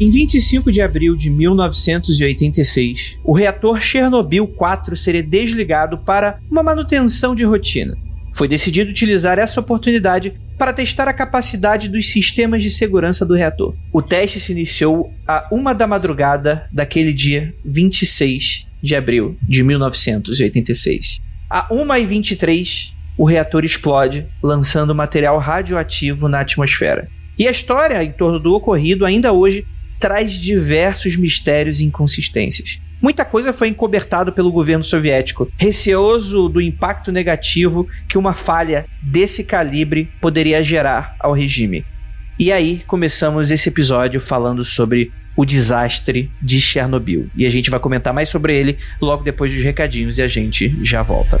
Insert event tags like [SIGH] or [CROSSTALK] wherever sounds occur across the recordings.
Em 25 de abril de 1986, o reator Chernobyl 4 seria desligado para uma manutenção de rotina. Foi decidido utilizar essa oportunidade para testar a capacidade dos sistemas de segurança do reator. O teste se iniciou a uma da madrugada daquele dia 26 de abril de 1986. A 1h23, o reator explode, lançando material radioativo na atmosfera. E a história em torno do ocorrido ainda hoje traz diversos mistérios e inconsistências. Muita coisa foi encobertado pelo governo soviético, receoso do impacto negativo que uma falha desse calibre poderia gerar ao regime. E aí começamos esse episódio falando sobre o desastre de Chernobyl. E a gente vai comentar mais sobre ele logo depois dos recadinhos e a gente já volta.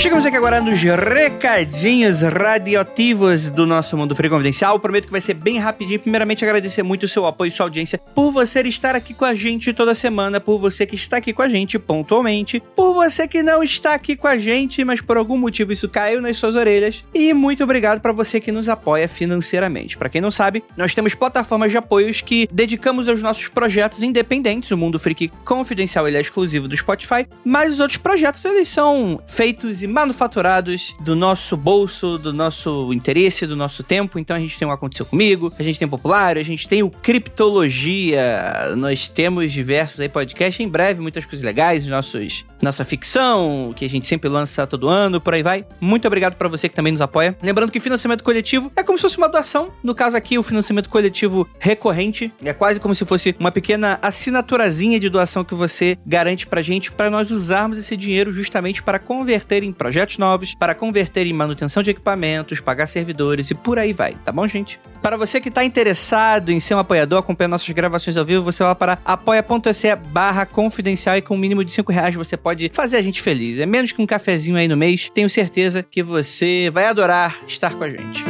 Chegamos aqui agora nos recadinhos radioativos do nosso Mundo Free Confidencial. Prometo que vai ser bem rapidinho. Primeiramente, agradecer muito o seu apoio e sua audiência, por você estar aqui com a gente toda semana, por você que está aqui com a gente pontualmente, por você que não está aqui com a gente, mas por algum motivo isso caiu nas suas orelhas. E muito obrigado para você que nos apoia financeiramente. Para quem não sabe, nós temos plataformas de apoios que dedicamos aos nossos projetos independentes. O Mundo Freak Confidencial ele é exclusivo do Spotify, mas os outros projetos eles são feitos e manufaturados do nosso bolso, do nosso interesse, do nosso tempo. Então a gente tem o Aconteceu Comigo, a gente tem o Popular, a gente tem o Criptologia, nós temos diversos aí podcasts. Em breve, muitas coisas legais, nossos, nossa ficção, que a gente sempre lança todo ano, por aí vai. Muito obrigado para você que também nos apoia. Lembrando que financiamento coletivo é como se fosse uma doação. No caso aqui, o financiamento coletivo recorrente é quase como se fosse uma pequena assinaturazinha de doação que você garante pra gente, para nós usarmos esse dinheiro justamente para converter em projetos novos, para converter em manutenção de equipamentos, pagar servidores e por aí vai, tá bom, gente? Para você que está interessado em ser um apoiador, acompanhar nossas gravações ao vivo, você vai para apoia.se barra confidencial e com um mínimo de 5 reais você pode fazer a gente feliz. É menos que um cafezinho aí no mês. Tenho certeza que você vai adorar estar com a gente.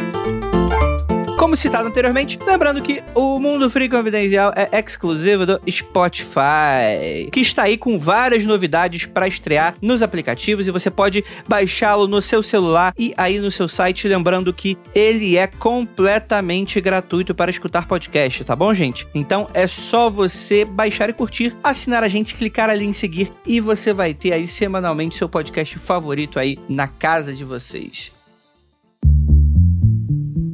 Como citado anteriormente, lembrando que o Mundo Free Confidencial é exclusivo do Spotify, que está aí com várias novidades para estrear nos aplicativos e você pode baixá-lo no seu celular e aí no seu site, lembrando que ele é completamente gratuito para escutar podcast, tá bom, gente? Então é só você baixar e curtir, assinar a gente, clicar ali em seguir e você vai ter aí semanalmente seu podcast favorito aí na casa de vocês.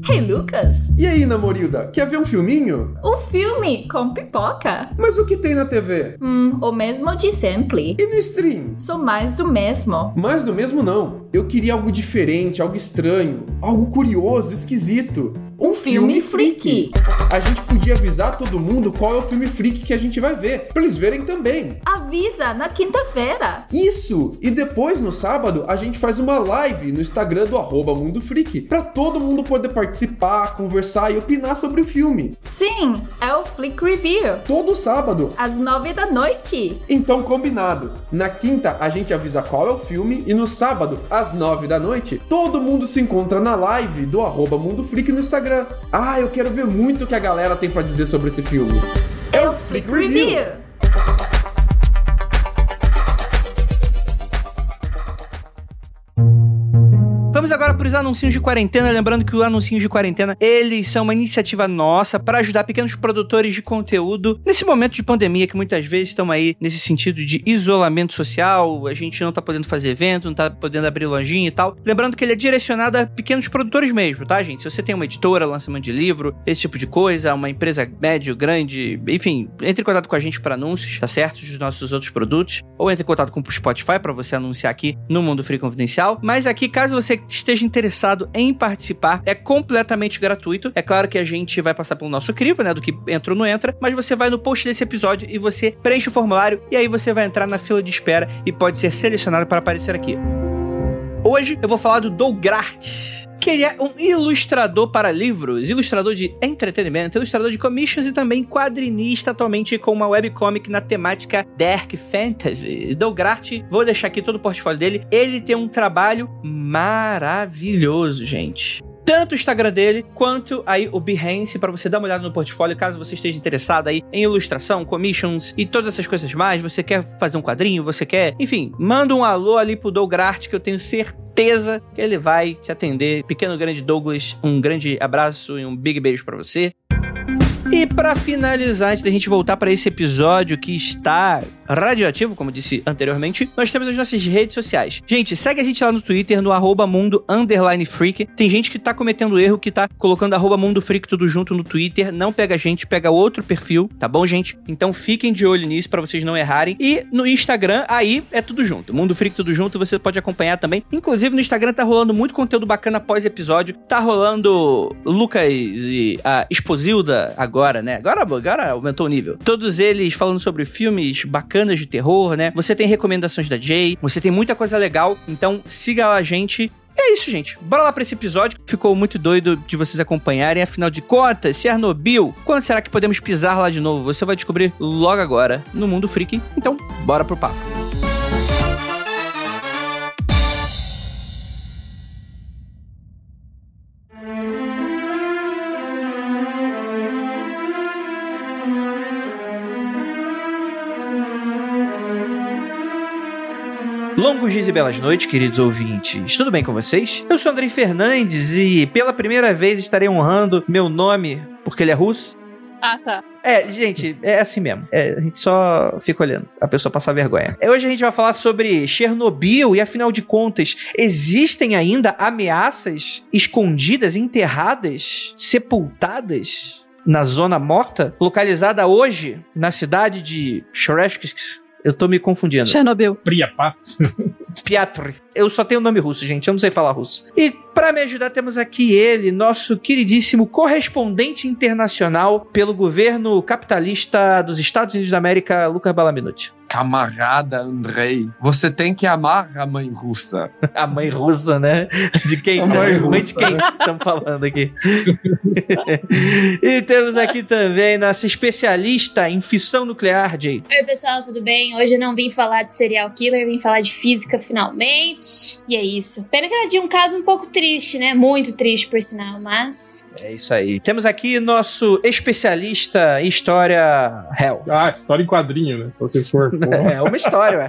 Hey, Lucas! E aí, namorilda, quer ver um filminho? O filme com pipoca? Mas o que tem na TV? Hum, o mesmo de sempre. E no stream? Sou mais do mesmo. Mais do mesmo não. Eu queria algo diferente, algo estranho, algo curioso, esquisito. Um filme freak. A gente podia avisar todo mundo qual é o filme freak que a gente vai ver, pra eles verem também. Avisa na quinta-feira. Isso! E depois, no sábado, a gente faz uma live no Instagram do arroba Mundo Freak, pra todo mundo poder participar, conversar e opinar sobre o filme. Sim, é o Flick Review. Todo sábado. Às nove da noite. Então, combinado. Na quinta, a gente avisa qual é o filme e no sábado, às nove da noite, todo mundo se encontra na live do arroba Mundo Freak no Instagram. Ah, eu quero ver muito o que a galera tem pra dizer sobre esse filme. É o Flick Review. Vamos agora pros anuncinhos de quarentena, lembrando que o anuncinhos de quarentena, eles são uma iniciativa nossa para ajudar pequenos produtores de conteúdo nesse momento de pandemia que muitas vezes estão aí nesse sentido de isolamento social, a gente não tá podendo fazer evento, não tá podendo abrir lojinha e tal. Lembrando que ele é direcionado a pequenos produtores mesmo, tá, gente? Se você tem uma editora, lançamento de livro, esse tipo de coisa, uma empresa médio, grande, enfim, entre em contato com a gente para anúncios, tá certo? Dos nossos outros produtos, ou entre em contato com o Spotify para você anunciar aqui no Mundo Free Confidencial. Mas aqui, caso você esteja interessado em participar, é completamente gratuito. É claro que a gente vai passar pelo nosso crivo, né, do que entra ou não entra, mas você vai no post desse episódio e você preenche o formulário e aí você vai entrar na fila de espera e pode ser selecionado para aparecer aqui. Hoje eu vou falar do Dougrart que ele é um ilustrador para livros, ilustrador de entretenimento, ilustrador de commissions e também quadrinista atualmente com uma webcomic na temática Dark Fantasy. Dougrart, vou deixar aqui todo o portfólio dele. Ele tem um trabalho maravilhoso, gente tanto o Instagram dele quanto aí o Behance para você dar uma olhada no portfólio, caso você esteja interessado aí em ilustração, commissions e todas essas coisas mais. Você quer fazer um quadrinho, você quer, enfim, manda um alô ali pro Dougrart que eu tenho certeza que ele vai te atender. Pequeno grande Douglas, um grande abraço e um big beijo para você. E para finalizar, antes da gente voltar para esse episódio que está radioativo, como disse anteriormente, nós temos as nossas redes sociais. Gente, segue a gente lá no Twitter, no arroba mundo freak. Tem gente que tá cometendo erro, que tá colocando arroba mundo freak tudo junto no Twitter. Não pega a gente, pega outro perfil, tá bom, gente? Então fiquem de olho nisso para vocês não errarem. E no Instagram, aí é tudo junto. Mundo Freak tudo junto, você pode acompanhar também. Inclusive no Instagram tá rolando muito conteúdo bacana após episódio. Tá rolando Lucas e a Exposilda agora agora, né? Agora, agora aumentou o nível. Todos eles falando sobre filmes bacanas de terror, né? Você tem recomendações da Jay, você tem muita coisa legal, então siga a gente. E é isso, gente. Bora lá pra esse episódio. Ficou muito doido de vocês acompanharem. Afinal de contas, Chernobyl, quando será que podemos pisar lá de novo? Você vai descobrir logo agora no Mundo Freak. Então, bora pro papo. Longos dias e belas noites, queridos ouvintes. Tudo bem com vocês? Eu sou Andrei Fernandes e pela primeira vez estarei honrando meu nome porque ele é russo. Ah, tá. É, gente, é assim mesmo. É, a gente só fica olhando a pessoa passar vergonha. É, hoje a gente vai falar sobre Chernobyl e, afinal de contas, existem ainda ameaças escondidas, enterradas, sepultadas na zona morta, localizada hoje na cidade de Shorevsk, eu tô me confundindo. Chernobyl. Priapat. [LAUGHS] Piotr. Eu só tenho o nome russo, gente. Eu não sei falar russo. E para me ajudar, temos aqui ele, nosso queridíssimo correspondente internacional pelo governo capitalista dos Estados Unidos da América, Lucas Balaminuti. Camarada Andrei, você tem que amar a mãe russa. [LAUGHS] A mãe russa, né? De quem? A mãe mãe de quem estamos falando aqui? [LAUGHS] e temos aqui também nossa especialista em fissão nuclear, Jay. Oi, pessoal, tudo bem? Hoje eu não vim falar de serial killer, vim falar de física finalmente. E é isso. Pena que é de um caso um pouco triste, né? Muito triste, por sinal, mas. É isso aí. Temos aqui nosso especialista em história real. Ah, história em quadrinho, né? Só se for. [LAUGHS] É uma história, ué.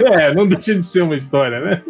[LAUGHS] é, não deixa de ser uma história, né?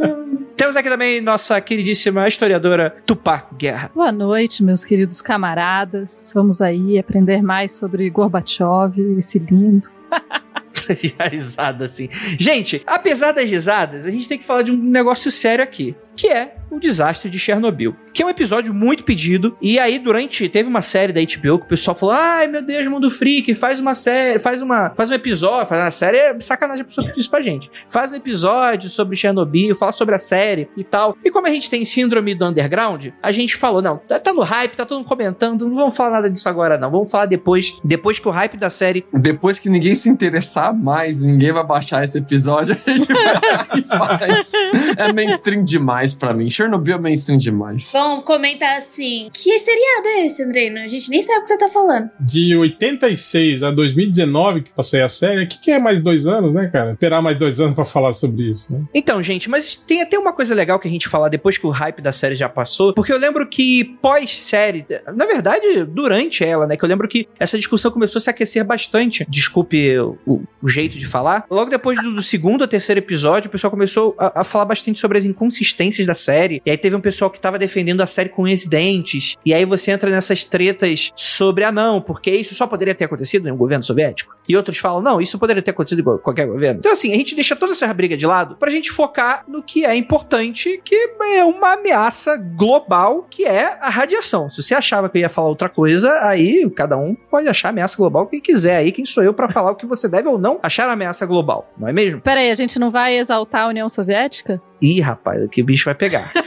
Temos aqui também nossa queridíssima historiadora Tupá Guerra. Boa noite, meus queridos camaradas. Vamos aí aprender mais sobre Gorbachev, esse lindo. [LAUGHS] [LAUGHS] risada assim. Gente, apesar das risadas, a gente tem que falar de um negócio sério aqui, que é o desastre de Chernobyl, que é um episódio muito pedido. E aí durante teve uma série da HBO que o pessoal falou: "Ai, meu Deus, Mundo Freak, faz uma série, faz uma, faz um episódio, faz uma série, é sacanagem a pessoa pedir isso pra gente. Faz um episódio sobre Chernobyl, fala sobre a série e tal". E como a gente tem síndrome do underground, a gente falou: "Não, tá, tá no hype, tá todo mundo comentando, não vamos falar nada disso agora não. Vamos falar depois, depois que o hype da série [LAUGHS] Depois que ninguém se interessar mais, ninguém vai baixar esse episódio, a gente vai lá e faz. É mainstream demais pra mim. Chernobyl é mainstream demais. Vão comentar assim: Que seriado é esse, Andreino? A gente nem sabe o que você tá falando. De 86 a 2019 que passei a série, o que, que é mais dois anos, né, cara? Esperar mais dois anos pra falar sobre isso, né? Então, gente, mas tem até uma coisa legal que a gente falar depois que o hype da série já passou, porque eu lembro que pós-série, na verdade, durante ela, né, que eu lembro que essa discussão começou a se aquecer bastante. Desculpe o, o jeito de falar. Logo depois do, do segundo ou terceiro episódio, o pessoal começou a, a falar bastante sobre as inconsistências consequências da série. E aí teve um pessoal que tava defendendo a série com unhas e dentes. E aí você entra nessas tretas sobre, ah, não, porque isso só poderia ter acontecido em um governo soviético. E outros falam, não, isso poderia ter acontecido em qualquer governo. Então, assim, a gente deixa toda essa briga de lado pra gente focar no que é importante, que é uma ameaça global, que é a radiação. Se você achava que eu ia falar outra coisa, aí cada um pode achar ameaça global quem quiser. Aí quem sou eu pra falar o que você deve ou não achar ameaça global, não é mesmo? Peraí, a gente não vai exaltar a União Soviética? Ih, rapaz, que o bicho vai pegar. [LAUGHS]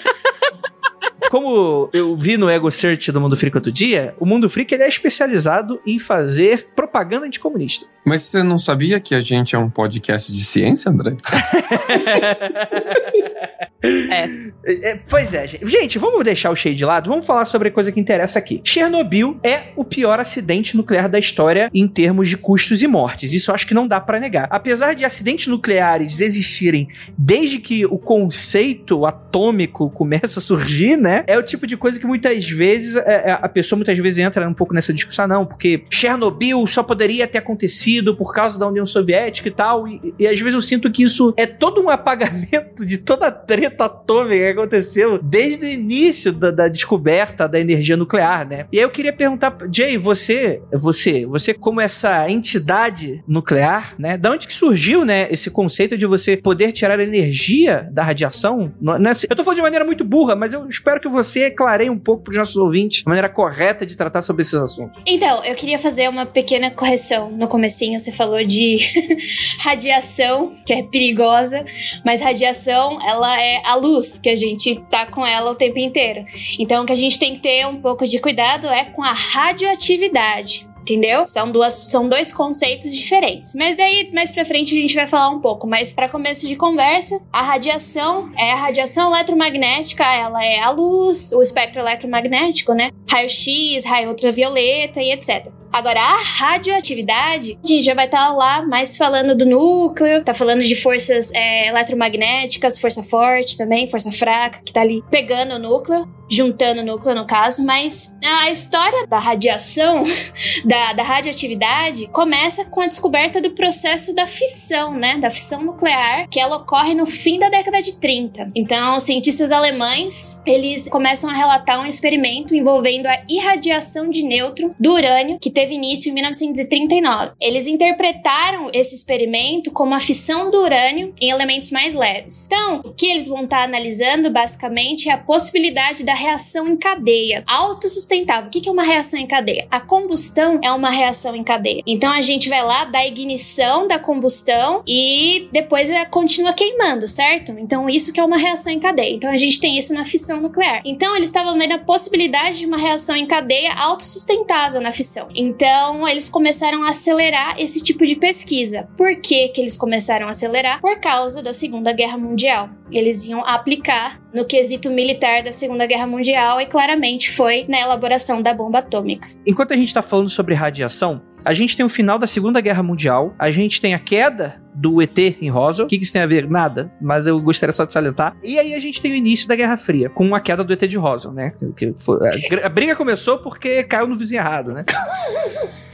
Como eu vi no Ego Search do Mundo Freak outro dia, o Mundo Freak ele é especializado em fazer propaganda anticomunista. Mas você não sabia que a gente é um podcast de ciência, André? [LAUGHS] É, pois é, gente. Gente, vamos deixar o cheio de lado, vamos falar sobre a coisa que interessa aqui. Chernobyl é o pior acidente nuclear da história em termos de custos e mortes. Isso acho que não dá pra negar. Apesar de acidentes nucleares existirem desde que o conceito atômico começa a surgir, né? É o tipo de coisa que muitas vezes é, é, a pessoa muitas vezes entra um pouco nessa discussão, não, porque Chernobyl só poderia ter acontecido por causa da União Soviética e tal. E, e às vezes eu sinto que isso é todo um apagamento de toda a treta atômica que aconteceu desde o início da, da descoberta da energia nuclear, né? E aí eu queria perguntar, Jay, você, você, você como essa entidade nuclear, né? Da onde que surgiu, né, esse conceito de você poder tirar energia da radiação? É assim- Eu tô falando de maneira muito burra, mas eu espero que você clareie um pouco para os nossos ouvintes a maneira correta de tratar sobre esses assuntos. Então, eu queria fazer uma pequena correção. No comecinho você falou de [LAUGHS] radiação, que é perigosa, mas radiação, ela é a luz, que a gente tá com ela o tempo inteiro. Então, o que a gente tem que ter um pouco de cuidado é com a radioatividade. Entendeu? São, duas, são dois conceitos diferentes. Mas daí, mais pra frente, a gente vai falar um pouco. Mas para começo de conversa, a radiação é a radiação eletromagnética, ela é a luz, o espectro eletromagnético, né? Raio-X, raio ultravioleta e etc. Agora, a radioatividade, a gente já vai estar lá mais falando do núcleo, tá falando de forças é, eletromagnéticas, força forte também, força fraca, que tá ali pegando o núcleo, juntando núcleo no caso, mas a história da radiação, [LAUGHS] da, da radioatividade, começa com a descoberta do processo da fissão, né? Da fissão nuclear, que ela ocorre no fim da década de 30. Então, cientistas alemães, eles começam a relatar um experimento envolvendo a irradiação de nêutron do urânio, que teve início em 1939. Eles interpretaram esse experimento como a fissão do urânio em elementos mais leves. Então, o que eles vão estar analisando basicamente é a possibilidade da reação em cadeia, autossustentável. O que é uma reação em cadeia? A combustão é uma reação em cadeia. Então a gente vai lá da ignição da combustão e depois ela continua queimando, certo? Então isso que é uma reação em cadeia. Então a gente tem isso na fissão nuclear. Então eles estavam vendo a possibilidade de uma reação em cadeia autossustentável na fissão. Então eles começaram a acelerar esse tipo de pesquisa. Por que que eles começaram a acelerar? Por causa da Segunda Guerra Mundial. Eles iam aplicar no quesito militar da Segunda Guerra Mundial e claramente foi na elaboração da bomba atômica. Enquanto a gente tá falando sobre radiação, a gente tem o final da Segunda Guerra Mundial, a gente tem a queda do ET em Roswell. O que isso tem a ver? Nada, mas eu gostaria só de salientar. E aí a gente tem o início da Guerra Fria, com a queda do ET de Roswell, né? Que foi- a, a briga começou porque caiu no vizinho errado, né? [LAUGHS]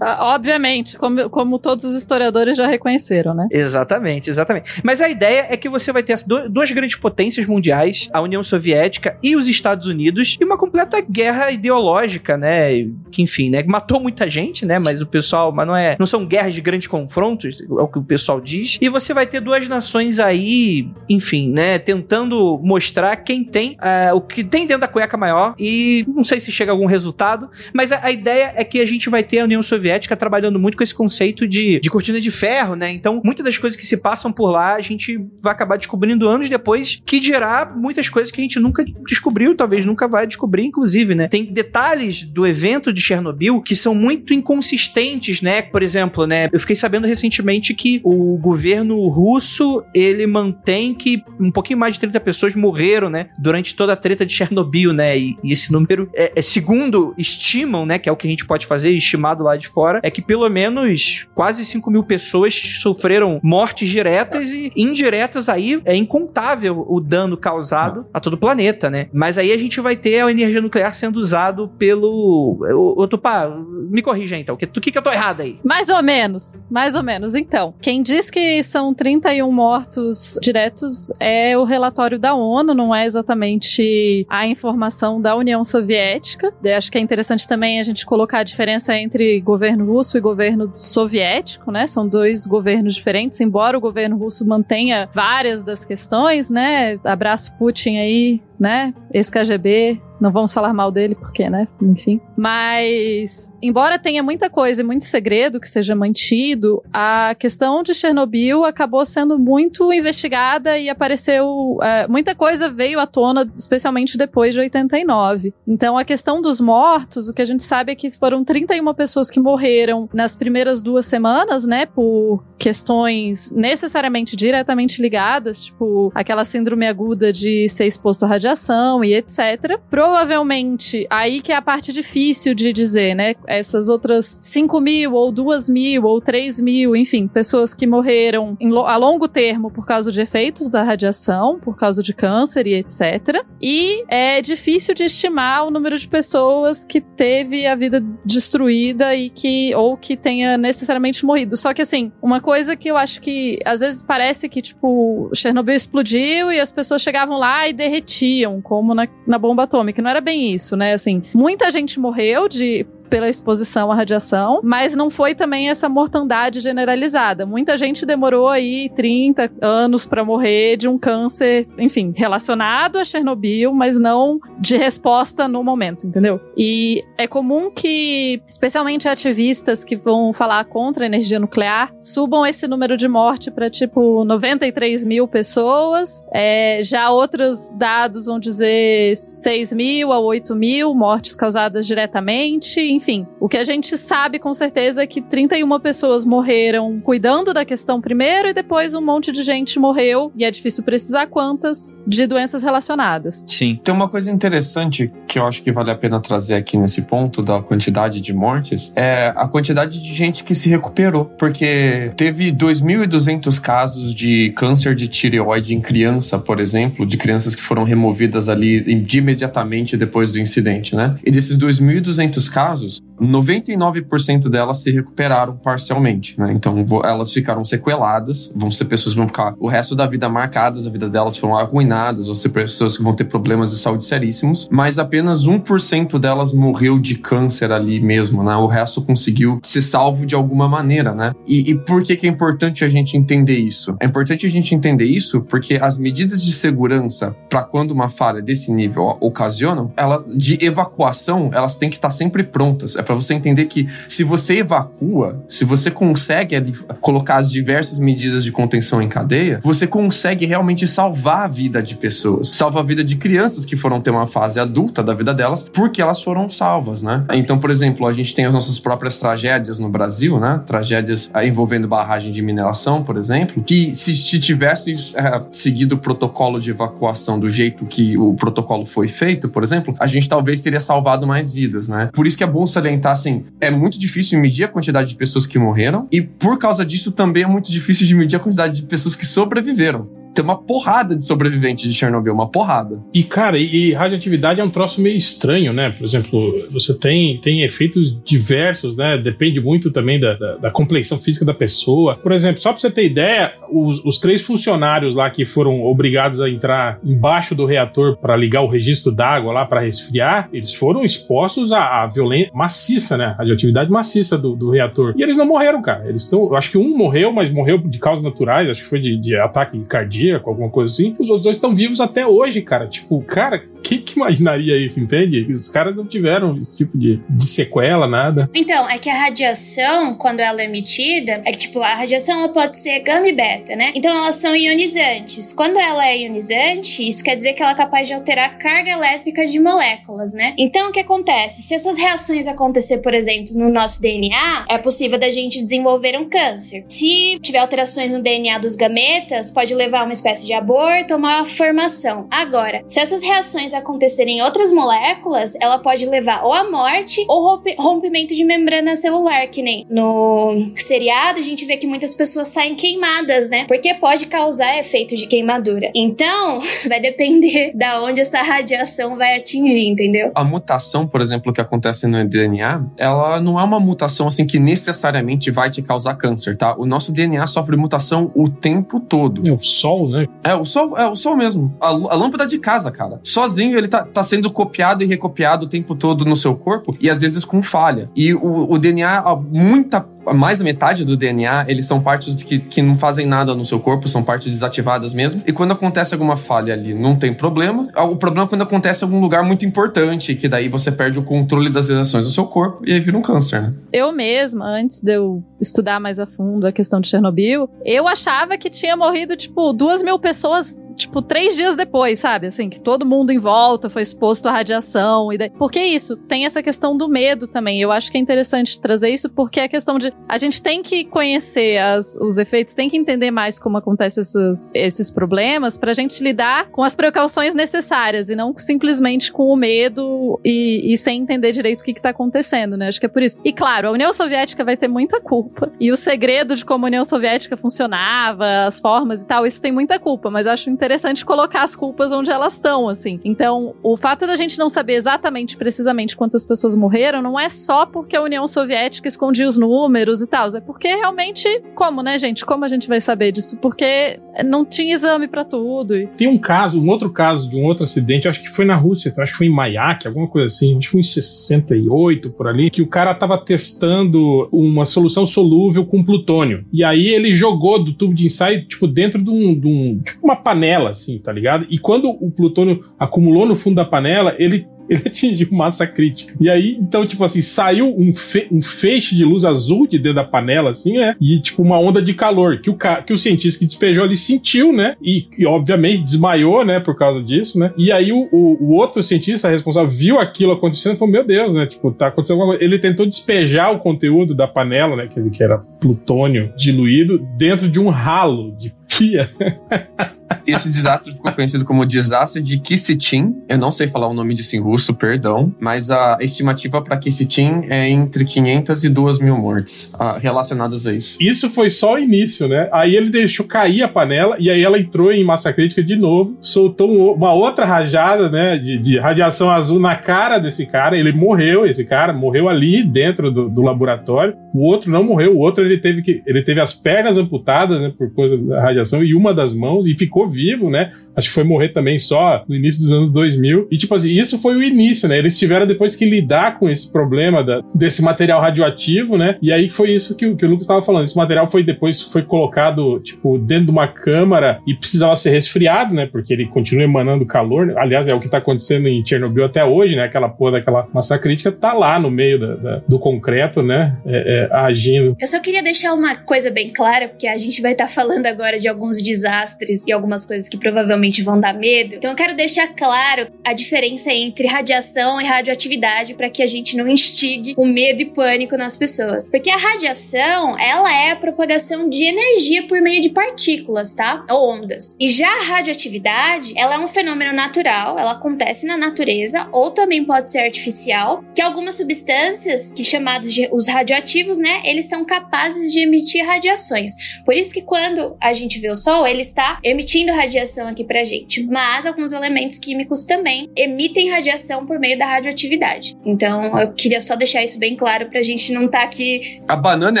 Ah, Obviamente, como, como todos os historiadores já reconheceram, né? Exatamente, exatamente. Mas a ideia é que você vai ter as du- duas grandes potências mundiais, a União Soviética e os Estados Unidos, e uma completa guerra ideológica, né? Que enfim, né? Matou muita gente, né? Mas o pessoal, mas não é, não são guerras de grandes confrontos, é o que o pessoal diz. E você vai ter duas nações aí, enfim, né? Tentando mostrar quem tem ah, o que tem dentro da cueca maior e não sei se chega a algum resultado, mas a, a ideia é que a gente vai ter a União Soviética trabalhando muito com esse conceito de, de cortina de ferro, né? Então, muitas das coisas que se passam por lá, a gente vai acabar descobrindo anos depois, que dirá muitas coisas que a gente nunca descobriu, talvez nunca vai descobrir, inclusive, né? Tem detalhes do evento de Chernobyl que são muito inconsistentes, né? Por exemplo, né? Eu fiquei sabendo recentemente que o governo russo, ele mantém que um pouquinho mais de 30 pessoas morreram, né? Durante toda a treta de Chernobyl, né? E, e esse número, é, é segundo estimam, né? Que é o que a gente pode fazer, estimado lá de fora, é que pelo menos quase 5 mil pessoas sofreram mortes diretas e indiretas aí. É incontável o dano causado a todo o planeta, né? Mas aí a gente vai ter a energia nuclear sendo usado pelo. O, o Tupá, me corrija então. Que, que, que eu tô errado aí? Mais ou menos, mais ou menos. Então, quem diz que são 31 mortos diretos é o relatório da ONU, não é exatamente a informação da União Soviética. Eu acho que é interessante também a gente colocar a diferença entre governo russo e governo soviético, né? São dois governos diferentes, embora o governo russo mantenha várias das questões, né? Abraço Putin aí, né? Ex-KGB, não vamos falar mal dele, porque, né? Enfim. Mas, embora tenha muita coisa e muito segredo que seja mantido, a questão de Chernobyl acabou sendo muito investigada e apareceu. É, muita coisa veio à tona, especialmente depois de 89. Então, a questão dos mortos, o que a gente sabe é que foram 31 pessoas que morreram nas primeiras duas semanas, né? Por questões necessariamente diretamente ligadas, tipo aquela síndrome aguda de ser exposto à radiação e etc. Provavelmente, aí que é a parte difícil de dizer, né? Essas outras 5 mil, ou 2 mil, ou 3 mil, enfim, pessoas que morreram lo a longo termo por causa de efeitos da radiação, por causa de câncer e etc. E é difícil de estimar o número de pessoas que teve a vida destruída e que, ou que tenha necessariamente morrido. Só que assim, uma coisa que eu acho que às vezes parece que, tipo, Chernobyl explodiu e as pessoas chegavam lá e derretiam, como na, na bomba atômica. Não era bem isso, né? Assim, muita gente morreu de pela exposição à radiação, mas não foi também essa mortandade generalizada. Muita gente demorou aí 30 anos para morrer de um câncer, enfim, relacionado a Chernobyl, mas não de resposta no momento, entendeu? E é comum que, especialmente ativistas que vão falar contra a energia nuclear, subam esse número de morte para tipo 93 mil pessoas. É, já outros dados vão dizer 6 mil a 8 mil mortes causadas diretamente enfim, o que a gente sabe com certeza é que 31 pessoas morreram cuidando da questão primeiro e depois um monte de gente morreu, e é difícil precisar quantas, de doenças relacionadas. Sim. Tem uma coisa interessante que eu acho que vale a pena trazer aqui nesse ponto da quantidade de mortes, é a quantidade de gente que se recuperou, porque teve 2.200 casos de câncer de tireoide em criança, por exemplo, de crianças que foram removidas ali de imediatamente depois do incidente, né? E desses 2.200 casos, casos, 99% delas se recuperaram parcialmente, né? Então elas ficaram sequeladas, vão ser pessoas que vão ficar o resto da vida marcadas, a vida delas foram arruinadas, vão ser pessoas que vão ter problemas de saúde seríssimos, mas apenas 1% delas morreu de câncer ali mesmo, né? O resto conseguiu ser salvo de alguma maneira, né? E, e por que, que é importante a gente entender isso? É importante a gente entender isso porque as medidas de segurança para quando uma falha desse nível ocasionam, ela de evacuação, elas têm que estar sempre prontas É para você entender que se você evacua, se você consegue ali, colocar as diversas medidas de contenção em cadeia, você consegue realmente salvar a vida de pessoas. Salva a vida de crianças que foram ter uma fase adulta da vida delas porque elas foram salvas, né? Então, por exemplo, a gente tem as nossas próprias tragédias no Brasil, né? Tragédias ah, envolvendo barragem de mineração, por exemplo, que se tivesse é, seguido o protocolo de evacuação do jeito que o protocolo foi feito, por exemplo, a gente talvez teria salvado mais vidas, né? Por isso que é bom salientar assim: é muito difícil medir a quantidade de pessoas que morreram, e por causa disso também é muito difícil de medir a quantidade de pessoas que sobreviveram tem uma porrada de sobreviventes de Chernobyl, uma porrada. E, cara, e, e, radioatividade é um troço meio estranho, né? Por exemplo, você tem, tem efeitos diversos, né? Depende muito também da, da, da complexão física da pessoa. Por exemplo, só pra você ter ideia, os, os três funcionários lá que foram obrigados a entrar embaixo do reator para ligar o registro d'água lá para resfriar, eles foram expostos à, à violência maciça, né? Radioatividade maciça do, do reator. E eles não morreram, cara. Eles estão. Acho que um morreu, mas morreu de causas naturais, acho que foi de, de ataque cardíaco cardíaco, alguma coisa assim. Os outros dois estão vivos até hoje, cara. Tipo, cara, quem que imaginaria isso, entende? Os caras não tiveram esse tipo de, de sequela, nada. Então, é que a radiação, quando ela é emitida, é que, tipo, a radiação ela pode ser gama e beta, né? Então elas são ionizantes. Quando ela é ionizante, isso quer dizer que ela é capaz de alterar a carga elétrica de moléculas, né? Então, o que acontece? Se essas reações acontecer, por exemplo, no nosso DNA, é possível da gente desenvolver um câncer. Se tiver alterações no DNA dos gametas, pode levar a uma espécie de aborto ou uma formação. Agora, se essas reações acontecer em outras moléculas, ela pode levar ou à morte ou rompimento de membrana celular, que nem no seriado a gente vê que muitas pessoas saem queimadas, né? Porque pode causar efeito de queimadura. Então, [LAUGHS] vai depender da onde essa radiação vai atingir, entendeu? A mutação, por exemplo, que acontece no DNA, ela não é uma mutação assim que necessariamente vai te causar câncer, tá? O nosso DNA sofre mutação o tempo todo. É o sol, né? É o sol, é o sol mesmo. A, a lâmpada de casa, cara. Sozinho ele tá, tá sendo copiado e recopiado o tempo todo no seu corpo e às vezes com falha. E o, o DNA, muita mais da metade do DNA, eles são partes que, que não fazem nada no seu corpo, são partes desativadas mesmo. E quando acontece alguma falha ali, não tem problema. O problema é quando acontece em algum lugar muito importante, que daí você perde o controle das reações do seu corpo e aí vira um câncer, né? Eu mesma, antes de eu estudar mais a fundo a questão de Chernobyl, eu achava que tinha morrido, tipo, duas mil pessoas tipo, três dias depois, sabe? Assim, que todo mundo em volta foi exposto à radiação. E daí... Porque isso, tem essa questão do medo também. Eu acho que é interessante trazer isso, porque é a questão de. A gente tem que conhecer as, os efeitos, tem que entender mais como acontecem esses, esses problemas, pra gente lidar com as precauções necessárias e não simplesmente com o medo e, e sem entender direito o que, que tá acontecendo, né? Acho que é por isso. E claro, a União Soviética vai ter muita culpa. E o segredo de como a União Soviética funcionava, as formas e tal, isso tem muita culpa, mas acho interessante colocar as culpas onde elas estão, assim. Então, o fato da gente não saber exatamente, precisamente quantas pessoas morreram, não é só porque a União Soviética escondia os números e tal, é porque realmente, como, né, gente? Como a gente vai saber disso? Porque não tinha exame para tudo. Tem um caso, um outro caso de um outro acidente, acho que foi na Rússia, acho que foi em Mayak, alguma coisa assim, acho que foi em 68 por ali, que o cara tava testando uma solução solúvel com plutônio. E aí ele jogou do tubo de ensaio, tipo, dentro de um, de um tipo uma panela, assim, tá ligado? E quando o plutônio acumulou no fundo da panela, ele [LAUGHS] ele atingiu massa crítica. E aí, então, tipo assim, saiu um, fe um feixe de luz azul de dentro da panela, assim, né? E, tipo, uma onda de calor que o, que o cientista que despejou ali sentiu, né? E, e, obviamente, desmaiou, né? Por causa disso, né? E aí, o, o, o outro cientista responsável viu aquilo acontecendo e falou: Meu Deus, né? Tipo, tá acontecendo alguma coisa. Ele tentou despejar o conteúdo da panela, né? Quer dizer, que era plutônio diluído, dentro de um ralo de pia. [LAUGHS] Esse desastre ficou conhecido como desastre de Kisitin. Eu não sei falar o nome disso em russo, perdão. Mas a estimativa para Kisitin é entre 500 e 2 mil mortes ah, relacionadas a isso. Isso foi só o início, né? Aí ele deixou cair a panela e aí ela entrou em massa crítica de novo, soltou um, uma outra rajada, né? De, de, radiação azul na cara desse cara. Ele morreu, esse cara morreu ali dentro do, do laboratório. O outro não morreu, o outro ele teve que ele teve as pernas amputadas, né? Por coisa da radiação e uma das mãos e ficou vivo, né? Acho que foi morrer também só no início dos anos 2000. E, tipo assim, isso foi o início, né? Eles tiveram depois que lidar com esse problema da, desse material radioativo, né? E aí foi isso que, que o Lucas estava falando. Esse material foi depois foi colocado, tipo, dentro de uma câmara e precisava ser resfriado, né? Porque ele continua emanando calor. Né? Aliás, é o que tá acontecendo em Chernobyl até hoje, né? Aquela porra daquela massa crítica tá lá no meio da, da, do concreto, né? É, é, agindo. Eu só queria deixar uma coisa bem clara, porque a gente vai estar tá falando agora de alguns desastres e algumas coisas que provavelmente vão dar medo. Então eu quero deixar claro a diferença entre radiação e radioatividade para que a gente não instigue o medo e pânico nas pessoas. Porque a radiação, ela é a propagação de energia por meio de partículas, tá? Ou ondas. E já a radioatividade, ela é um fenômeno natural, ela acontece na natureza ou também pode ser artificial, que algumas substâncias, que chamados de os radioativos, né, eles são capazes de emitir radiações. Por isso que quando a gente vê o sol, ele está emitindo radiação aqui pra gente. Mas alguns elementos químicos também emitem radiação por meio da radioatividade. Então, eu queria só deixar isso bem claro pra gente não estar tá aqui. A banana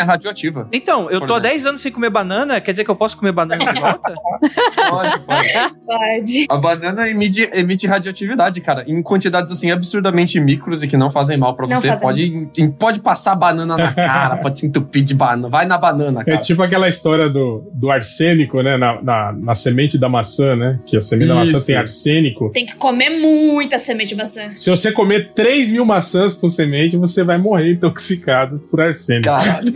é radioativa. Então, eu tô há 10 anos sem comer banana, quer dizer que eu posso comer banana de volta? [LAUGHS] pode, pode. Pode. A banana emite, emite radioatividade, cara, em quantidades assim absurdamente micros e que não fazem mal pra você. Pode, pode passar banana na cara, [LAUGHS] pode se entupir de banana. Vai na banana, cara. É tipo aquela história do, do arsênico, né? Na, na, na semente da maçã, né? Que a semente Isso. da maçã tem arsênico. Tem que comer muita semente de maçã. Se você comer 3 mil maçãs com semente, você vai morrer intoxicado por arsênico. Caralho.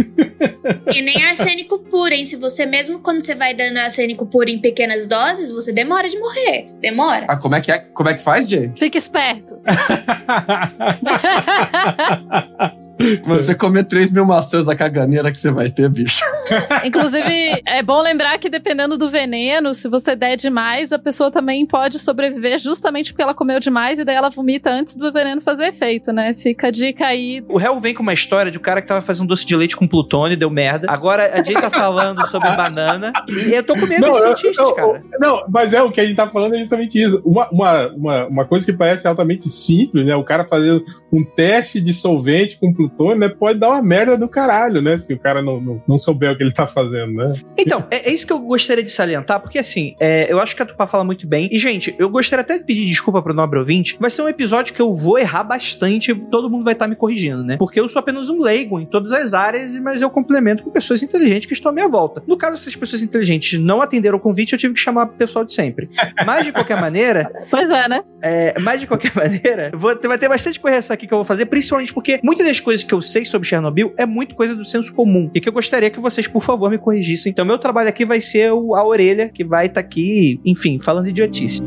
e nem arsênico puro, hein? Se você mesmo quando você vai dando arsênico puro em pequenas doses, você demora de morrer. Demora. Ah, como é que é? Como é que faz, Jay? Fica esperto. [LAUGHS] [LAUGHS] Você comer 3 mil maçãs da caganeira que você vai ter, bicho. [LAUGHS] Inclusive, é bom lembrar que dependendo do veneno, se você der demais, a pessoa também pode sobreviver justamente porque ela comeu demais e daí ela vomita antes do veneno fazer efeito, né? Fica a dica aí. O réu vem com uma história de um cara que tava fazendo doce de leite com plutônio, deu merda. Agora a Jay tá falando sobre banana. E eu tô com medo desses cientistas, cara. Não, mas é o que a gente tá falando é justamente isso. Uma, uma, uma, uma coisa que parece altamente simples, né? O cara fazendo um teste de solvente com plutônio, né? Pode dar uma merda do caralho, né? Se o cara não, não, não souber o que ele tá fazendo, né? Então, é, é isso que eu gostaria de salientar, porque assim, é, eu acho que a Tupá fala muito bem. E, gente, eu gostaria até de pedir desculpa pro nobre ouvinte. Vai ser um episódio que eu vou errar bastante, todo mundo vai estar me corrigindo, né? Porque eu sou apenas um leigo em todas as áreas, mas eu complemento com pessoas inteligentes que estão à minha volta. No caso, essas pessoas inteligentes não atenderam o convite, eu tive que chamar o pessoal de sempre. Mas, de qualquer maneira, [LAUGHS] Pois é, né? É, mas de qualquer [LAUGHS] maneira, vou ter- vai ter bastante correção aqui que eu vou fazer, principalmente porque muitas das coisas que eu sei sobre Chernobyl é muito coisa do senso comum e que eu gostaria que vocês, por favor, me corrigissem. Então, meu trabalho aqui vai ser a orelha que vai estar aqui, enfim, falando idiotice.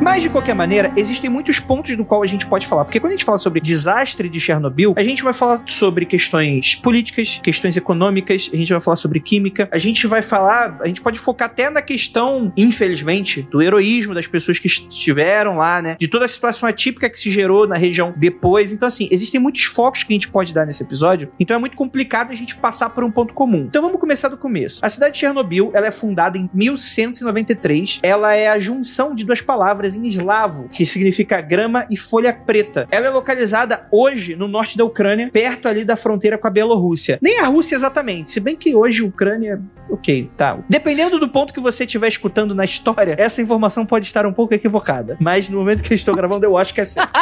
Mas, de qualquer maneira, existem muitos pontos no qual a gente pode falar. Porque quando a gente fala sobre desastre de Chernobyl, a gente vai falar sobre questões políticas, questões econômicas, a gente vai falar sobre química, a gente vai falar, a gente pode focar até na questão, infelizmente, do heroísmo das pessoas que estiveram lá, né? De toda a situação atípica que se gerou na região depois. Então, assim, existem muitos focos que a gente pode dar nesse episódio, então é muito complicado a gente passar por um ponto comum. Então vamos começar do começo. A cidade de Chernobyl, ela é fundada em 1193. Ela é a junção de duas palavras em eslavo, que significa grama e folha preta. Ela é localizada hoje no norte da Ucrânia, perto ali da fronteira com a Bielorrússia. Nem a Rússia exatamente, se bem que hoje a Ucrânia, ok, tá. Dependendo do ponto que você estiver escutando na história, essa informação pode estar um pouco equivocada. Mas no momento que eu estou gravando, eu acho que é certo. [LAUGHS]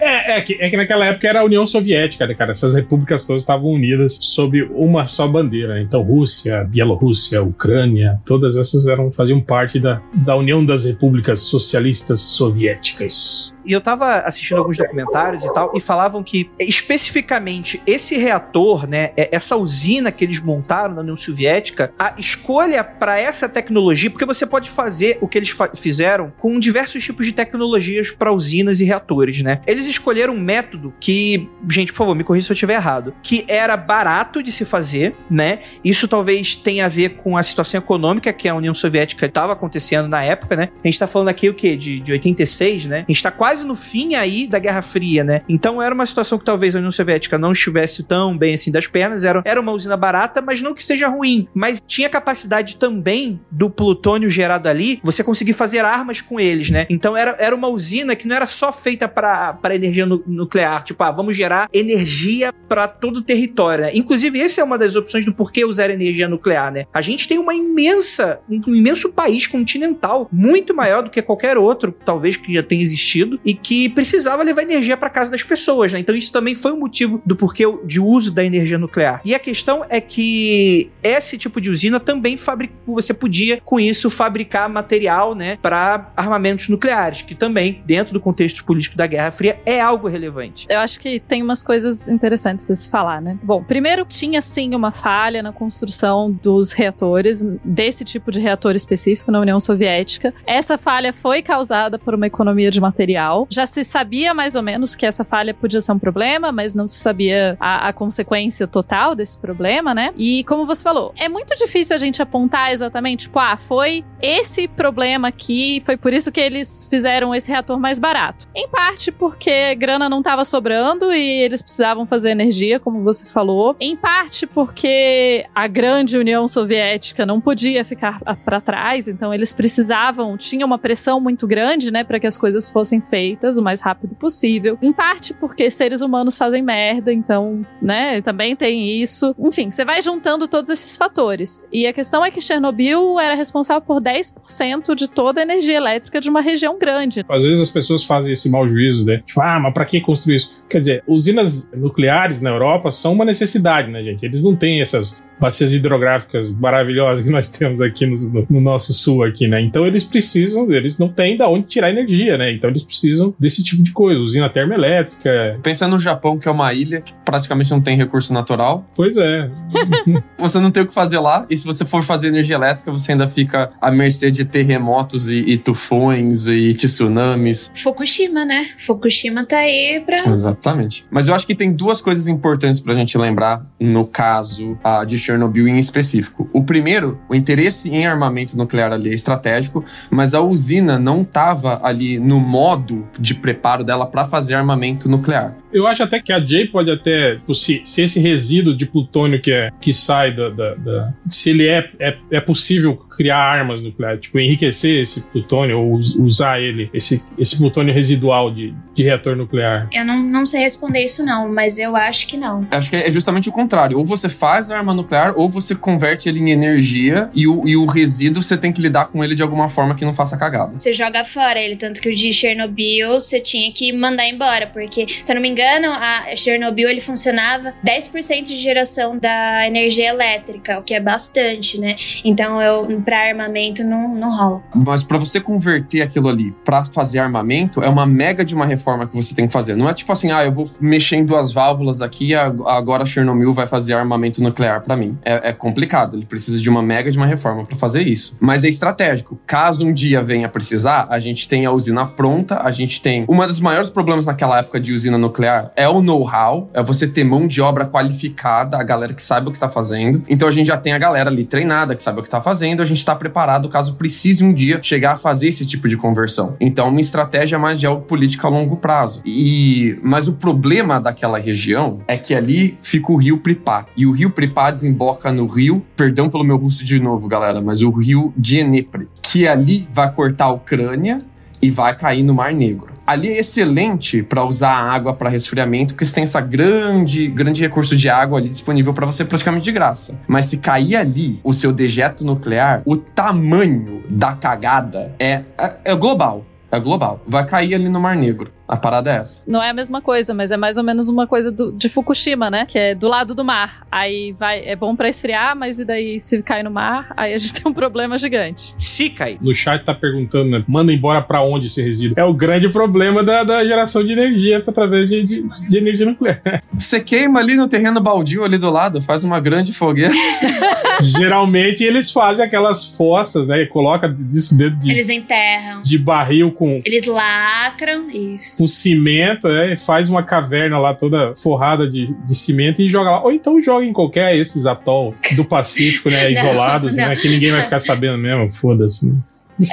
É, é, que, é que naquela época era a União Soviética, né, cara? Essas repúblicas todas estavam unidas sob uma só bandeira. Então, Rússia, Bielorrússia, Ucrânia, todas essas eram, faziam parte da, da União das Repúblicas Socialistas Soviéticas. E eu tava assistindo alguns documentários e tal, e falavam que especificamente esse reator, né, é- essa usina que eles montaram na União Soviética, a escolha para essa tecnologia, porque você pode fazer o que eles fizeram com diversos tipos de tecnologias para usinas e reatores, né? Eles escolheram um método que, gente, por favor, me corrija se eu estiver errado, que era barato de se fazer, né? Isso talvez tenha a ver com a situação econômica que a União Soviética estava acontecendo na época, né? A gente tá falando aqui o quê? De, de 86, né? A gente tá quase no fim aí da Guerra Fria, né? Então era uma situação que talvez a União Soviética não estivesse tão bem assim das pernas. Era, era uma usina barata, mas não que seja ruim. Mas tinha capacidade também do plutônio gerado ali, você conseguir fazer armas com eles, né? Então era, era uma usina que não era só feita para energia nu- nuclear. Tipo, ah, vamos gerar energia para todo o território, né? Inclusive, essa é uma das opções do porquê usar energia nuclear, né? A gente tem uma imensa, um imenso país continental, muito maior do que qualquer outro, talvez que já tenha existido, e que precisava levar energia para casa das pessoas, né? Então isso também foi um motivo do porquê de uso da energia nuclear. E a questão é que esse tipo de usina também fabrica, você podia com isso fabricar material, né, para armamentos nucleares, que também dentro do contexto político da Guerra Fria é algo relevante. Eu acho que tem umas coisas interessantes a se falar, né? Bom, primeiro tinha sim uma falha na construção dos reatores, desse tipo de reator específico na União Soviética. Essa falha foi causada por uma economia de material. Já se sabia mais ou menos que essa falha podia ser um problema, mas não se sabia a, a consequência total desse problema, né? E como você falou, é muito difícil a gente apontar exatamente, tipo, ah, foi esse problema aqui, foi por isso que eles fizeram esse reator mais barato. Em parte porque grana não estava sobrando e eles precisavam fazer energia, como você falou. Em parte porque a grande União Soviética não podia ficar para trás, então eles precisavam, tinha uma pressão muito grande, né, para que as coisas fossem feitas o mais rápido possível. Em parte porque seres humanos fazem merda, então, né, também tem isso. Enfim, você vai juntando todos esses fatores. E a questão é que Chernobyl era responsável por 10% de toda a energia elétrica de uma região grande. Às vezes as pessoas fazem esse mau juízo, né? Tipo, ah, mas pra que construir isso? Quer dizer, usinas nucleares na Europa são uma necessidade, né, gente? Eles não têm essas bacias hidrográficas maravilhosas que nós temos aqui no, no, no, nosso sul aqui, né? Então eles precisam, eles não têm da onde tirar energia, né? Então eles precisam desse tipo de coisa, usina termoelétrica. Pensa no Japão, que é uma ilha que praticamente não tem recurso natural. Pois é. [LAUGHS] [LAUGHS] você não tem o que fazer lá, e se você for fazer energia elétrica, você ainda fica à mercê de terremotos e, e tufões e tsunamis. Fukushima, né? Fukushima tá aí pra. Exatamente. Mas eu acho que tem duas coisas importantes pra gente lembrar no caso uh, de Chernobyl em específico. O primeiro, o interesse em armamento nuclear ali é estratégico, mas a usina não estava ali no modo de preparo dela para fazer armamento nuclear. Eu acho até que a Jay pode até, se, se esse resíduo de plutônio que, é, que sai da, da, da se ele é, é, é possível criar armas nucleares, tipo enriquecer esse plutônio ou usar ele, esse, esse plutônio residual de, de reator nuclear. Eu não, não sei responder isso não, mas eu acho que não. Acho que é justamente o contrário. Ou você faz a arma nuclear ou você converte ele em energia e o, e o resíduo você tem que lidar com ele de alguma forma que não faça cagada. Você joga fora ele, tanto que o de Chernobyl você tinha que mandar embora, porque, se eu não me engano, a Chernobyl ele funcionava 10% de geração da energia elétrica, o que é bastante, né? Então, eu para armamento não, não rola. Mas para você converter aquilo ali para fazer armamento, é uma mega de uma reforma que você tem que fazer. Não é tipo assim, ah, eu vou mexer em duas válvulas aqui, agora Chernobyl vai fazer armamento nuclear para mim. É, é, complicado, ele precisa de uma mega de uma reforma para fazer isso. Mas é estratégico. Caso um dia venha precisar, a gente tem a usina pronta, a gente tem. Uma dos maiores problemas naquela época de usina nuclear é o know-how, é você ter mão de obra qualificada, a galera que sabe o que tá fazendo. Então a gente já tem a galera ali treinada, que sabe o que tá fazendo, gente tá preparado caso precise um dia chegar a fazer esse tipo de conversão. Então, uma estratégia mais geopolítica a longo prazo. E mas o problema daquela região é que ali fica o rio Pripá. E o rio Pripá desemboca no rio, perdão pelo meu russo de novo, galera, mas o rio Dnepr, que ali vai cortar a Ucrânia e vai cair no Mar Negro ali é excelente para usar a água para resfriamento, porque você tem essa grande, grande recurso de água ali disponível para você praticamente de graça. Mas se cair ali o seu dejeto nuclear, o tamanho da cagada é, é, é global. É global. Vai cair ali no Mar Negro. A parada é essa. Não é a mesma coisa, mas é mais ou menos uma coisa do, de Fukushima, né? Que é do lado do mar. Aí vai, é bom para esfriar, mas e daí se cai no mar, aí a gente [LAUGHS] tem um problema gigante. Se cai. No chat tá perguntando, né? Manda embora para onde esse resíduo? É o grande problema da, da geração de energia através de, de, de, energia nuclear. Você queima ali no terreno baldio ali do lado, faz uma grande fogueira. [LAUGHS] Geralmente eles fazem aquelas fossas, né? E coloca isso dentro de. Eles enterram. De barril com. Eles lacram, isso com cimento, né? Faz uma caverna lá toda forrada de, de cimento e joga lá. Ou então joga em qualquer esses atol do Pacífico, né? [LAUGHS] Isolados, não, não. né? Que ninguém vai ficar sabendo mesmo. Foda-se, né?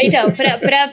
Então,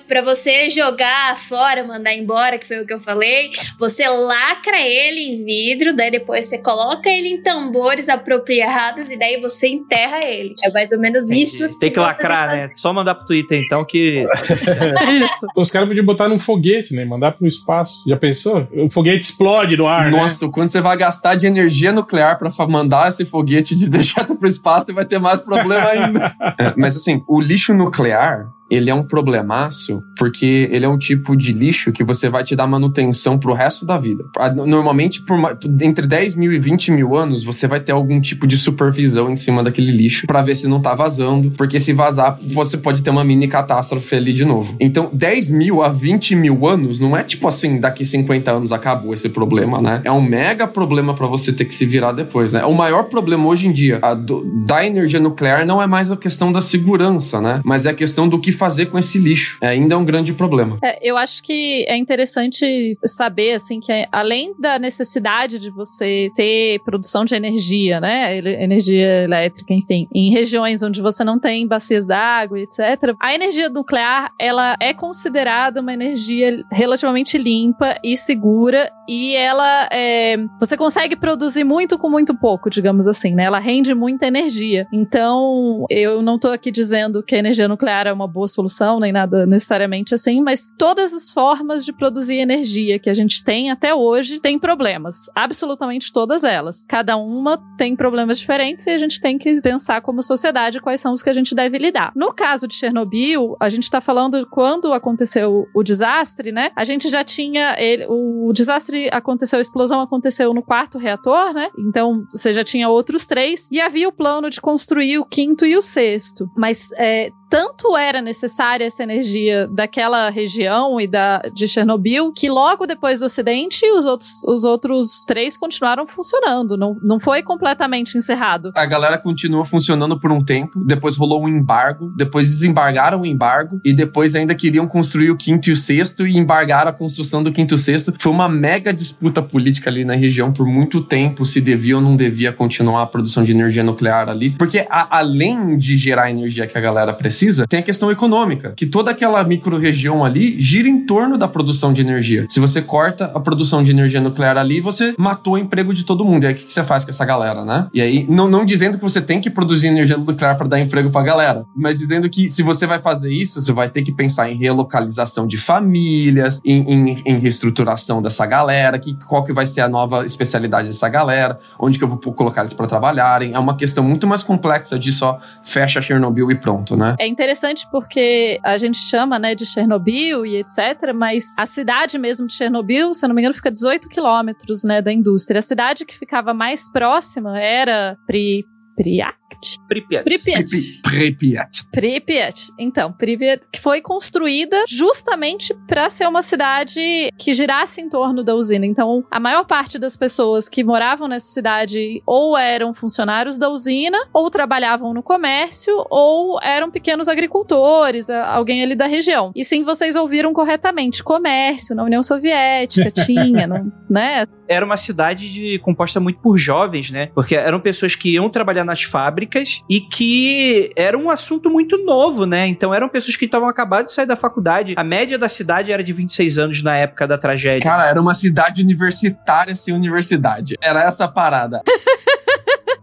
pra você jogar fora, mandar embora, que foi o que eu falei, você lacra ele em vidro, daí depois você coloca ele em tambores apropriados e daí você enterra ele. É mais ou menos tem isso. Que, tem que lacrar, né? Só mandar pro Twitter, então, que. [LAUGHS] isso. Os caras podiam botar num foguete, né? Mandar pro espaço. Já pensou? O foguete explode no ar. Né? Nossa, né? quando você vai gastar de energia nuclear pra mandar esse foguete de [LAUGHS] dejeto pro espaço, você vai ter mais problema ainda. é, [LAUGHS] mas assim, o lixo nuclear, ele é um problemaço porque ele é um tipo de lixo que você vai te dar manutenção pro resto da vida. Normalmente, por entre 10 mil e 20 mil anos, você vai ter algum tipo de supervisão em cima daquele lixo para ver se não tá vazando, porque se vazar, você pode ter uma mini catástrofe ali de novo. Então, 10 mil a 20 mil anos não é tipo assim, daqui 50 anos acabou esse problema, né? É um mega problema para você ter que se virar depois, né? O maior problema hoje em dia do, da energia nuclear não é mais a questão da segurança, né? Mas é a questão do que fazer com esse lixo. É, ainda é um grande problema. É, eu acho que é interessante saber, assim, que é, além da necessidade de você ter produção de energia, né? Energia elétrica, enfim, em regiões onde você não tem bacias d'água, etc. A energia nuclear, ela é considerada uma energia relativamente limpa e segura e ela é, você consegue produzir muito com muito pouco, digamos assim, né? Ela rende muita energia. Então, eu não tô aqui dizendo que a energia nuclear é uma boa boa solução, nem nada necessariamente assim, mas todas as formas de produzir energia que a gente tem até hoje tem problemas. Absolutamente todas elas. Cada uma tem problemas diferentes e a gente tem que pensar como sociedade quais são os que a gente deve lidar. No caso de Chernobyl, a gente está falando quando aconteceu o desastre, né? A gente já tinha ele, o desastre aconteceu, a explosão aconteceu no quarto reator, né? Então você já tinha outros três e havia o plano de construir o quinto e o sexto. Mas é, tanto era necessária essa energia daquela região e da de Chernobyl que logo depois do acidente os outros, os outros três continuaram funcionando. Não, não foi completamente encerrado. A galera continuou funcionando por um tempo, depois rolou um embargo, depois desembargaram o embargo e depois ainda queriam construir o quinto e o sexto e embargaram a construção do quinto e sexto. Foi uma mega disputa política ali na região por muito tempo se devia ou não devia continuar a produção de energia nuclear ali, porque a, além de gerar a energia que a galera precisa, tem a questão econômica, que toda aquela micro-região ali gira em torno da produção de energia. Se você corta a produção de energia nuclear ali, você matou o emprego de todo mundo. E aí o que, que você faz com essa galera, né? E aí, não, não dizendo que você tem que produzir energia nuclear para dar emprego pra galera, mas dizendo que se você vai fazer isso, você vai ter que pensar em relocalização de famílias, em, em, em reestruturação dessa galera, que, qual que vai ser a nova especialidade dessa galera, onde que eu vou colocar eles para trabalharem. É uma questão muito mais complexa de só fecha Chernobyl e pronto, né? É interessante porque a gente chama, né, de Chernobyl e etc, mas a cidade mesmo de Chernobyl, se eu não me engano, fica 18 quilômetros, né, da indústria. A cidade que ficava mais próxima era Pri Priak? Pripyat. Pripyat. Pripyat. Pripyat. Então, Pripyat que foi construída justamente para ser uma cidade que girasse em torno da usina. Então, a maior parte das pessoas que moravam nessa cidade ou eram funcionários da usina, ou trabalhavam no comércio, ou eram pequenos agricultores, alguém ali da região. E sim, vocês ouviram corretamente, comércio na União Soviética [LAUGHS] tinha, não, né? Era uma cidade de, composta muito por jovens, né? Porque eram pessoas que iam trabalhar nas fábricas e que era um assunto muito novo, né? Então eram pessoas que estavam acabadas de sair da faculdade. A média da cidade era de 26 anos na época da tragédia. Cara, era uma cidade universitária sem universidade. Era essa parada. [LAUGHS]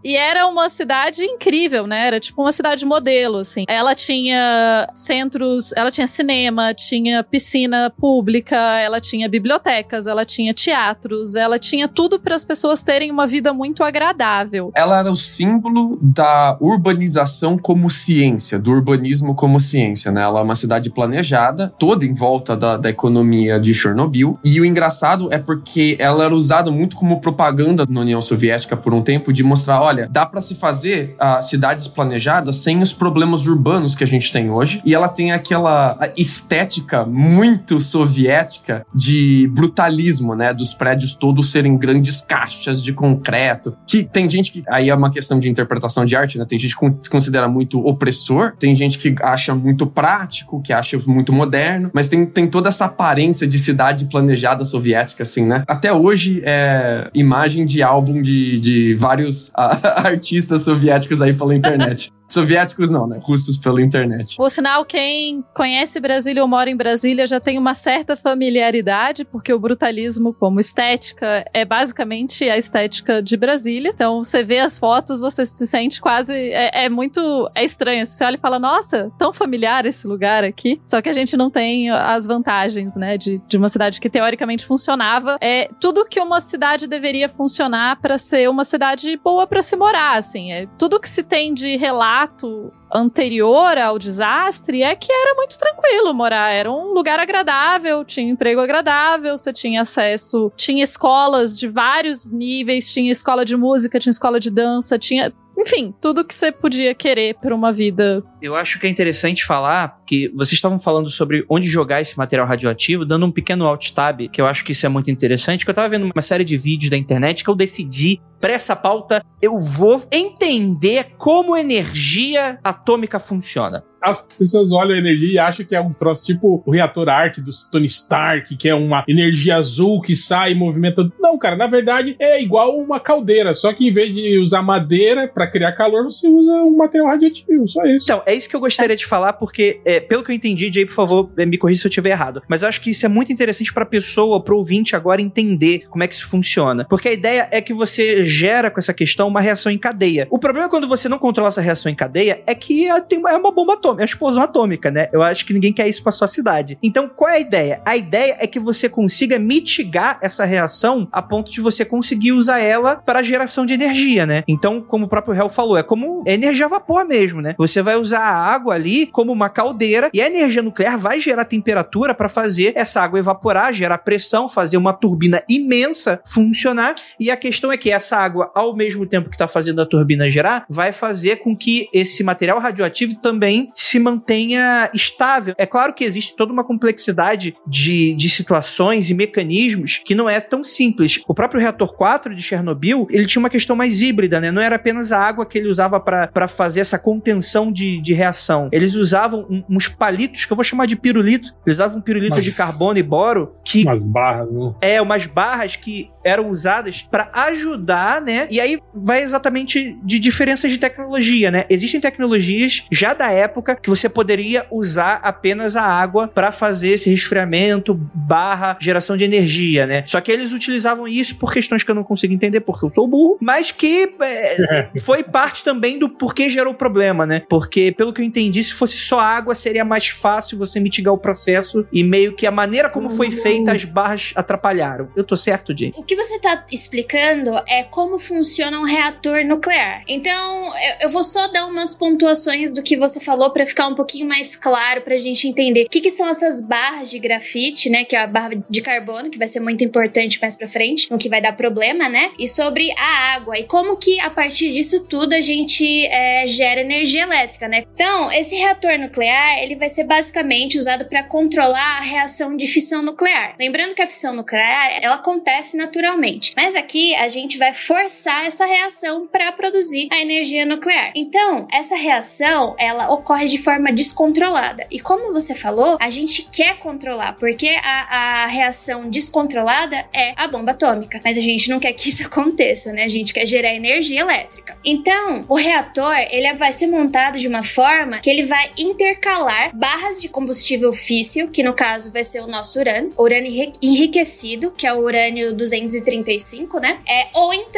E era uma cidade incrível, né? Era tipo uma cidade modelo, assim. Ela tinha centros, ela tinha cinema, tinha piscina pública, ela tinha bibliotecas, ela tinha teatros, ela tinha tudo para as pessoas terem uma vida muito agradável. Ela era o símbolo da urbanização como ciência, do urbanismo como ciência, né? Ela é uma cidade planejada, toda em volta da, da economia de Chernobyl. E o engraçado é porque ela era usada muito como propaganda na União Soviética por um tempo de mostrar, olha, olha, dá para se fazer uh, cidades planejadas sem os problemas urbanos que a gente tem hoje. E ela tem aquela estética muito soviética de brutalismo, né? Dos prédios todos serem grandes caixas de concreto. Que tem gente que. Aí é uma questão de interpretação de arte, né? Tem gente que considera muito opressor, tem gente que acha muito prático, que acha muito moderno, mas tem, tem toda essa aparência de cidade planejada soviética, assim, né? Até hoje é imagem de álbum de, de vários uh, artistas soviéticos aí pela internet. Soviéticos não, né? Russos pela internet. Por sinal, quem conhece Brasília ou mora em Brasília já tem uma certa familiaridade, porque o brutalismo como estética é basicamente a estética de Brasília. Então, você vê as fotos, você se sente quase... É, é muito... É estranho. Você olha e fala, nossa, tão familiar esse lugar aqui. Só que a gente não tem as vantagens, né? De, de uma cidade que teoricamente funcionava. É tudo que uma cidade deveria funcionar para ser uma cidade boa para se morar, assim. É tudo que se tem de relato fato anterior ao desastre é que era muito tranquilo morar. Era um lugar agradável, tinha emprego agradável, você tinha acesso, tinha escolas de vários níveis, tinha escola de música, tinha escola de dança, tinha enfim, tudo que você podia querer para uma vida. Eu acho que é interessante falar que vocês estavam falando sobre onde jogar esse material radioativo, dando um pequeno alt tab, que eu acho que isso é muito interessante, que eu tava vendo uma série de vídeos da internet que eu decidi para essa pauta eu vou entender como energia atômica funciona as pessoas olham a energia e acham que é um troço tipo o reator Arc do Tony Stark, que é uma energia azul que sai e movimenta. Não, cara, na verdade é igual uma caldeira, só que em vez de usar madeira para criar calor, você usa um material radioativo, só isso. Então, é isso que eu gostaria de falar, porque, é, pelo que eu entendi, Jay, por favor, é, me corrija se eu estiver errado, mas eu acho que isso é muito interessante pra pessoa, pro ouvinte agora entender como é que isso funciona. Porque a ideia é que você gera com essa questão uma reação em cadeia. O problema quando você não controla essa reação em cadeia é que é, tem uma, é uma bomba atômica, é uma explosão atômica, né? Eu acho que ninguém quer isso pra sua cidade. Então, qual é a ideia? A ideia é que você consiga mitigar essa reação a ponto de você conseguir usar ela para geração de energia, né? Então, como o próprio Hell falou, é como energia a vapor mesmo, né? Você vai usar a água ali como uma caldeira e a energia nuclear vai gerar temperatura para fazer essa água evaporar, gerar pressão, fazer uma turbina imensa funcionar. E a questão é que essa água, ao mesmo tempo que está fazendo a turbina gerar, vai fazer com que esse material radioativo também se mantenha estável. É claro que existe toda uma complexidade de, de situações e mecanismos que não é tão simples. O próprio reator 4 de Chernobyl, ele tinha uma questão mais híbrida, né? Não era apenas a água que ele usava para fazer essa contenção de, de reação. Eles usavam um, uns palitos, que eu vou chamar de pirulito. Eles usavam um pirulito Mas- de carbono e boro que Umas barras, né? é umas barras que eram usadas para ajudar, né? E aí vai exatamente de diferenças de tecnologia, né? Existem tecnologias já da época que você poderia usar apenas a água para fazer esse resfriamento barra geração de energia, né? Só que eles utilizavam isso por questões que eu não consigo entender porque eu sou burro, mas que é, [LAUGHS] foi parte também do porquê gerou o problema, né? Porque pelo que eu entendi, se fosse só água seria mais fácil você mitigar o processo e meio que a maneira como foi feita as barras atrapalharam. Eu tô certo, gente? O que você tá explicando é como funciona um reator nuclear. Então, eu, eu vou só dar umas pontuações do que você falou pra ficar um pouquinho mais claro pra gente entender o que, que são essas barras de grafite, né? Que é a barra de carbono, que vai ser muito importante mais pra frente, no que vai dar problema, né? E sobre a água e como que a partir disso tudo a gente é, gera energia elétrica, né? Então, esse reator nuclear, ele vai ser basicamente usado pra controlar a reação de fissão nuclear. Lembrando que a fissão nuclear, ela acontece naturalmente, mas aqui a gente vai forçar essa reação para produzir a energia nuclear. Então, essa reação, ela ocorre de forma descontrolada. E como você falou, a gente quer controlar, porque a, a reação descontrolada é a bomba atômica, mas a gente não quer que isso [LAUGHS] aconteça, né? A gente quer gerar energia elétrica. Então, o reator, ele vai ser montado de uma forma que ele vai intercalar barras de combustível físsil, que no caso vai ser o nosso urânio, urânio enri- enriquecido, que é o urânio 235, né? É, ou então,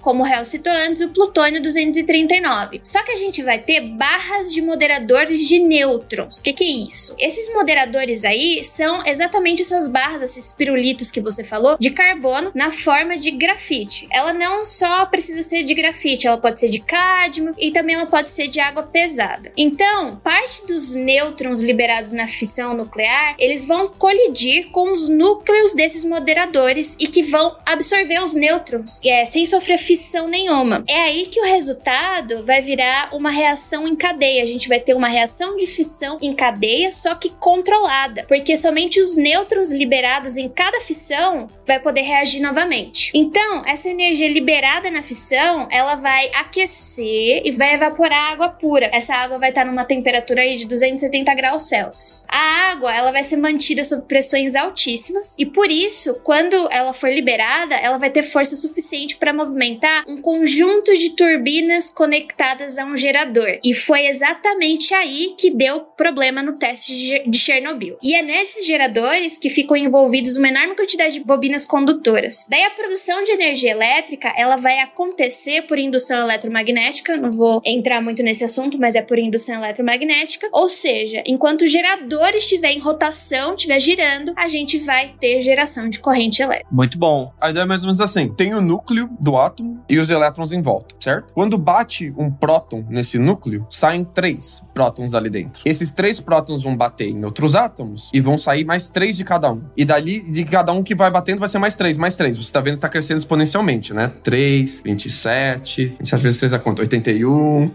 como o Hel citou antes, o plutônio 239. Só que a gente vai ter barras de moderadores de nêutrons. O que, que é isso? Esses moderadores aí são exatamente essas barras, esses pirulitos que você falou, de carbono na forma de grafite. Ela não só precisa ser de grafite, ela pode ser de cádmio e também ela pode ser de água pesada. Então, parte dos nêutrons liberados na fissão nuclear, eles vão colidir com os núcleos desses moderadores e que vão absorver os nêutrons, é, sem sofrer fissão nenhuma. É aí que o resultado vai virar uma reação em cadeia. A gente vai ter uma reação de fissão em cadeia, só que controlada, porque somente os nêutrons liberados em cada fissão vai poder reagir novamente. Então, essa energia liberada na fissão, ela vai aquecer e vai evaporar água pura. Essa água vai estar numa temperatura aí de 270 graus Celsius. A água, ela vai ser mantida sob pressões altíssimas e por isso, quando ela for liberada, ela vai ter força suficiente para movimentar um conjunto de turbinas conectadas a um gerador. E foi exatamente aí que deu problema no teste de Chernobyl. E é nesses geradores que ficam envolvidos uma enorme quantidade de bobinas condutoras. Daí a produção de energia elétrica, ela vai acontecer por indução eletromagnética, não vou entrar muito nesse assunto, mas é por indução eletromagnética, ou seja, enquanto o gerador estiver em rotação, estiver girando, a gente vai ter geração de corrente elétrica. Muito bom. A ideia é mais ou menos assim: tem o núcleo do átomo e os elétrons em volta, certo? Quando bate um próton nesse núcleo, saem três prótons ali dentro. Esses três prótons vão bater em outros átomos e vão sair mais três de cada um. E dali, de cada um que vai batendo, vai ser mais três, mais três. Você tá vendo que tá crescendo exponencialmente, né? 3, 27, 27 vezes 3 dá quanto? 81.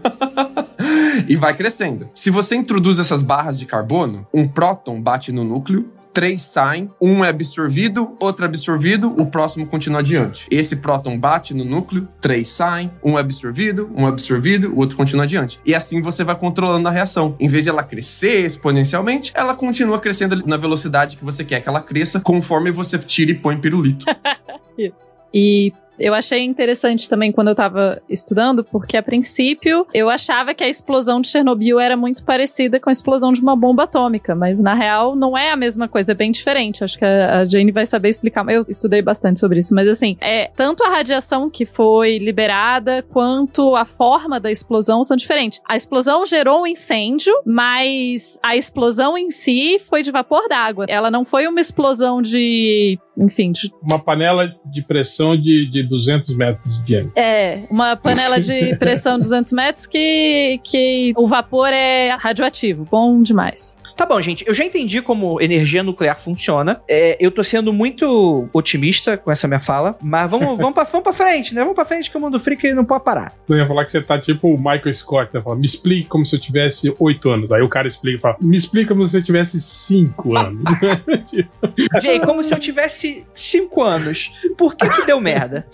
[LAUGHS] e vai crescendo. Se você introduz essas barras de carbono, um próton bate no núcleo, três saem, um é absorvido, outro é absorvido, o próximo continua adiante. Esse próton bate no núcleo, três saem, um é absorvido, um é absorvido, o outro continua adiante. E assim você vai controlando a reação. Em vez de ela crescer exponencialmente, ela continua crescendo na velocidade que você quer que ela cresça, conforme você tira e põe pirulito. [LAUGHS] Isso. E Eu achei interessante também quando eu tava estudando, porque a princípio eu achava que a explosão de Chernobyl era muito parecida com a explosão de uma bomba atômica, mas na real não é a mesma coisa, é bem diferente. Acho que a, Jane vai saber explicar. Eu estudei bastante sobre isso, mas assim, é tanto a radiação que foi liberada quanto a forma da explosão são diferentes. A explosão gerou um incêndio, mas a explosão em si foi de vapor d'água. Ela não foi uma explosão de enfim. De... Uma panela de pressão de, de 200 metros de diâmetro. É, uma panela de [LAUGHS] pressão de 200 metros que, que o vapor é radioativo. Bom demais. Tá bom, gente. Eu já entendi como energia nuclear funciona. É, eu tô sendo muito otimista com essa minha fala, mas vamos, [LAUGHS] vamos, pra, vamos pra frente, né? Vamos pra frente que o mundo freak não pode parar. Eu ia falar que você tá tipo o Michael Scott, né? Fala, me explique como se eu tivesse oito anos. Aí o cara explica e fala, me explica como se eu tivesse cinco anos. [LAUGHS] [LAUGHS] Jay, como se eu tivesse cinco anos. Por que que deu merda?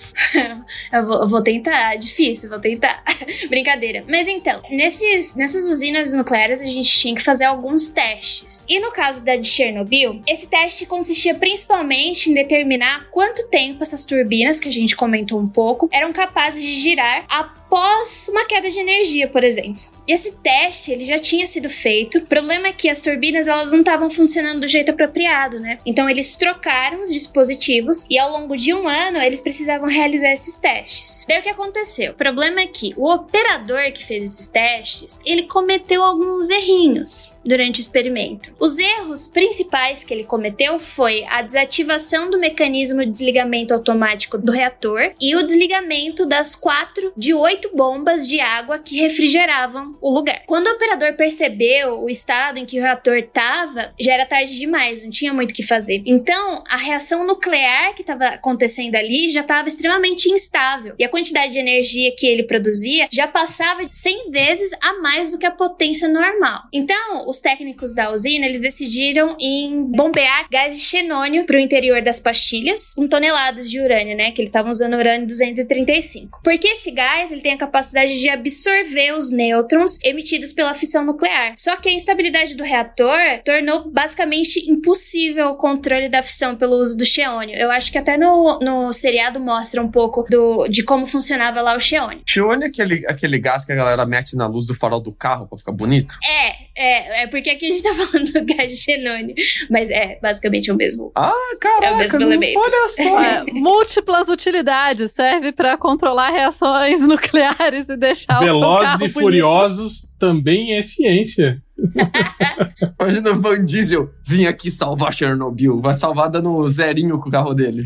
eu, vou, eu vou tentar, é difícil, vou tentar. Brincadeira. Mas então, nesses, nessas usinas nucleares a gente tinha que fazer alguns testes testes. E no caso da de Chernobyl, esse teste consistia principalmente em determinar quanto tempo essas turbinas, que a gente comentou um pouco, eram capazes de girar após uma queda de energia, por exemplo. Esse teste ele já tinha sido feito. O problema é que as turbinas elas não estavam funcionando do jeito apropriado, né? Então eles trocaram os dispositivos e ao longo de um ano eles precisavam realizar esses testes. Daí o que aconteceu? O problema é que o operador que fez esses testes ele cometeu alguns errinhos durante o experimento. Os erros principais que ele cometeu foi a desativação do mecanismo de desligamento automático do reator e o desligamento das quatro de oito bombas de água que refrigeravam o lugar. Quando o operador percebeu o estado em que o reator estava, já era tarde demais, não tinha muito o que fazer. Então, a reação nuclear que estava acontecendo ali já estava extremamente instável e a quantidade de energia que ele produzia já passava 100 vezes a mais do que a potência normal. Então, os técnicos da usina eles decidiram em bombear gás de xenônio para o interior das pastilhas, com toneladas de urânio, né? Que eles estavam usando urânio 235. Porque esse gás ele tem a capacidade de absorver os nêutrons emitidos pela fissão nuclear. Só que a instabilidade do reator tornou basicamente impossível o controle da fissão pelo uso do xeônio. Eu acho que até no, no seriado mostra um pouco do, de como funcionava lá o xeônio. Xeônio é aquele, aquele gás que a galera mete na luz do farol do carro pra ficar bonito? É, é, é porque aqui a gente tá [LAUGHS] falando do gás de xenônio. Mas é basicamente o mesmo. Ah, caraca, é o mesmo elemento. Olha só. É, múltiplas utilidades. Serve para controlar reações [LAUGHS] nucleares e deixar Velozes o seu e Furiosos também é ciência. [LAUGHS] Imagina o Van Diesel vir aqui salvar Chernobyl. Vai salvar dando zerinho com o carro dele.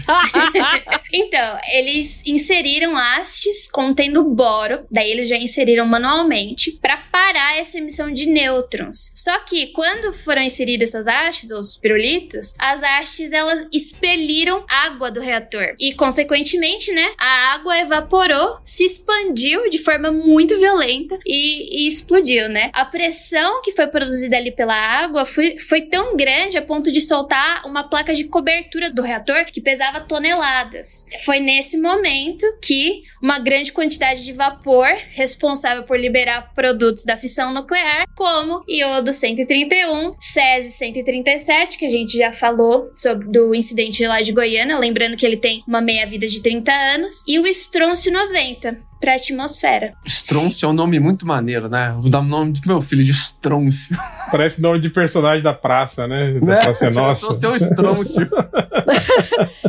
[LAUGHS] então, eles inseriram hastes contendo boro, daí eles já inseriram manualmente, para parar essa emissão de nêutrons. Só que quando foram inseridas essas hastes, os pirulitos, as hastes elas expeliram água do reator. E, consequentemente, né, a água evaporou, se expandiu de forma muito violenta e, e explodiu, né? A pressão que foi produzida ali pela água foi, foi tão grande a ponto de soltar uma placa de cobertura do reator que pesava toneladas. Foi nesse momento que uma grande quantidade de vapor, responsável por liberar produtos da fissão nuclear, como iodo 131, césio 137, que a gente já falou sobre do incidente lá de Goiânia, lembrando que ele tem uma meia-vida de 30 anos, e o estrôncio 90, pra atmosfera. Strôncio é um nome muito maneiro, né? Vou dar o nome do meu filho de Strôncio. Parece nome de personagem da praça, né? Da Né? Praça é Eu Nossa. sou seu Strôncio.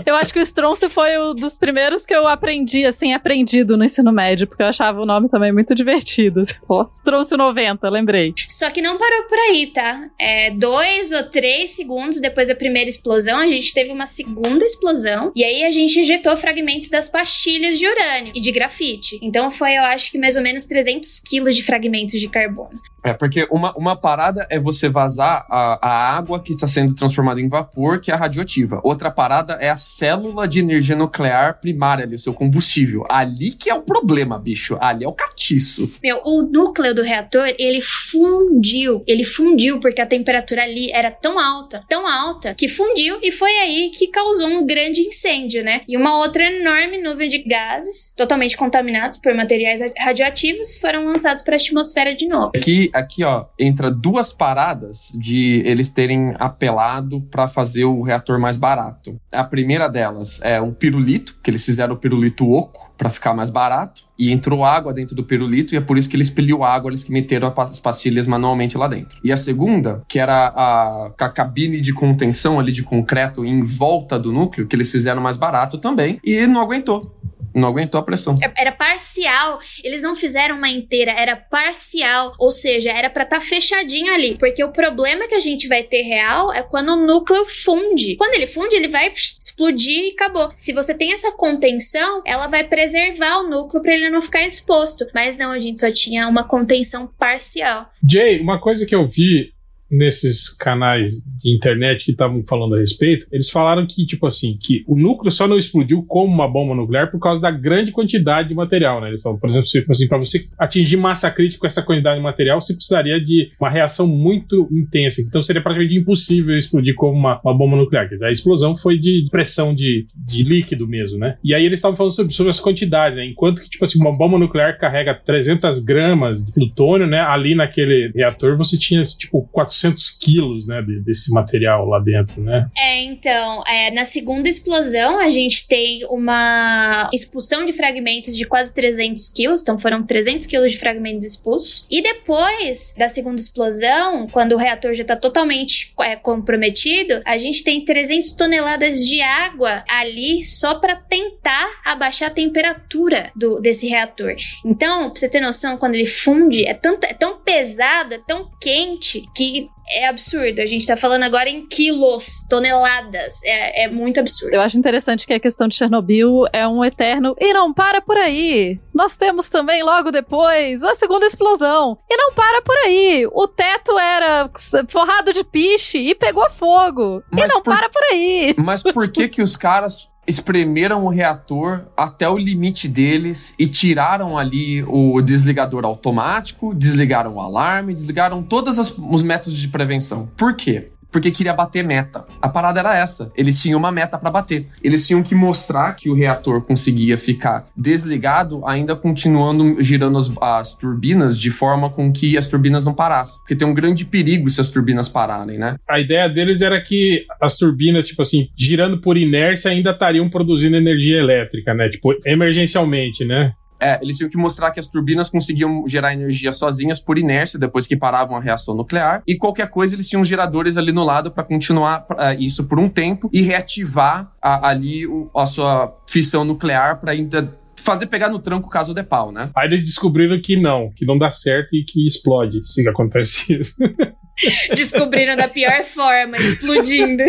Eu acho que o estronço foi um dos primeiros que eu aprendi, assim, aprendido no ensino médio, porque eu achava o nome também muito divertido. [LAUGHS] Estronço 90, lembrei. Só que não parou por aí, tá? É, dois ou três segundos depois da primeira explosão, a gente teve uma segunda explosão. E aí a gente ejetou fragmentos das pastilhas de urânio e de grafite. Então foi, eu acho que mais ou menos 300 quilos de fragmentos de carbono. É, porque uma, uma parada é você vazar a, a água que está sendo transformada em vapor, que é radioativa. Outra parada é a célula de energia nuclear primária ali, o seu combustível. Ali que é o problema, bicho. Ali é o catiço. Meu, o núcleo do reator, ele fundiu. Ele fundiu porque a temperatura ali era tão alta, tão alta, que fundiu e foi aí que causou um grande incêndio, né? E uma outra enorme nuvem de gases, totalmente contaminados por materiais radioativos, foram lançados para a atmosfera de novo. Aqui, aqui, ó, entra duas paradas de eles terem apelado para fazer o reator mais barato. A primeira delas é o pirulito, que eles fizeram o pirulito oco para ficar mais barato. E entrou água dentro do pirulito, e é por isso que ele expeliu água, eles que meteram as pastilhas manualmente lá dentro. E a segunda, que era a, a cabine de contenção ali de concreto em volta do núcleo, que eles fizeram mais barato também, e não aguentou não aguentou a pressão. É, era parcial. Eles não fizeram uma inteira, era parcial. Ou seja, era para estar tá fechadinho ali. Porque o problema que a gente vai ter real é quando o núcleo funde. Quando ele funde, ele vai explodir e acabou. Se você tem essa contenção, ela vai preservar o núcleo para ele não ficar exposto. Mas não, a gente só tinha uma contenção parcial. Jay, uma coisa que eu vi nesses canais de internet que estavam falando a respeito, eles falaram que, tipo assim, que o núcleo só não explodiu como uma bomba nuclear por causa da grande quantidade de material, né? Eles falam, por exemplo, tipo assim, para você atingir massa crítica com essa quantidade de material, você precisaria de uma reação muito intensa. Então seria praticamente impossível explodir como uma, uma bomba nuclear. A explosão foi de pressão de, de líquido mesmo, né? E aí eles estavam falando sobre, sobre as quantidades, né? Enquanto que, tipo assim, uma bomba nuclear carrega 300 gramas de plutônio, né? Ali naquele reator você tinha, tipo, 400 400 quilos, né, desse material lá dentro, né? É, então, é, na segunda explosão a gente tem uma expulsão de fragmentos de quase 300 quilos, então foram 300 quilos de fragmentos expulsos. E depois da segunda explosão, quando o reator já está totalmente é, comprometido, a gente tem 300 toneladas de água ali só para tentar abaixar a temperatura do, desse reator. Então, pra você ter noção, quando ele funde, é, tão, é tão pesado, é tão quente, que é absurdo. A gente tá falando agora em quilos, toneladas. É, é muito absurdo. Eu acho interessante que a questão de Chernobyl é um eterno. E não para por aí. Nós temos também, logo depois, a segunda explosão. E não para por aí. O teto era forrado de piche e pegou fogo. Mas e não por... para por aí. Mas por que que os caras espremeram o reator até o limite deles e tiraram ali o desligador automático, desligaram o alarme, desligaram todos os métodos de prevenção. Por quê? Porque queria bater meta. A parada era essa. Eles tinham uma meta para bater. Eles tinham que mostrar que o reator conseguia ficar desligado, ainda continuando girando as, as, turbinas de forma com que as turbinas não parassem. Porque tem um grande perigo se as turbinas pararem, né? A ideia deles era que as turbinas, tipo assim, girando por inércia, ainda estariam produzindo energia elétrica, né? Tipo, emergencialmente, né? É, eles tinham que mostrar que as turbinas conseguiam gerar energia sozinhas por inércia depois que paravam a reação nuclear. E qualquer coisa, eles tinham geradores ali no lado para continuar uh, isso por um tempo e reativar a, ali o, a sua fissão nuclear para ainda fazer pegar no tranco caso de pau, né? Aí eles descobriram que não, que não dá certo e que explode se acontece isso. [LAUGHS] [LAUGHS] Descobriram da pior forma, explodindo.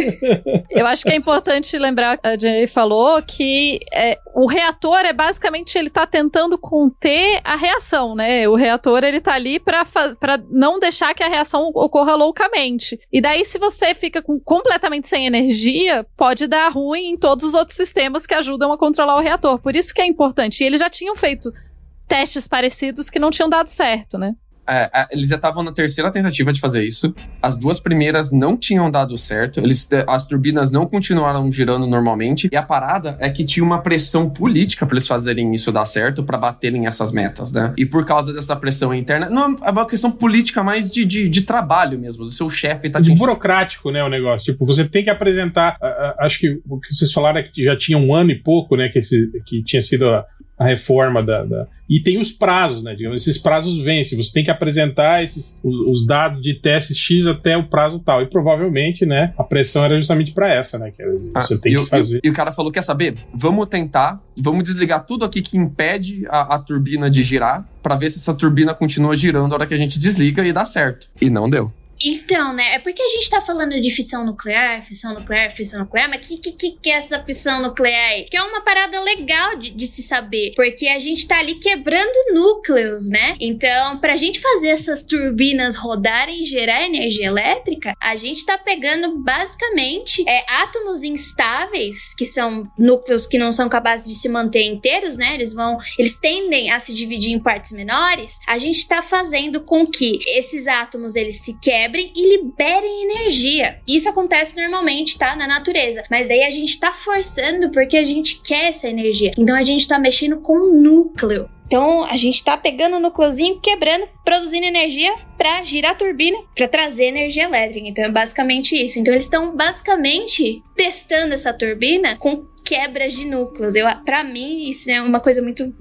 Eu acho que é importante lembrar, a Jenny falou, que é, o reator é basicamente ele tá tentando conter a reação, né? O reator ele tá ali para não deixar que a reação ocorra loucamente. E daí, se você fica com, completamente sem energia, pode dar ruim em todos os outros sistemas que ajudam a controlar o reator. Por isso que é importante. E eles já tinham feito testes parecidos que não tinham dado certo, né? É, é, eles já estavam na terceira tentativa de fazer isso. As duas primeiras não tinham dado certo. Eles, é, as turbinas não continuaram girando normalmente. E a parada é que tinha uma pressão política para eles fazerem isso dar certo, para baterem essas metas, né? E por causa dessa pressão interna, não é uma questão política mais de, de, de trabalho mesmo, do seu chefe tá De burocrático, né? O negócio. Tipo, você tem que apresentar. acho que o que vocês falaram é que já tinha um ano e pouco, né? Que, esse, que tinha sido a, a reforma da, da, E tem os prazos, né? Digamos, esses prazos vencem. Você tem que apresentar esses, os, os dados de testes X até o prazo tal. E provavelmente, né, a pressão era justamente para essa, né? Que você ah, tem que fazer. E, e, o cara falou: quer saber? Vamos tentar, vamos desligar tudo aqui que impede a, a turbina de girar, para ver se essa turbina continua girando a hora que a gente desliga e dá certo. E não deu. Então, né? É porque a gente tá falando de fissão nuclear, fissão nuclear, fissão nuclear, mas o que, que, que, é essa fissão nuclear aí? Que é uma parada legal de, de, se saber, porque a gente tá ali quebrando núcleos, né? Então, pra gente fazer essas turbinas rodarem e gerar energia elétrica, a gente tá pegando basicamente é, átomos instáveis, que são núcleos que não são capazes de se manter inteiros, né? Eles vão, eles tendem a se dividir em partes menores. A gente tá fazendo com que esses átomos eles se quebrem quebrem e liberem energia. Isso acontece normalmente, tá? Na natureza. Mas daí a gente tá forçando porque a gente quer essa energia. Então a gente tá mexendo com o núcleo. Então a gente tá pegando o núcleozinho, quebrando, produzindo energia para girar a turbina, para trazer energia elétrica. Então é basicamente isso. Então eles estão basicamente testando essa turbina com quebras de núcleos. Eu, para mim isso é uma coisa muito.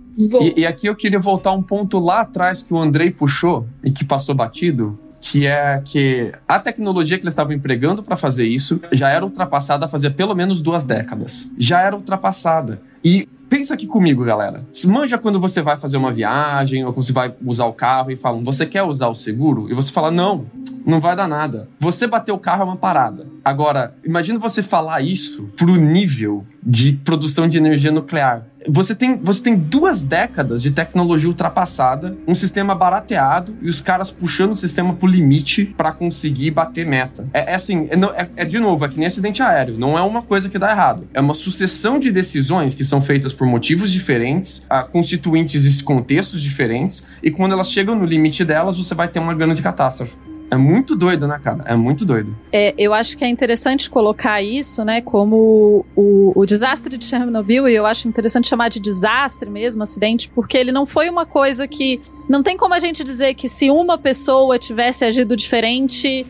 E, e aqui eu queria voltar um ponto lá atrás que o Andrei puxou e que passou batido, que é que a tecnologia que eles estavam empregando para fazer isso já era ultrapassada fazia pelo menos duas décadas. Já era ultrapassada. E pensa aqui comigo, galera. Manja quando você vai fazer uma viagem ou quando você vai usar o carro e falam, você quer usar o seguro? E você fala, não, não vai dar nada. Você bater o carro é uma parada. Agora, imagina você falar isso pro nível de produção de energia nuclear. Você tem, você tem duas décadas de tecnologia ultrapassada, um sistema barateado e os caras puxando o sistema pro limite para conseguir bater meta. É, é assim, é, é, é, de novo, é que nem acidente aéreo. Não é uma coisa que dá errado. É uma sucessão de decisões que são feitas por motivos diferentes, a, constituintes e contextos diferentes, e quando elas chegam no limite delas, você vai ter uma grande catástrofe. É muito doido, né, cara? É muito doido. É, eu acho que é interessante colocar isso, né, como o, o desastre de Chernobyl, e eu acho interessante chamar de desastre mesmo, acidente, porque ele não foi uma coisa que. Não tem como a gente dizer que se uma pessoa tivesse agido diferente,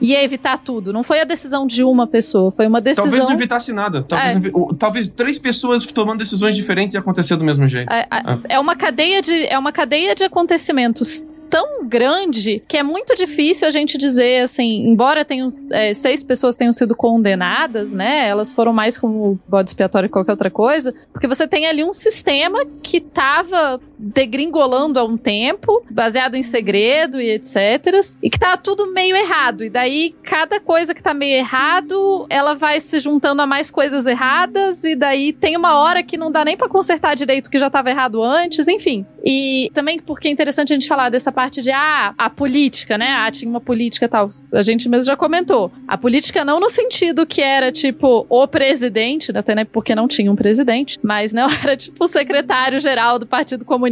ia evitar tudo. Não foi a decisão de uma pessoa, foi uma decisão. Talvez não evitasse nada. Talvez, É. ou- talvez três pessoas tomando decisões diferentes e acontecer do mesmo jeito. É, é- é uma cadeia de é uma cadeia de acontecimentos tão grande que é muito difícil a gente dizer assim, embora tenham é, seis pessoas tenham sido condenadas, né? Elas foram mais como bode expiatório que qualquer outra coisa, porque você tem ali um sistema que estava degringolando há um tempo, baseado em segredo e etc, e que tá tudo meio errado. E daí cada coisa que tá meio errado, ela vai se juntando a mais coisas erradas e daí tem uma hora que não dá nem pra consertar direito o que já tava errado antes, enfim. E também porque é interessante a gente falar dessa parte de ah, a política, né? Ah, tinha uma política tal. A gente mesmo já comentou. A política não no sentido que era tipo o presidente, até né, porque não tinha um presidente, mas não [LAUGHS] era tipo o secretário-geral do Partido Comunista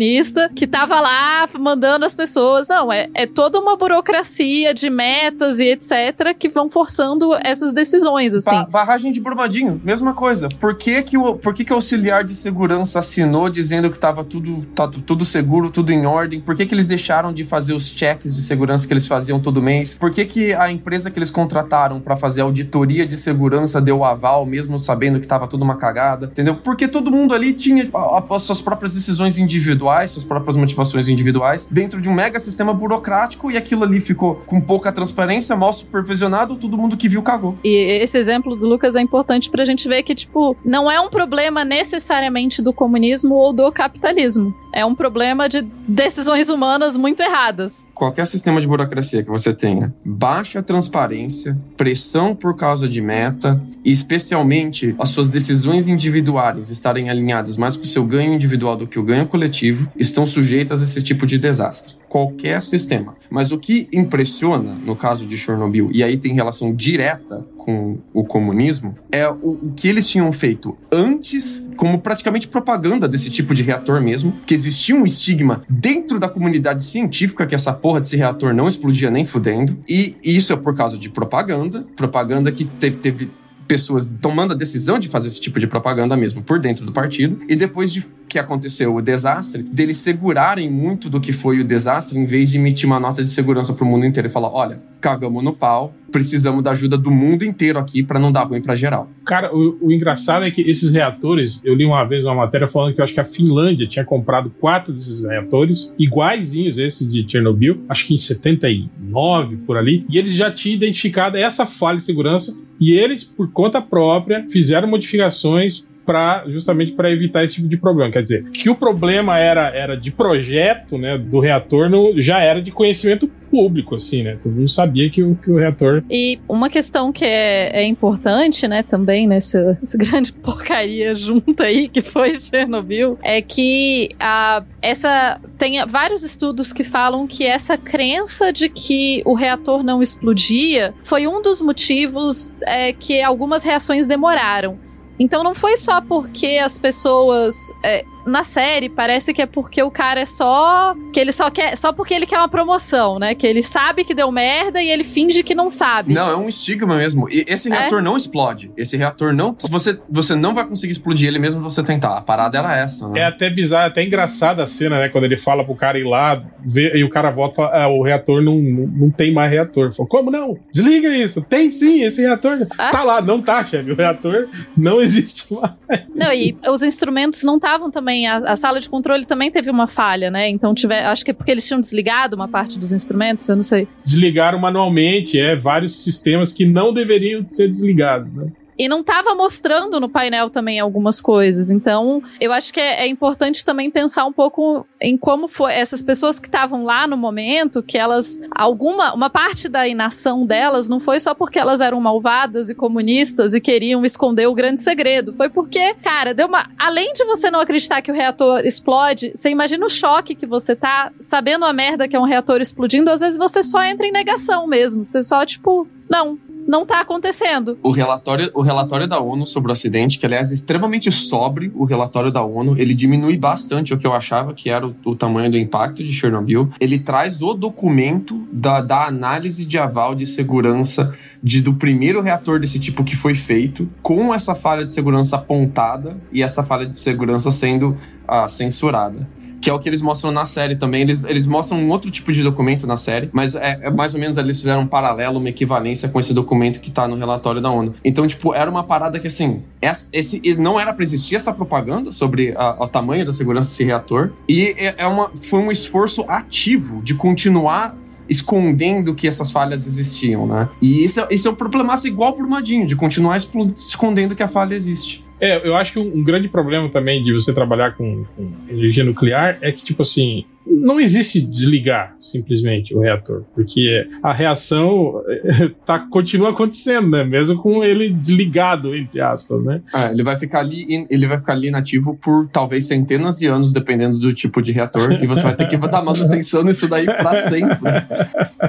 que tava lá mandando as pessoas. Não, é, é toda uma burocracia de metas e etc que vão forçando essas decisões, assim. Ba- barragem de Brumadinho, mesma coisa. Por que que o, por que que o auxiliar de segurança assinou dizendo que estava tudo, tá tudo seguro, tudo em ordem? Por que que eles deixaram de fazer os checks de segurança que eles faziam todo mês? Por que que a empresa que eles contrataram para fazer auditoria de segurança deu aval, mesmo sabendo que estava tudo uma cagada? Entendeu? Porque todo mundo ali tinha as suas próprias decisões individuais, suas próprias motivações individuais, dentro de um mega sistema burocrático e aquilo ali ficou com pouca transparência, mal supervisionado, todo mundo que viu cagou. E esse exemplo do Lucas é importante pra gente ver que, tipo, não é um problema necessariamente do comunismo ou do capitalismo. É um problema de decisões humanas muito erradas. qualquer sistema de burocracia que você tenha baixa transparência, pressão por causa de meta e especialmente as suas decisões individuais estarem alinhadas mais com o seu ganho individual do que o ganho coletivo, estão sujeitas a esse tipo de desastre. Qualquer sistema. Mas o que impressiona no caso de Chernobyl, e aí tem relação direta com o comunismo, é o, o que eles tinham feito antes, como praticamente propaganda desse tipo de reator mesmo, que existia um estigma dentro da comunidade científica que essa porra desse reator não explodia nem fudendo, e isso é por causa de propaganda, propaganda que teve, teve pessoas tomando a decisão de fazer esse tipo de propaganda mesmo por dentro do partido, e depois de que aconteceu o desastre, deles segurarem muito do que foi o desastre, em vez de emitir uma nota de segurança pro mundo inteiro e falar: olha, cagamos no pau, precisamos da ajuda do mundo inteiro aqui pra não dar ruim pra geral. Cara, o, o engraçado é que esses reatores, eu li uma vez uma matéria falando que eu acho que a Finlândia tinha comprado quatro desses reatores, iguaizinhos esses de Chernobyl, acho que em 79 por ali, e eles já tinham identificado essa falha de segurança e eles, por conta própria, fizeram modificações para justamente para evitar esse tipo de problema. Quer dizer, que o problema era, era de projeto, né, do reator, no, já era de conhecimento público, assim, né? Todo mundo sabia que o, que o reator E uma questão que é, é importante, né, também nessa essa [LAUGHS] grande porcaria junta aí que foi Chernobyl, é que a, essa tem vários estudos que falam que essa crença de que o reator não explodia foi um dos motivos é, que algumas reações demoraram. Então não foi só porque as pessoas. é, na série, parece que é porque o cara é só. Que ele só quer. Só porque ele quer uma promoção, né? Que ele sabe que deu merda e ele finge que não sabe. Não, é um estigma mesmo. E esse É? reator não explode. Esse reator não. Você, você não vai conseguir explodir ele mesmo se você tentar. A parada era essa, né? É até bizarro, até engraçada a cena, né? Quando ele fala pro cara ir lá, ver, e o cara volta e fala: ah, o reator não, não, não tem mais reator. Fala, como não? Desliga isso. Tem sim, esse reator. Ah. Tá lá, não tá, chefe. O reator não [LAUGHS] existe mais. Não, e os instrumentos não estavam também. A, a sala de controle também teve uma falha, né? Então tiver. Acho que é porque eles tinham desligado uma parte dos instrumentos, eu não sei. Desligaram manualmente, é, vários sistemas que não deveriam ser desligados, né? E não estava mostrando no painel também algumas coisas. Então, eu acho que é, é importante também pensar um pouco em como foi essas pessoas que estavam lá no momento, que elas alguma uma parte da inação delas não foi só porque elas eram malvadas e comunistas e queriam esconder o grande segredo, foi porque, cara, deu uma além de você não acreditar que o reator explode, você imagina o choque que você tá sabendo a merda que é um reator explodindo, às vezes você só entra em negação mesmo, você só tipo, não, não tá acontecendo. O relatório, o relatório da ONU sobre o acidente, que aliás é extremamente sóbrio, o relatório da ONU, ele diminui bastante o que eu achava que era o, o tamanho do impacto de Chernobyl. Ele traz o documento da, da análise de aval de segurança de, do primeiro reator desse tipo que foi feito, com essa falha de segurança apontada e essa falha de segurança sendo ah, censurada. Que é o que eles mostram na série também. Eles, eles mostram um outro tipo de documento na série, mas é, é mais ou menos eles fizeram um paralelo, uma equivalência com esse documento que tá no relatório da ONU. Então, tipo, era uma parada que assim, essa- esse, não era pra existir essa propaganda sobre o tamanho da segurança desse reator. E é, é uma, foi um esforço ativo de continuar escondendo que essas falhas existiam, né? E isso, é- isso é um problemaço igual pro Madinho, de continuar escondendo que a falha existe. É, eu acho que um, um grande problema também de você trabalhar com, com energia nuclear é que, tipo assim, não existe desligar simplesmente o reator, porque a reação [LAUGHS] tá, continua acontecendo, né? Mesmo com ele desligado, entre aspas, né? É, ele vai ficar ali, ele vai ficar ali inativo por talvez centenas de anos, dependendo do tipo de reator, e você vai ter que [LAUGHS] dar manutenção nisso daí pra sempre.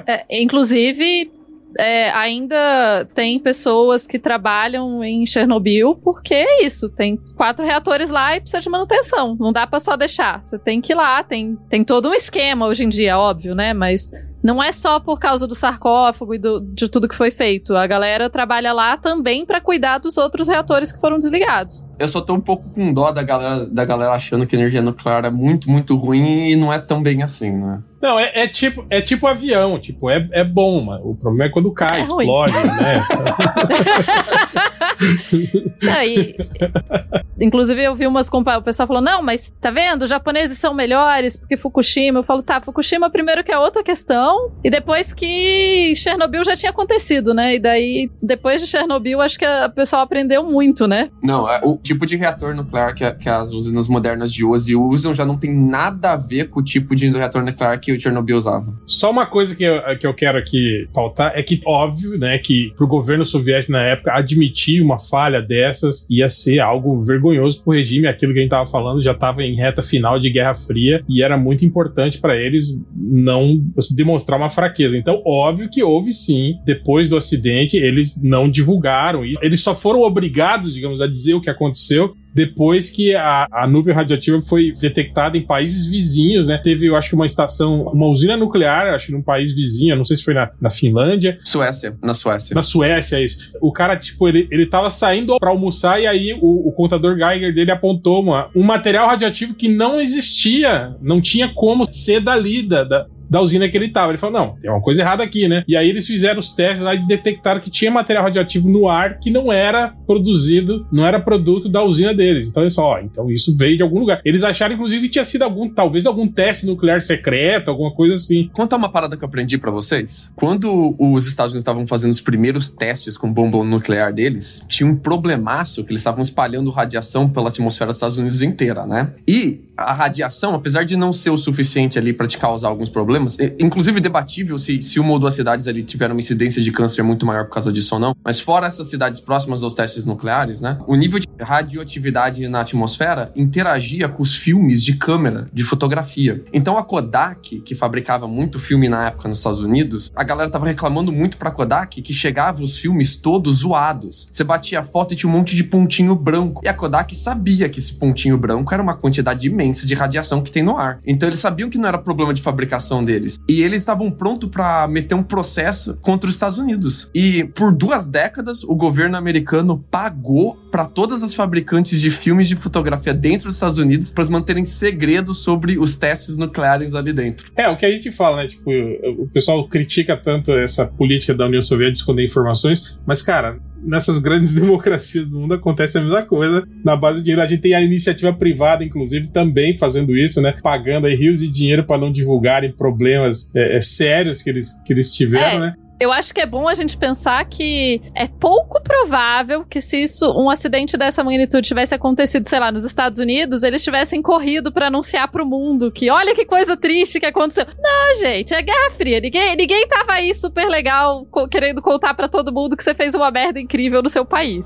É, inclusive, é, ainda tem pessoas que trabalham em Chernobyl porque é isso. Tem quatro reatores lá e precisa de manutenção. Não dá pra só deixar. Você tem que ir lá. Tem, tem todo um esquema hoje em dia, óbvio, né? Mas não é só por causa do sarcófago e do- de tudo que foi feito. A galera trabalha lá também pra cuidar dos outros reatores que foram desligados. Eu só tô um pouco com dó da galera, da galera achando que energia nuclear é muito, muito ruim e não é tão bem assim, né? Não, é, é tipo é tipo avião, tipo, é, é bom, mano. O problema é quando cai, É ruim. explode, né? [LAUGHS] Não, e- Inclusive, eu vi umas compa- o pessoal falou: não, mas tá vendo? Os japoneses são melhores porque Fukushima. Eu falo, tá, Fukushima primeiro que é outra questão, e depois que Chernobyl já tinha acontecido, né? E daí, depois de Chernobyl, acho que a- o pessoal aprendeu muito, né? Não, é, o tipo de reator nuclear que, que as usinas modernas de hoje usam já não tem nada a ver com o tipo de reator nuclear que o Chernobyl usava. Só uma coisa que eu, que eu quero aqui pautar é que, óbvio, né, que pro governo soviético na época admitir uma falha dessas ia ser algo vergonhoso pro regime. Aquilo que a gente tava falando já tava em reta final de Guerra Fria e era muito importante para eles não demonstrar uma fraqueza. Então, óbvio que houve sim, depois do acidente, eles não divulgaram. E eles só foram obrigados, digamos, a dizer o que aconteceu depois que a, a nuvem radioativa foi detectada em países vizinhos, né? Teve, eu acho que uma estação, uma usina nuclear, acho que num país vizinho, não sei se foi na, na Finlândia, Suécia, na Suécia. na Suécia, é isso. O cara, tipo, ele, ele tava saindo pra almoçar e aí o, o contador Geiger dele apontou uma, um material radioativo que não existia, não tinha como ser dali, da, da, da usina que ele tava. Ele falou, não, tem uma coisa errada aqui, né? E aí eles fizeram os testes lá e detectaram que tinha material radioativo no ar que não era produzido, não era produto da usina deles. Então eles falaram, ó, então isso veio de algum lugar. Eles acharam, inclusive, que tinha sido algum, talvez algum teste nuclear secreto, alguma coisa assim. Conta uma parada que eu aprendi pra vocês. Quando os Estados Unidos estavam fazendo os primeiros testes com bomba nuclear deles, tinha um problemaço que eles estavam espalhando radiação pela atmosfera dos Estados Unidos inteira, né? E a radiação, apesar de não ser o suficiente ali para te causar alguns problemas, é, inclusive debatível se, se uma ou duas cidades ali tiveram uma incidência de câncer muito maior por causa disso ou não, mas fora essas cidades próximas aos testes nucleares, né? O nível de radioatividade na atmosfera interagia com os filmes de câmera, de fotografia. Então a Kodak, que fabricava muito filme na época nos Estados Unidos, a galera tava reclamando muito pra Kodak que chegava os filmes todos zoados. Você batia a foto e tinha um monte de pontinho branco. E a Kodak sabia que esse pontinho branco era uma quantidade imensa de radiação que tem no ar. Então eles sabiam que não era problema de fabricação deles. E eles estavam prontos para meter um processo contra os Estados Unidos. E por duas décadas, o governo americano pagou para todas as fabricantes de filmes de fotografia dentro dos Estados Unidos para manterem segredo sobre os testes nucleares ali dentro. É, o que a gente fala, né? Tipo, o pessoal critica tanto essa política da União Soviética de esconder informações, mas, cara, nessas grandes [LAUGHS] democracias do mundo acontece a mesma coisa. Na base do dinheiro, a gente tem a iniciativa privada, inclusive, também fazendo isso, né? Pagando aí rios de dinheiro para não divulgarem problemas é, é, sérios que eles, que eles tiveram, É. né? Eu acho que é bom a gente pensar que é pouco provável que se isso, um acidente dessa magnitude tivesse acontecido, sei lá, nos Estados Unidos, eles tivessem corrido pra anunciar pro mundo que olha que coisa triste que aconteceu. Não, gente, é Guerra Fria. Ninguém, ninguém tava aí super legal co- querendo contar pra todo mundo que você fez uma merda incrível no seu país.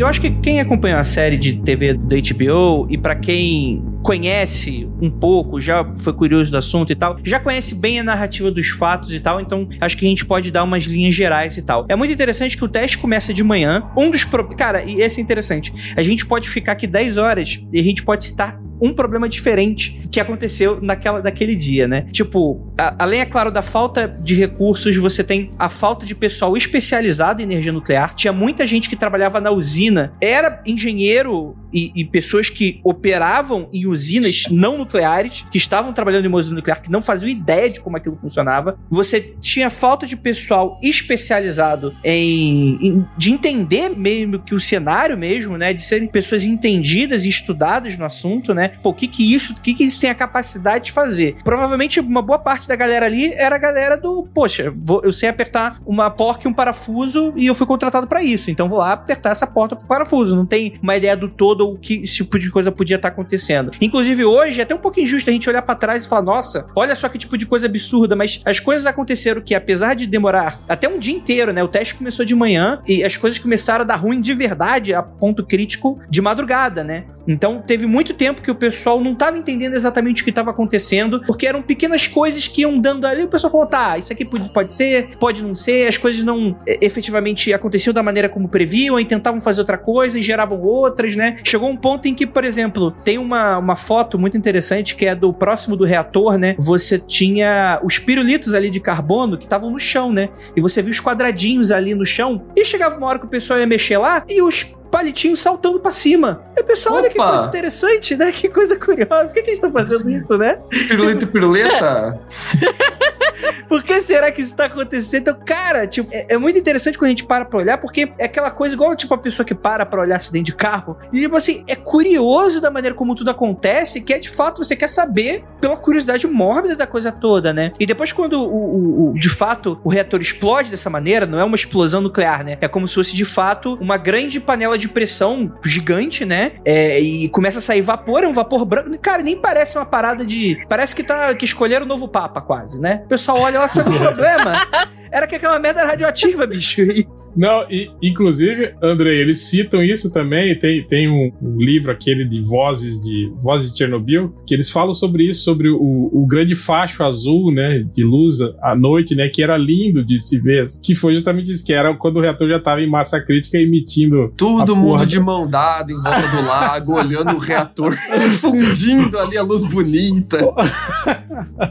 Eu acho que quem acompanhou a série de TV da HBO e pra quem conhece um pouco, já foi curioso do assunto e tal, já conhece bem a narrativa dos fatos e tal, então acho que a gente pode dar umas linhas gerais e tal. É muito interessante que o teste começa de manhã. Um dos cara, e esse é interessante. A gente pode ficar aqui 10 horas e a gente pode citar um problema diferente que aconteceu naquela, naquele dia, né? Tipo, a- além, é claro, da falta de recursos, você tem a falta de pessoal especializado em energia nuclear. Tinha muita gente que trabalhava na usina, era engenheiro e, e pessoas que operavam em usinas não nucleares, que estavam trabalhando em uma usina nuclear, que não faziam ideia de como aquilo funcionava. Você tinha falta de pessoal especializado em, em- de entender mesmo que o cenário mesmo, né? De serem pessoas entendidas e estudadas no assunto, né? Pô, o que que isso, o que que isso tem a capacidade de fazer? Provavelmente uma boa parte da galera ali era a galera do, poxa, vou- eu sei apertar uma porca e um parafuso e eu fui contratado pra isso, então vou lá apertar essa porta com parafuso. Não tem uma ideia do todo o que esse tipo de coisa podia estar acontecendo. Inclusive hoje é até um pouco injusto a gente olhar pra trás e falar, nossa, olha só que tipo de coisa absurda, mas as coisas aconteceram que apesar de demorar até um dia inteiro, né? O teste começou de manhã e as coisas começaram a dar ruim de verdade a ponto crítico de madrugada, né? Então teve muito tempo que o pessoal não estava entendendo exatamente o que estava acontecendo, porque eram pequenas coisas que iam dando ali. O pessoal falou: tá, isso aqui pode, ser, pode não ser. As coisas não efetivamente aconteciam da maneira como previam, e tentavam fazer outra coisa e geravam outras, né? Chegou um ponto em que, por exemplo, tem uma, uma foto muito interessante que é do próximo do reator, né? Você tinha os pirulitos ali de carbono que estavam no chão, né? E você viu os quadradinhos ali no chão. E chegava uma hora que o pessoal ia mexer lá e os palitinhos saltando pra cima. E o pessoal, olha que Opa! coisa interessante, né? Que coisa curiosa. Por que, que eles estão fazendo [LAUGHS] isso, né? Piruleta e piruleta? [LAUGHS] Por que será que isso tá acontecendo? Então, cara, tipo, é, é muito interessante quando a gente para pra olhar, porque é aquela coisa igual, tipo, a pessoa que para pra olhar acidente de carro. E, tipo assim, é curioso da maneira como tudo acontece, que é de fato você quer saber pela curiosidade mórbida da coisa toda, né? E depois, quando o, o- o- de fato o reator explode dessa maneira, não é uma explosão nuclear, né? É como se fosse de fato uma grande panela de pressão gigante, né? É, e começa a sair vapor, é um vapor branco. Cara, nem parece uma parada de. Parece que tá que escolheram o novo Papa, quase, né? O pessoal olha lá, só que o [LAUGHS] problema era que aquela merda era radioativa, bicho. E Não, e, inclusive, André, eles citam isso também. Tem, tem um, um livro aquele de vozes de vozes de Chernobyl que eles falam sobre isso, sobre o, o grande facho azul, né, de luz à noite, né, que era lindo de se ver, que foi justamente isso, que era quando o reator já estava em massa crítica emitindo Todo mundo porra de mão dada em volta do lago, olhando o reator [LAUGHS] fundindo ali a luz bonita.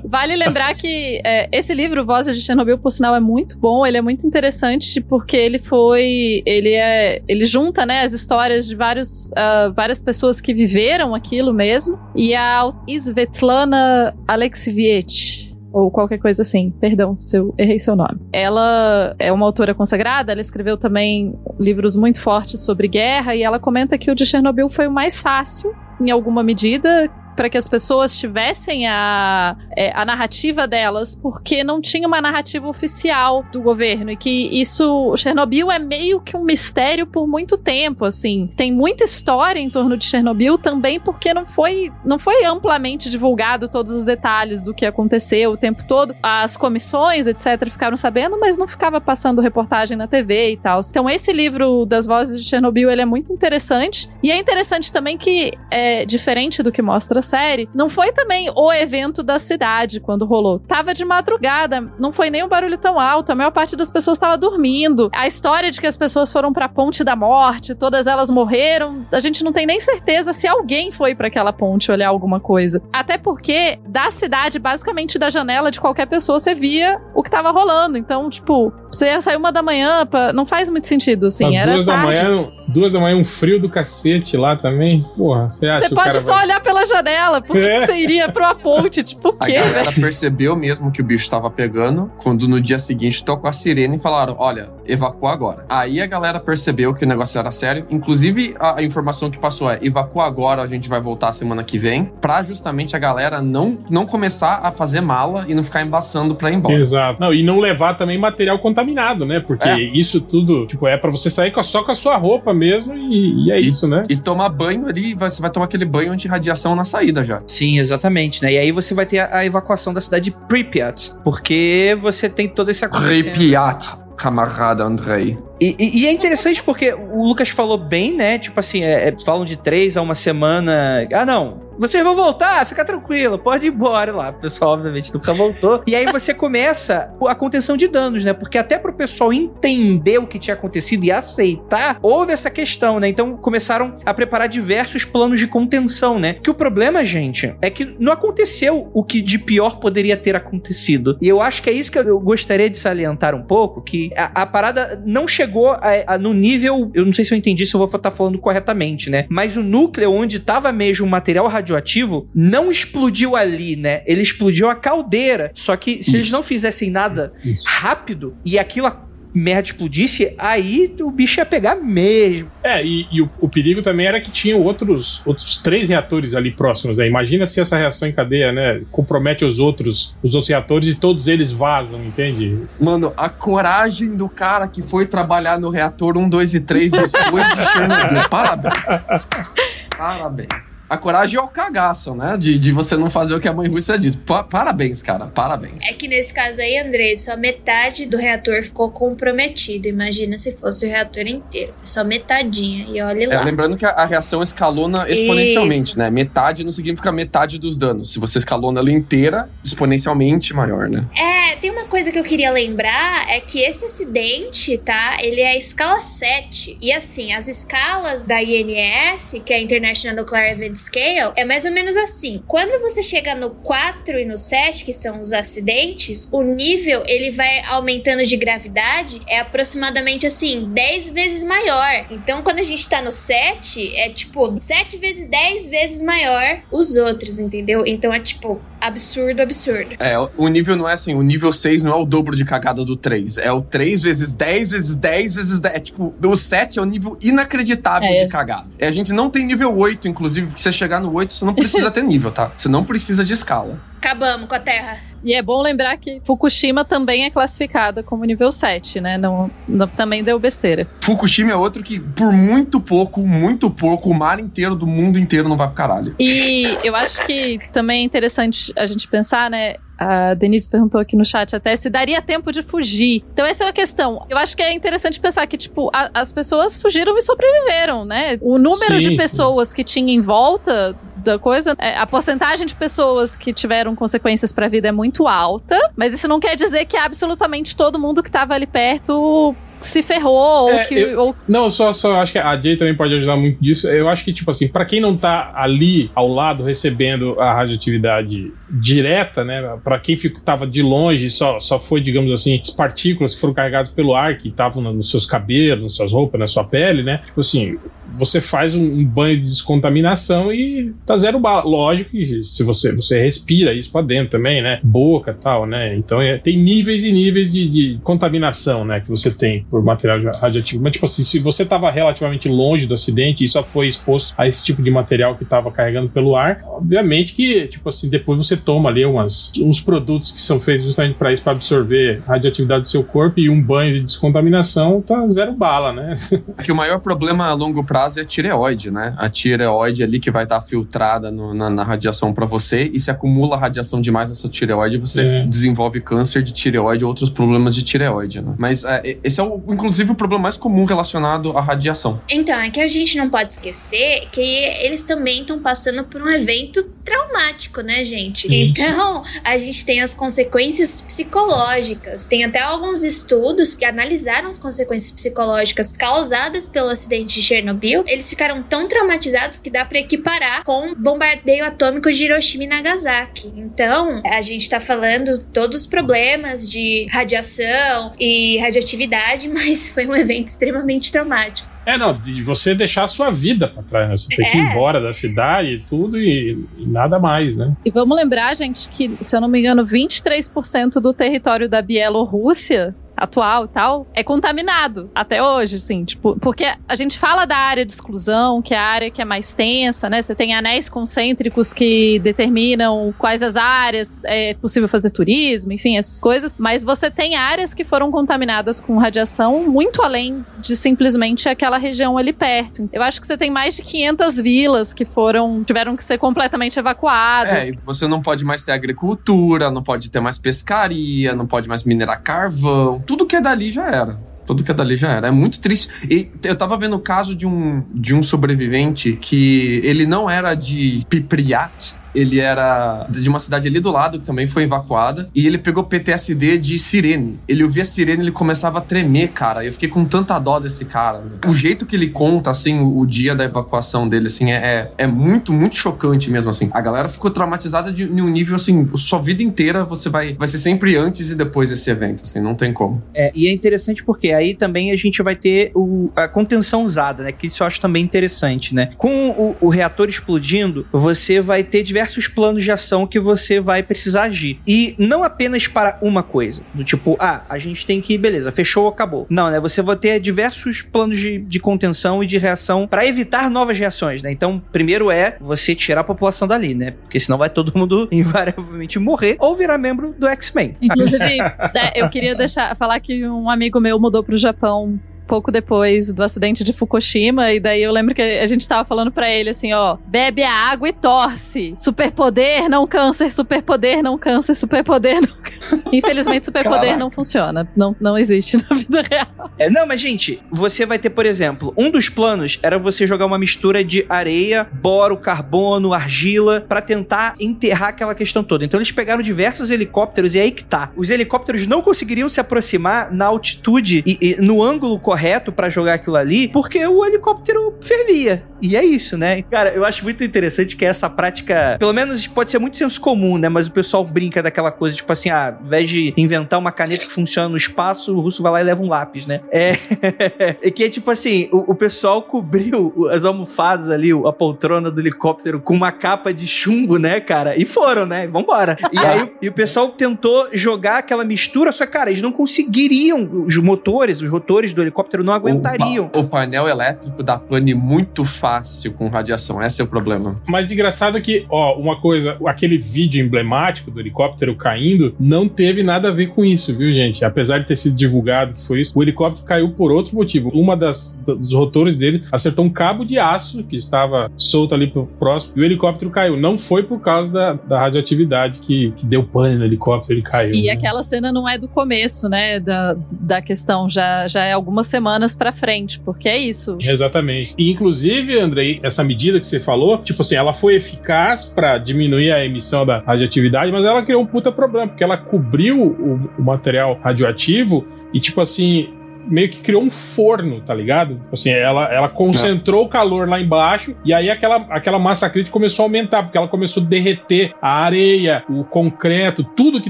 Vale lembrar que é, esse livro, Vozes de Chernobyl, por sinal, é muito bom. Ele é muito interessante porque ele foi. Ele é. Ele junta, né, as histórias de vários, ah, várias pessoas que viveram aquilo mesmo. E a Svetlana Alexievich. Ou qualquer coisa assim. Perdão se eu errei seu nome. Ela é uma autora consagrada, ela escreveu também livros muito fortes sobre guerra, e ela comenta que o de Chernobyl foi o mais fácil, em alguma medida, para que as pessoas tivessem a, é, a narrativa delas, porque não tinha uma narrativa oficial do governo. E que isso. Chernobyl é meio que um mistério por muito tempo, assim. Tem muita história em torno de Chernobyl também, porque não foi, não foi amplamente divulgado todos os detalhes do que aconteceu o tempo todo. As comissões, etc., ficaram sabendo, mas não ficava passando reportagem na TV e tal. Então, esse livro das vozes de Chernobyl ele é muito interessante. E é interessante também que, é, diferente do que mostra a série, não foi também o evento da cidade quando rolou. Tava de madrugada, não foi nem um barulho tão alto, a maior parte das pessoas estava dormindo. A história de que as pessoas foram pra ponte da morte, todas elas morreram, a gente não tem nem certeza se alguém foi para aquela ponte olhar alguma coisa. Até porque da cidade, basicamente da janela de qualquer pessoa, você via o que tava rolando. Então, tipo, você ia sair uma da manhã, pra... não faz muito sentido, assim. Era duas da tarde. manhã, duas da manhã, um frio do cacete lá também. Porra, você acha Você pode só vai... olhar pela janela. Por que É. que você iria pra uma ponte? Tipo, o A quê, galera velho? percebeu mesmo que o bicho tava pegando quando no dia seguinte tocou a sirene e falaram: olha, evacua agora. Aí a galera percebeu que o negócio era sério. Inclusive, a, a informação que passou é: evacua agora, a gente vai voltar semana que vem. Pra justamente a galera não, não começar a fazer mala e não ficar embaçando pra ir embora. Exato. Não, e não levar também material contaminado, né? Porque É. isso tudo, tipo, é pra você sair com a- só com a sua roupa mesmo e, e é isso, né? E tomar banho ali, você vai tomar aquele banho anti-radiação na saída já. Sim, exatamente, né? E aí você vai ter a, a evacuação da cidade de Pripyat, porque você tem todo esse acontecimento. Arrepiat, camarada Andrei. E, e- e é interessante porque o Lucas falou bem, né? Tipo assim, é- é, falam de três a uma semana. Ah, não. Vocês vão voltar, fica tranquilo, pode ir embora lá. O pessoal, obviamente, nunca voltou. E aí você começa a contenção de danos, né? Porque até pro pessoal entender o que tinha acontecido e aceitar, houve essa questão, né? Então começaram a preparar diversos planos de contenção, né? Que o problema, gente, é que não aconteceu o que de pior poderia ter acontecido. E eu acho que é isso que eu gostaria de salientar um pouco, que a, a parada não chegou a- a- no nível, eu não sei se eu entendi se eu vou estar falando corretamente, né? Mas o núcleo onde estava mesmo o material radioativo não explodiu ali, né? Ele explodiu a caldeira. Só que se eles Isso. não fizessem nada Isso. rápido e aquilo merda explodisse, aí o bicho ia pegar mesmo. É, e, e o, o perigo também era que tinham outros, outros três reatores ali próximos, né? Imagina se essa reação em cadeia, né, compromete os outros, os outros reatores e todos eles vazam, entende? Mano, a coragem do cara que foi trabalhar no reator 1, 2 e 3 depois de Chernobyl. Parabéns. [LAUGHS] Parabéns. A coragem é o cagaço, né? De, de você não fazer o que a mãe Rússia diz. Pa- parabéns, cara. Parabéns. É que nesse caso aí, André, só metade do reator ficou comprometido. Imagina se fosse o reator inteiro. Foi só metadinha. E olha É, lá. lembrando que a, a reação escalona exponencialmente, né? Metade não significa metade dos danos. Se você escalona ela inteira, exponencialmente maior, né? É, tem uma coisa que eu queria lembrar, é que esse acidente, tá? Ele é a escala 7. E assim, as escalas da INS, que é a International Nuclear Event Scale, é mais ou menos assim. Quando você chega no 4 e no 7, que são os acidentes, o nível, ele vai aumentando de gravidade, é aproximadamente assim, 10 vezes maior. Então, quando a gente tá no 7, é tipo 7 vezes 10 vezes maior os outros, entendeu? Então é tipo absurdo, absurdo. É, o nível não é assim, o nível 6 não é o dobro de cagada do 3. É o 3 vezes 10 vezes 10 vezes 10. É tipo, o 7 é um nível inacreditável É. de cagada. E a gente não tem nível 8, inclusive, porque você chegar no 8, você não precisa ter nível, tá? Você não precisa de escala. Acabamos com a Terra. E é bom lembrar que Fukushima também é classificada como nível 7, né? Não, não- também deu besteira. Fukushima é outro que, por muito pouco, muito pouco, o mar inteiro do mundo inteiro não vai pro caralho. E eu acho que também é interessante a gente pensar, né? A Denise perguntou aqui no chat até se daria tempo de fugir. Então, essa é uma questão. Eu acho que é interessante pensar que, tipo, a- as pessoas fugiram e sobreviveram, né? O número Sim, de sim. pessoas que tinha em volta da coisa, é, a porcentagem de pessoas que tiveram consequências pra vida é muito alta, mas isso não quer dizer que absolutamente todo mundo que tava ali perto se ferrou É, ou que. eu- ou- Não, só, só acho que a Jay também pode ajudar muito disso. Eu acho que, tipo assim, pra quem não tá ali ao lado recebendo a radioatividade direta, né? Pra quem fica, tava de longe, só, só foi, digamos assim, as partículas que foram carregadas pelo ar, que estavam no- nos seus cabelos, nas suas roupas, na sua pele, né? Tipo assim, você faz um, um banho de descontaminação e tá zero bala. Lógico que se você, você respira isso pra dentro também, né? Boca tal, né? Então é, tem níveis e níveis de, de contaminação, né? Que você tem por material radioativo. Mas, tipo assim, se você tava relativamente longe do acidente e só foi exposto a esse tipo de material que tava carregando pelo ar, obviamente que, tipo assim, depois você toma ali umas, uns produtos que são feitos justamente para isso, para absorver radioatividade do seu corpo e um banho de descontaminação, tá zero bala, né? [LAUGHS] É que o maior problema a longo prazo é a tireoide, né? A tireoide ali que vai estar tá filtrada no, na, na, radiação para você e se acumula radiação demais na sua tireoide, você é. desenvolve câncer de tireoide ou outros problemas de tireoide, né? Mas é, esse é, o, inclusive, o problema mais comum relacionado à radiação. Então, é que a gente não pode esquecer que eles também estão passando por um evento traumático, né, gente? Sim. Então, a gente tem as consequências psicológicas. Tem até alguns estudos que analisaram as consequências psicológicas causadas pelo acidente de Chernobyl. Eles ficaram tão traumatizados que dá para equiparar com o bombardeio atômico de Hiroshima e Nagasaki. Então, a gente tá falando todos os problemas de radiação e radioatividade, [LAUGHS] mas foi um evento extremamente traumático. É, não, de você deixar a sua vida pra trás, né? Você tem é. que ir é. embora da cidade e tudo e, e, nada mais, né? E vamos lembrar, gente, que, se eu não me engano, 23% do território da Bielorrússia atual e tal, é contaminado até hoje, assim, tipo, porque a gente fala da área de exclusão, que é a área que é mais tensa, né? Você tem anéis concêntricos que determinam quais as áreas é possível fazer turismo, enfim, essas coisas, mas você tem áreas que foram contaminadas com radiação muito além de simplesmente aquela região ali perto. Eu acho que você tem mais de 500 vilas que foram tiveram que ser completamente evacuadas. É, você não pode mais ter agricultura, não pode ter mais pescaria, não pode mais minerar carvão tudo que é dali já era. Tudo que é dali já era. É muito triste. E eu tava vendo o caso de um, de um sobrevivente que ele não era de Pipriat, ele era de uma cidade ali do lado que também foi evacuada. E ele pegou PTSD de sirene. Ele ouvia sirene ele começava a tremer, cara. Eu fiquei com tanta dó desse cara. O jeito que ele conta, assim, o, o dia da evacuação dele, assim, é, é, é muito, muito chocante mesmo, assim. A galera ficou traumatizada de, de um nível, assim, sua vida inteira você vai, vai ser sempre antes e depois desse evento, assim, não tem como. É, e é interessante porque aí também a gente vai ter o, a contenção usada, né? Que isso eu acho também interessante, né? Com o, o reator explodindo, você vai ter diversos diversos planos de ação que você vai precisar agir. E não apenas para uma coisa. Do tipo, ah, a gente tem que, beleza, fechou, acabou. Não, né? Você vai ter diversos planos de, de contenção e de reação para evitar novas reações, né? Então, primeiro é você tirar a população dali, né? Porque senão vai todo mundo [LAUGHS] invariavelmente morrer ou virar membro do X-Men. Inclusive, né, [LAUGHS] eu queria deixar falar que um amigo meu mudou pro Japão pouco depois do acidente de Fukushima, e daí eu lembro que a gente tava falando para ele assim, ó, bebe a água e torce. Superpoder, não câncer, superpoder, não câncer, superpoder, não câncer. [LAUGHS] Infelizmente, superpoder não funciona. Não, não existe na vida real. É, não, mas gente, você vai ter, por exemplo, um dos planos era você jogar uma mistura de areia, boro, carbono, argila, para tentar enterrar aquela questão toda. Então eles pegaram diversos helicópteros e aí que tá. Os helicópteros não conseguiriam se aproximar na altitude e, e no ângulo correto correto para jogar aquilo ali, porque o helicóptero fervia. E é isso, né? Cara, eu acho muito interessante que essa prática, pelo menos pode ser muito senso comum, né? Mas o pessoal brinca daquela coisa, tipo assim, ah, ao invés de inventar uma caneta que funciona no espaço, o russo vai lá e leva um lápis, né? É, [LAUGHS] que é tipo assim, o, o, pessoal cobriu as almofadas ali, a poltrona do helicóptero com uma capa de chumbo, né, cara? E foram, né? Vambora. E aí e o pessoal tentou jogar aquela mistura, só que, cara, eles não conseguiriam, os motores, os rotores do helicóptero helicóptero não aguentariam. O, o painel elétrico dá pane muito fácil com radiação, esse é o problema. Mas engraçado que, ó, uma coisa, aquele vídeo emblemático do helicóptero caindo não teve nada a ver com isso, viu, gente? Apesar de ter sido divulgado que foi isso, o helicóptero caiu por outro motivo. Uma das dos rotores dele acertou um cabo de aço que estava solto ali pro próximo e o helicóptero caiu. Não foi por causa da, da radioatividade que, que deu pane no helicóptero, ele caiu. E né? aquela cena não é do começo, né, da, da questão, já, já é algumas semanas para frente, porque é isso. Exatamente. E inclusive, Andrei, essa medida que você falou, tipo assim, ela foi eficaz para diminuir a emissão da radioatividade, mas ela criou um puta problema, porque ela cobriu o, o material radioativo e, tipo assim, meio que criou um forno, tá ligado? Assim, ela, ela concentrou o calor lá embaixo e aí aquela, aquela massa crítica começou a aumentar, porque ela começou a derreter a areia, o concreto, tudo que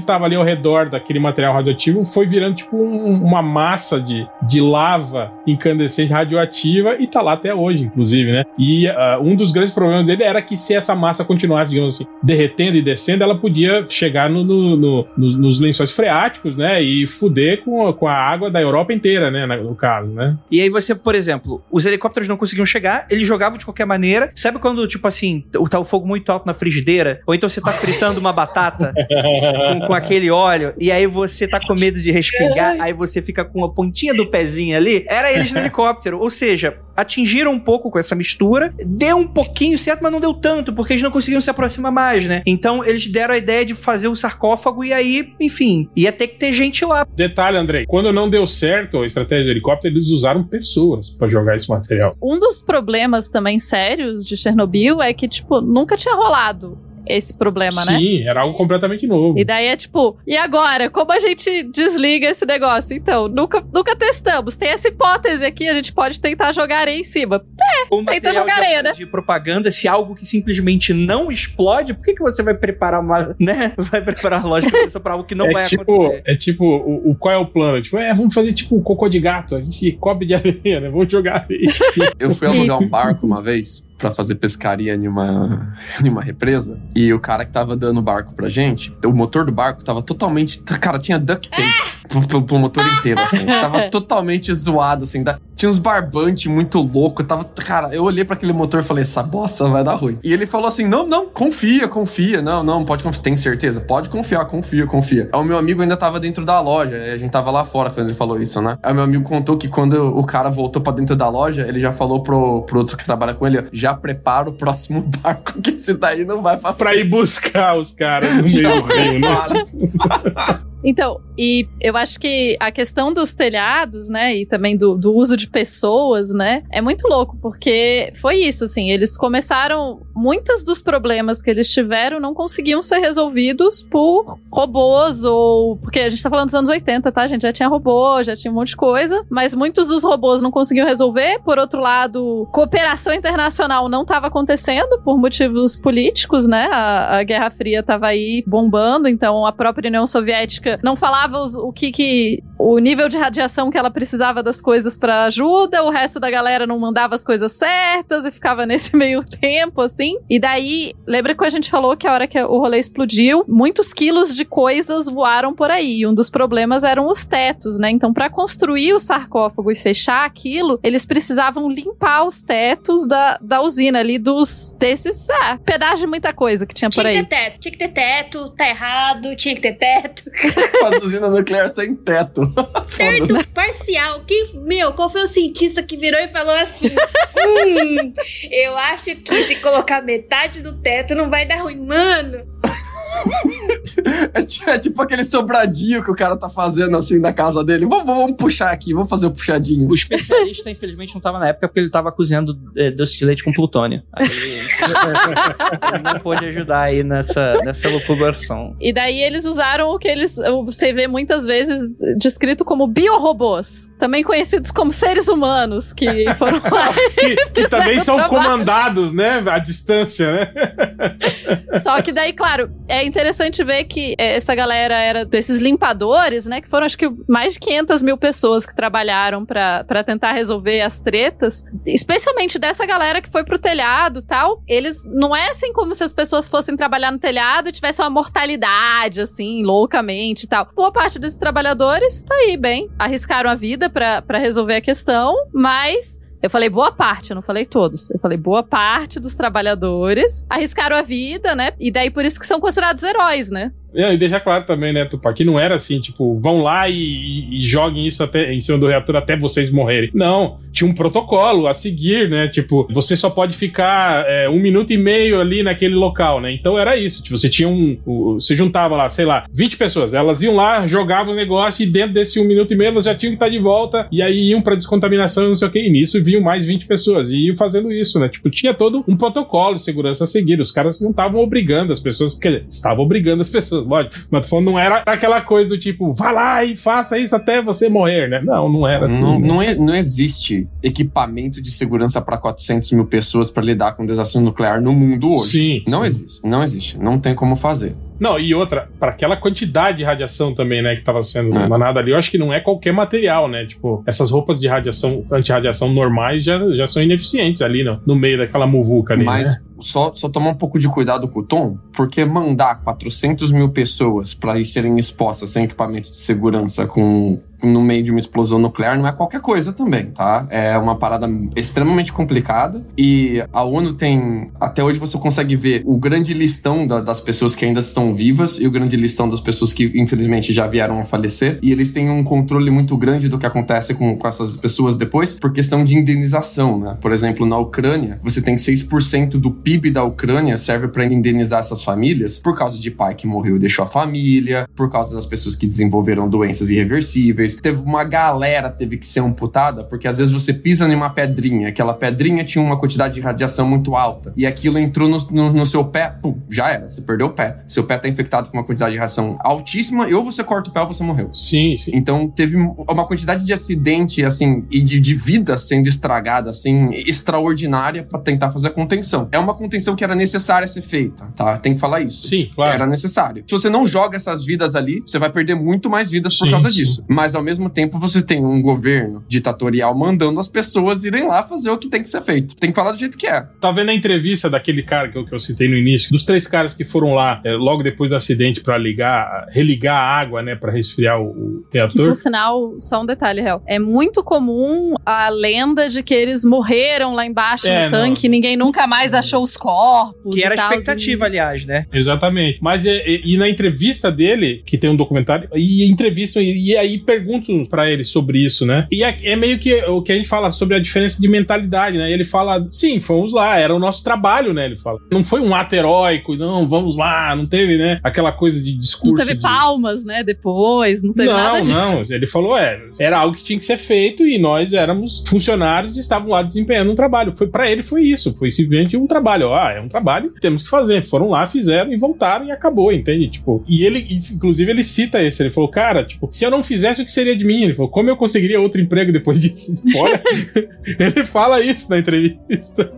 tava ali ao redor daquele material radioativo foi virando tipo um- uma massa de, de lava incandescente radioativa e tá lá até hoje, inclusive, né? E ah, um dos grandes problemas dele era que se essa massa continuasse, digamos assim, derretendo e descendo, ela podia chegar no, no- no- nos, nos lençóis freáticos, né? E fuder com, com a água da Europa inteira, né? No caso, né? E aí você, por exemplo, os helicópteros não conseguiam chegar, eles jogavam de qualquer maneira. Sabe quando, tipo assim, tá o fogo muito alto na frigideira? Ou então você tá fritando uma batata [LAUGHS] com, com aquele óleo, e aí você tá com medo de respingar, aí você fica com a pontinha do pezinho ali. Era eles no [LAUGHS] helicóptero. Ou seja, atingiram um pouco com essa mistura, deu um pouquinho certo, mas não deu tanto, porque eles não conseguiam se aproximar mais, né? Então eles deram a ideia de fazer o sarcófago e aí, enfim, ia ter que ter gente lá. Detalhe, Andrei, quando não deu certo estratégia do helicóptero, eles usaram pessoas pra jogar esse material. Um dos problemas também sérios de Chernobyl é que, tipo, nunca tinha rolado esse problema, né? Sim, era algo completamente novo. E daí é tipo, e agora? Como a gente desliga esse negócio? Então, nunca, nunca testamos. Tem essa hipótese aqui, a gente pode tentar jogar areia em cima. Ou Tenta material jogar de, areia, né? de propaganda, se algo que simplesmente não explode, por que, que você vai preparar uma, [LAUGHS] né? Vai preparar uma lógica pra algo que não é vai tipo, acontecer? É tipo, o, o- qual é o plano? Tipo, é, vamos fazer tipo cocô de gato, a gente cobre de [LAUGHS] areia, né? Vamos jogar areia. Eu fui alugar um barco uma vez pra fazer pescaria em uma, [LAUGHS] em uma represa e o cara que tava dando o barco pra gente, o motor do barco tava totalmente. Cara, tinha duct tape pro, pro- pro motor inteiro, assim. [LAUGHS] Tava totalmente zoado, assim. da- Tinha uns barbantes muito louco. Tava. Cara, eu olhei pra aquele motor e falei, essa bosta vai dar ruim. E ele falou assim: não, não, confia, confia. Não, não, pode confiar. Tem certeza? Pode confiar, confia, confia. Aí o meu amigo ainda tava dentro da loja. A gente tava lá fora quando ele falou isso, né? Aí o meu amigo contou que quando o cara voltou pra dentro da loja, ele já falou pro, pro outro que trabalha com ele: ó, já prepara o próximo [LAUGHS] barco, que esse daí não vai pra pra ir buscar os caras no meio do rio, né? Então, e eu acho que a questão dos telhados, né, e também do, do uso de pessoas, né, é muito louco, porque foi isso, assim, eles começaram, muitos dos problemas que eles tiveram não conseguiam ser resolvidos por robôs ou, porque a gente tá falando dos anos 80, tá, gente, já tinha robô, já tinha um monte de coisa, mas muitos dos robôs não conseguiam resolver, por outro lado, cooperação internacional não estava acontecendo por motivos políticos, né, a, a Guerra Fria tava aí bombando, então a própria União Soviética não falava os- o que que o nível de radiação que ela precisava das coisas pra ajuda, o resto da galera não mandava as coisas certas e ficava [LAUGHS] nesse meio tempo assim. E daí, lembra que a gente falou que a hora que o rolê explodiu, muitos quilos de coisas voaram por aí. E um dos problemas eram os tetos, né? Então, pra construir o sarcófago e fechar aquilo, eles precisavam limpar os tetos da, da usina ali dos desses, ah, pedaços de muita coisa que tinha por Tinha que aí. ter teto, tinha que ter teto, tá errado, tinha que ter teto. [LAUGHS] [LAUGHS] Faz usina nuclear sem teto. [LAUGHS] Teto parcial. Meu, qual foi o cientista que virou e falou assim: Hum, eu acho que se colocar metade do teto não vai dar ruim. Mano, [LAUGHS] É, é tipo aquele sobradinho que o cara tá fazendo assim na casa dele. Vamos, vamos puxar aqui, vamos fazer o puxadinho. O especialista, [LAUGHS] infelizmente, não tava na época porque ele tava cozinhando é, doce de leite com plutônio. Aí, ele [LAUGHS] não pôde ajudar aí nessa, nessa lucubração. E daí eles usaram o que eles. Você vê muitas vezes descrito como biorobôs, também conhecidos como seres humanos, que foram lá. Que, que também são trabalho. comandados, né? À distância, né? Só que daí, claro, é interessante ver que é, essa galera era desses limpadores, né? Que foram acho que mais de 500 mil pessoas que trabalharam pra tentar resolver as tretas. Especialmente dessa galera que foi pro telhado tal. Eles não é assim como se as pessoas fossem trabalhar no telhado e tivessem uma mortalidade, assim, loucamente e tal. Boa parte desses trabalhadores tá aí bem. Arriscaram a vida pra resolver a questão, mas. Eu falei boa parte, eu não falei todos. Eu falei boa parte dos trabalhadores arriscaram a vida, né? E daí por isso que são considerados heróis, né? É, e deixar claro também, né, Tupac, que não era assim, tipo, vão lá e, e- joguem isso até, em cima do reator até vocês morrerem. Não. tinha um protocolo a seguir, né? Tipo, você só pode ficar é, um minuto e meio ali naquele local, né? Então era isso. Tipo, você tinha um. o- Você juntava lá, sei lá, 20 pessoas. Elas iam lá, jogavam o negócio e dentro desse um minuto e meio elas já tinham que estar de volta. E aí iam pra descontaminação e não sei o que. E nisso vinham mais 20 pessoas. E iam fazendo isso, né? Tipo, tinha todo um protocolo de segurança a seguir. Os caras não estavam obrigando as pessoas. Quer dizer, estavam obrigando as pessoas, lógico. Mas tô falando, não era aquela coisa do tipo, vá lá e faça isso até você morrer, né? Não, não era assim. Não, né? não, é- não existe equipamento de segurança para 400 mil pessoas para lidar com desastre nuclear no mundo hoje. Sim, Não sim. existe, não existe. Não tem como fazer. Não, e outra, para aquela quantidade de radiação também, né, que tava sendo É. emanada ali, eu acho que não é qualquer material, né? Tipo, essas roupas de radiação, antirradiação normais já, já são ineficientes ali no, no meio daquela muvuca ali, Mas né? só, só tomar um pouco de cuidado com o tom, porque mandar 400 mil pessoas para serem expostas sem equipamento de segurança com no meio de uma explosão nuclear não é qualquer coisa também, tá? É uma parada extremamente complicada e a ONU tem até hoje você consegue ver o grande listão da- das pessoas que ainda estão vivas e o grande listão das pessoas que infelizmente já vieram a falecer e eles têm um controle muito grande do que acontece com, com essas pessoas depois por questão de indenização, né? Por exemplo, na Ucrânia, você tem 6% do PIB da Ucrânia serve para indenizar essas famílias por causa de pai que morreu e deixou a família, por causa das pessoas que desenvolveram doenças irreversíveis. Teve uma galera teve que ser amputada porque às vezes você pisa em uma pedrinha, aquela pedrinha tinha uma quantidade de radiação muito alta e aquilo entrou no, no- no seu pé, pum, já era, você perdeu o pé. Seu pé tá infectado com uma quantidade de radiação altíssima e ou você corta o pé ou você morreu. Sim, sim. Então teve uma quantidade de acidente, assim, e de, de vida sendo estragada, assim, extraordinária pra tentar fazer a contenção. É uma contenção que era necessária ser feita, tá? Tem que falar isso. Sim, claro. Era necessário. Se você não joga essas vidas ali, você vai perder muito mais vidas por Sim, causa sim. disso. Mas ao mesmo tempo você tem um governo ditatorial mandando as pessoas irem lá fazer o que tem que ser feito. Tem que falar do jeito que é. Tá vendo a entrevista daquele cara que eu, que eu citei no início, dos três caras que foram lá é, logo depois do acidente pra ligar, religar a água, né, Pra resfriar o, o Que, reator? por sinal, só um detalhe, real. É muito comum a lenda de que eles morreram lá embaixo É, no tanque, ninguém nunca mais achou os corpos. Que era e a expectativa, aliás, né? Exatamente. Mas é- é- e, na entrevista dele, que tem um documentário, e entrevistam, e, e aí perguntam pra ele sobre isso, né? E é, é meio que o que a gente fala sobre a diferença de mentalidade, né? Ele fala, sim, fomos lá, era o nosso trabalho, né? Ele fala. Não foi um ato heróico, não, vamos lá, não teve, né? Aquela coisa de discurso. Não teve de- palmas, né? Depois, não teve nada Não, disso. não. Ele falou, é, era algo que tinha que ser feito e nós éramos funcionários e estavam lá desempenhando um trabalho. Foi para ele foi isso, foi simplesmente um trabalho. Ah, é um trabalho, temos que fazer. Foram lá, fizeram e voltaram e acabou, entende? Tipo, e ele, inclusive, ele cita isso. Ele falou, cara, tipo, se eu não fizesse, o que seria de mim? Ele falou, como eu conseguiria outro emprego depois disso? [LAUGHS] Fora. [LAUGHS] ele fala isso na entrevista.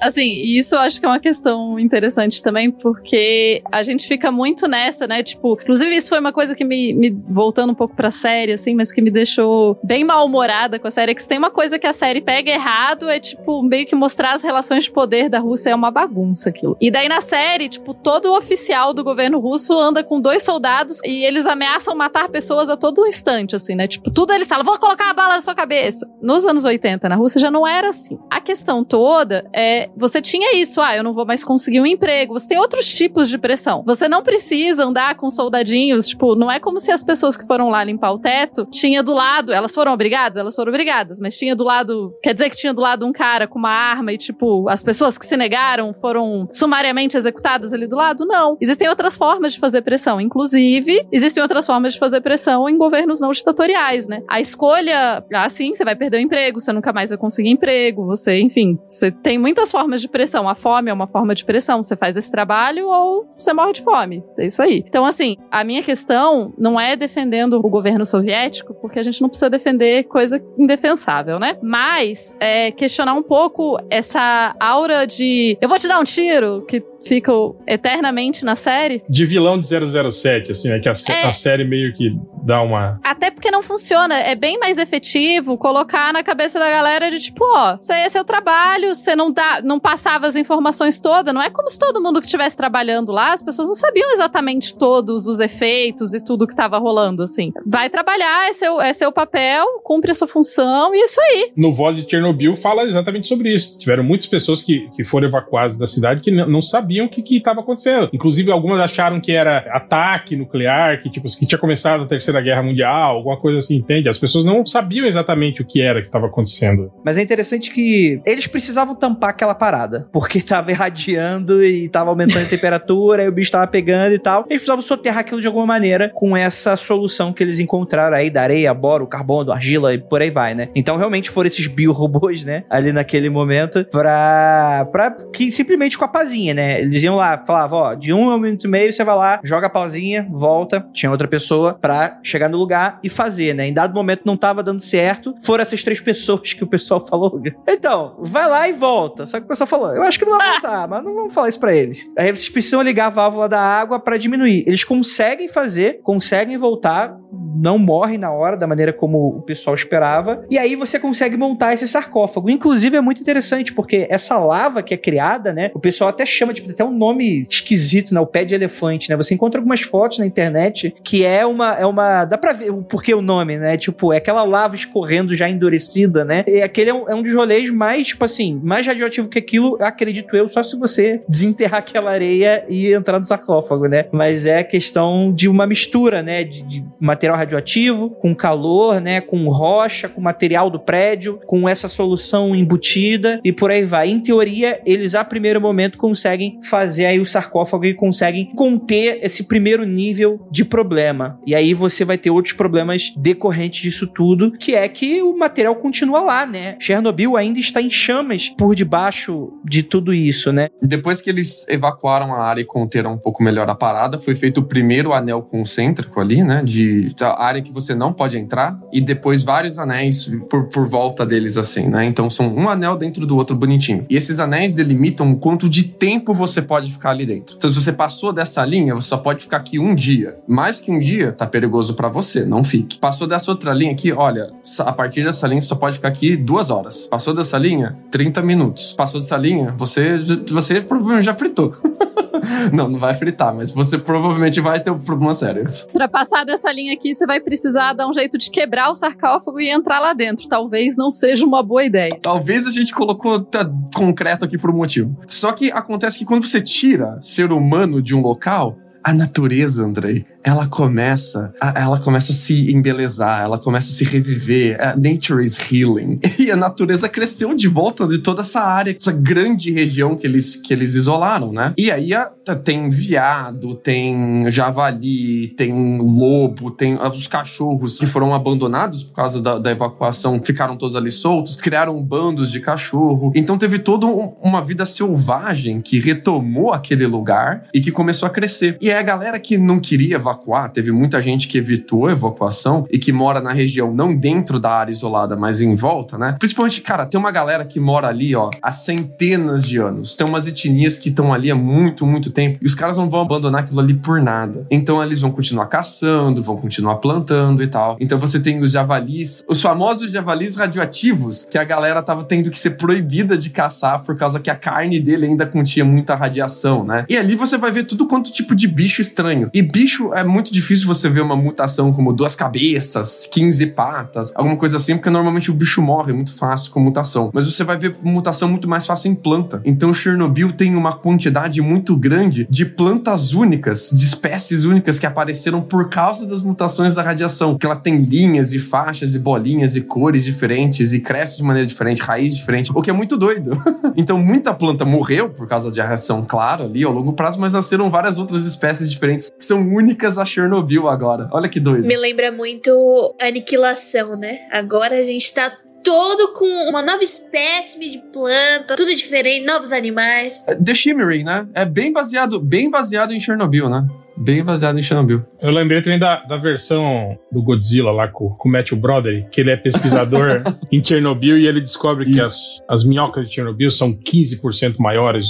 Assim, isso eu acho que é uma questão interessante também, porque a gente fica muito nessa, né? Tipo, inclusive isso foi uma coisa que me, me voltando um pouco pra série, assim, mas que me deixou bem mal-humorada com a série. é Que se tem uma coisa que a série pega errado, é tipo, meio que mostrar as relações de poder da Rússia é uma bagunça aquilo. E daí na série, tipo, todo oficial do governo russo anda com dois soldados e eles ameaçam matar pessoas a todo instante, assim, né? Tipo, tudo eles falam, vou colocar a bala na sua cabeça. Nos anos 80, na Rússia, já não era assim. A questão toda é você tinha isso, ah, eu não vou mais conseguir um emprego. Você tem outros tipos de pressão. Você não precisa andar com soldadinhos, tipo, não é como se as pessoas que foram lá limpar o teto tinha do lado, elas foram obrigadas, elas foram obrigadas, mas tinha do lado, quer dizer que tinha do lado um cara com uma arma e tipo, as pessoas que se negaram foram sumariamente executadas ali do lado? Não. Existem outras formas de fazer pressão, inclusive, existem outras formas de fazer pressão em governos não ditatoriais, né? A escolha, ah, sim, você vai perder o emprego, você nunca mais vai conseguir emprego, você, enfim, você tem muitas formas de pressão. A fome é uma forma de pressão. Você faz esse trabalho ou você morre de fome. É isso aí. Então, assim, a minha questão não é defendendo o governo soviético, porque a gente não precisa defender coisa indefensável, né? Mas é questionar um pouco essa aura de eu vou te dar um tiro, que fica eternamente na série. De vilão de 007, assim, né? Que a, É. a série meio que dá uma. Até porque não funciona. É bem mais efetivo colocar na cabeça da galera de tipo, ó, isso aí é seu trabalho, você não dá, não passava as informações todas. Não é como se todo mundo que estivesse trabalhando lá, as pessoas não sabiam exatamente todos os efeitos e tudo que tava rolando, assim. Vai trabalhar, é seu, é seu papel, cumpre a sua função e é isso aí. No Voz de Chernobyl fala exatamente sobre isso. Tiveram muitas pessoas que, que foram evacuadas da cidade que não sabiam o que estava acontecendo. Inclusive, algumas acharam que era ataque nuclear, que tipo, que tinha começado a Terceira Guerra Mundial, alguma coisa assim, entende? As pessoas não sabiam exatamente o que era que estava acontecendo. Mas é interessante que eles precisavam tampar aquela parada, porque [LAUGHS] tava irradiando e tava aumentando a temperatura, e o bicho tava pegando e tal. Eles precisavam soterrar aquilo de alguma maneira com essa solução que eles encontraram aí da areia, boro, carbono, argila e por aí vai, né? Então realmente foram esses biorobôs, né? Ali naquele momento, pra, pra que simplesmente com a pazinha, né? Eles iam lá, falavam, ó, de um a um minuto e meio você vai lá, joga a pausinha, volta, tinha outra pessoa pra chegar no lugar e fazer, né? Em dado momento não tava dando certo, foram essas três [LAUGHS] pessoas que o pessoal falou. Então, vai lá e volta. Só que o pessoal falou, eu acho que não vai voltar, mas não vamos falar isso pra eles. Aí vocês precisam ligar a válvula da água pra diminuir. Eles conseguem fazer, conseguem voltar, não morrem na hora, da maneira como o pessoal esperava. E aí você consegue montar esse sarcófago. Inclusive é muito interessante, porque essa lava que é criada, né? O pessoal até chama, tipo, até um nome esquisito, né? O pé de elefante, né? Você encontra algumas fotos na internet que é uma. É uma dá pra ver o porquê o nome, né? Tipo, é aquela lava escorrendo já endurecida, né? E aquele é um, é um dos rolês mais, tipo assim, mais radioativo que aquilo, acredito eu, só se você desenterrar aquela areia e entrar no sarcófago, né? Mas é questão de uma mistura, né? De, de material radioativo com calor, né? Com rocha, com material do prédio, com essa solução embutida e por aí vai. Em teoria, eles a primeiro momento conseguem fazer aí o sarcófago e conseguem conter esse primeiro nível de problema. E aí você vai ter outros problemas decorrentes disso tudo, que é que o material continua lá, né? Chernobyl ainda está em chamas por debaixo de tudo isso, né? Depois que eles evacuaram a área e conteram um pouco melhor a parada, foi feito o primeiro anel concêntrico ali, né? De área que você não pode entrar, e depois vários anéis por, por volta deles, assim, né? Então são um anel dentro do outro bonitinho. E esses anéis delimitam o quanto de tempo você pode ficar ali dentro. Então, se você passou dessa linha, você só pode ficar aqui um dia. Mais que um dia, tá perigoso para você, não fique. Passou dessa outra linha aqui, olha, a partir dessa linha você só pode ficar aqui duas horas. Passou dessa linha, 30 minutos. Passou dessa linha, você, você provavelmente já fritou. [LAUGHS] [LAUGHS] não, não vai fritar, mas você provavelmente vai ter um problema sério. Pra passar dessa linha aqui, você vai precisar dar um jeito de quebrar o sarcófago e entrar lá dentro. Talvez não seja uma boa ideia. Talvez a gente colocou tá, concreto aqui por um motivo. Só que acontece que quando você tira ser humano de um local, a natureza, Andrei, ela começa, a, ela começa a se embelezar, ela começa a se reviver. A nature is healing. [LAUGHS] E a natureza cresceu de volta de toda essa área, essa grande região que eles, que eles isolaram, né? E aí a, tem viado, tem javali, tem lobo, tem os cachorros que foram abandonados por causa da, da evacuação, ficaram todos ali soltos, criaram bandos de cachorro. Então teve toda um, uma vida selvagem que retomou aquele lugar e que começou a crescer. E aí a galera que não queria evacuar, teve muita gente que evitou a evacuação e que mora na região, não dentro da área isolada, mas em volta, né? Principalmente, cara, tem uma galera que mora ali, ó, há centenas de anos. Tem umas etnias que estão ali há muito, muito tempo e os caras não vão abandonar aquilo ali por nada. Então eles vão continuar caçando, vão continuar plantando e tal. Então você tem os javalis, os famosos javalis radioativos, que a galera tava tendo que ser proibida de caçar por causa que a carne dele ainda continha muita radiação, né? E ali você vai ver tudo quanto tipo de bicho estranho. E bicho é muito difícil você ver uma mutação como duas cabeças, 15 patas, alguma coisa assim, porque normalmente o bicho morre muito fácil com mutação. Mas você vai ver mutação muito mais fácil em planta. Então Chernobyl tem uma quantidade muito grande de plantas únicas, de espécies únicas que apareceram por causa das mutações da radiação. Que ela tem linhas e faixas e bolinhas e cores diferentes e cresce de maneira diferente, raiz diferente, o que é muito doido. [LAUGHS] então muita planta morreu por causa de radiação, claro, ali ao longo prazo, mas nasceram várias outras espécies diferentes que são únicas a Chernobyl agora. Olha que doido. Me lembra muito aniquilação, né? Agora a gente tá todo com uma nova espécie de planta, tudo diferente, novos animais. The Shimmering, né? É bem baseado, bem baseado em Chernobyl, né? Bem baseado em Chernobyl. Eu lembrei também da, da versão do Godzilla lá com, com o Matthew Broderick, que ele é pesquisador [LAUGHS] em Chernobyl e ele descobre que as, as minhocas de Chernobyl são 15% maiores.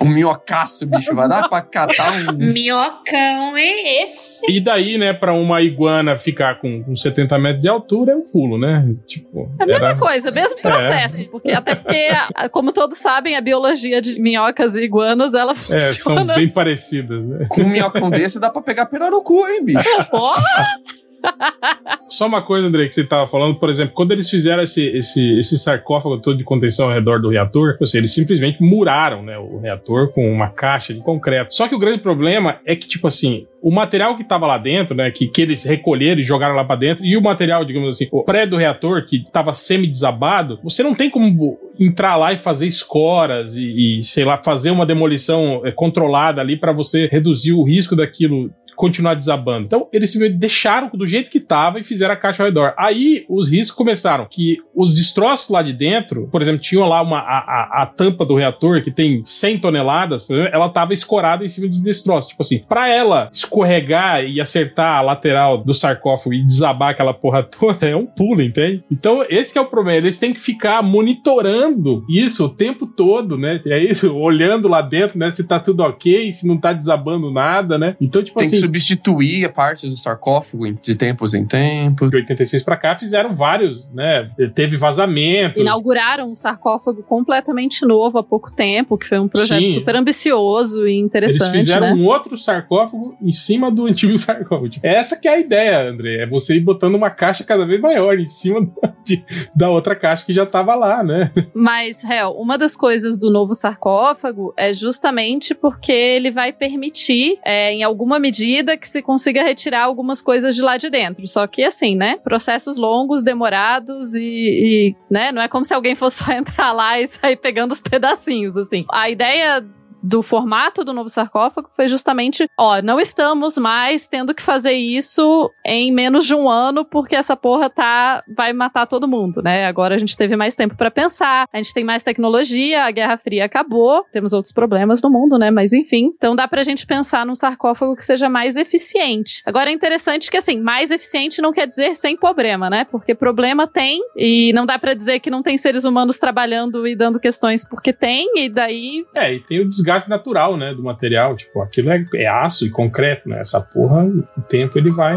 Um minhocaço, bicho. Vai dar pra catar um. Minhocão é esse. E daí, né, pra uma iguana ficar com, com 70 metros de altura é um pulo, né? Tipo. É a mesma coisa, mesmo processo. É. Porque, até porque, como todos sabem, a biologia de minhocas e iguanas, ela funciona. É, são bem parecidas, né? Com um minhocão desse dá pra pegar pirarucu, hein, bicho? Porra! [LAUGHS] Só uma coisa, André, que você tava falando, por exemplo, quando eles fizeram esse, esse, esse sarcófago todo de contenção ao redor do reator, ou seja, eles simplesmente muraram né, o reator com uma caixa de concreto. Só que o grande problema é que, tipo assim, o material que estava lá dentro, né, que, que eles recolheram e jogaram lá para dentro, e o material, digamos assim, o pré do reator que estava semi-desabado, você não tem como entrar lá e fazer escoras e, e sei lá, fazer uma demolição é, controlada ali para você reduzir o risco daquilo continuar desabando. Então, eles simplesmente deixaram do jeito que estava e fizeram a caixa ao redor. Aí, os riscos começaram, que os destroços lá de dentro, por exemplo, tinham lá uma, a, a, a tampa do reator, que tem 100 toneladas, por exemplo, ela estava escorada em cima dos destroços. Tipo assim, para ela escorregar e acertar a lateral do sarcófago e desabar aquela porra [LAUGHS] toda, é um pulo, entende? Então, esse é o problema. Eles têm que ficar monitorando isso o tempo todo, né? É isso, olhando lá dentro, né? Se tá tudo ok, se não tá desabando nada, né? Então, tipo Tem assim que substituir a parte do sarcófago de tempos em tempos. de 86 para cá fizeram vários, né? Teve vazamentos. Inauguraram um sarcófago completamente novo há pouco tempo, que foi um projeto Sim. super ambicioso e interessante, Eles fizeram né? um outro sarcófago em cima do antigo [LAUGHS] sarcófago. Essa que é a ideia, André. É você ir botando uma caixa cada vez maior em cima de- da outra caixa que já tava lá, né? Mas, Hel, uma das coisas do novo sarcófago é justamente porque ele vai permitir, é, em alguma medida, que se consiga retirar algumas coisas de lá de dentro. Só que, assim, né? Processos longos, demorados e, e, né? Não é como se alguém fosse [LAUGHS] só entrar lá e sair pegando os pedacinhos, assim. A ideia do formato do novo sarcófago foi justamente, ó, não estamos mais tendo que fazer isso em menos de um ano porque essa porra tá vai matar todo mundo, né? Agora a gente teve mais tempo pra pensar, a gente tem mais tecnologia, a Guerra Fria acabou, temos outros problemas no mundo, né? Mas enfim, então dá pra gente pensar num sarcófago que seja mais eficiente. Agora é interessante que assim, mais eficiente não quer dizer sem problema, né? Porque problema tem e não dá pra dizer que não tem seres humanos trabalhando e dando questões porque tem e daí É, e tem o desgaste natural, né, do material. Tipo, aquilo é, é aço e concreto, né? Essa porra, o tempo ele vai.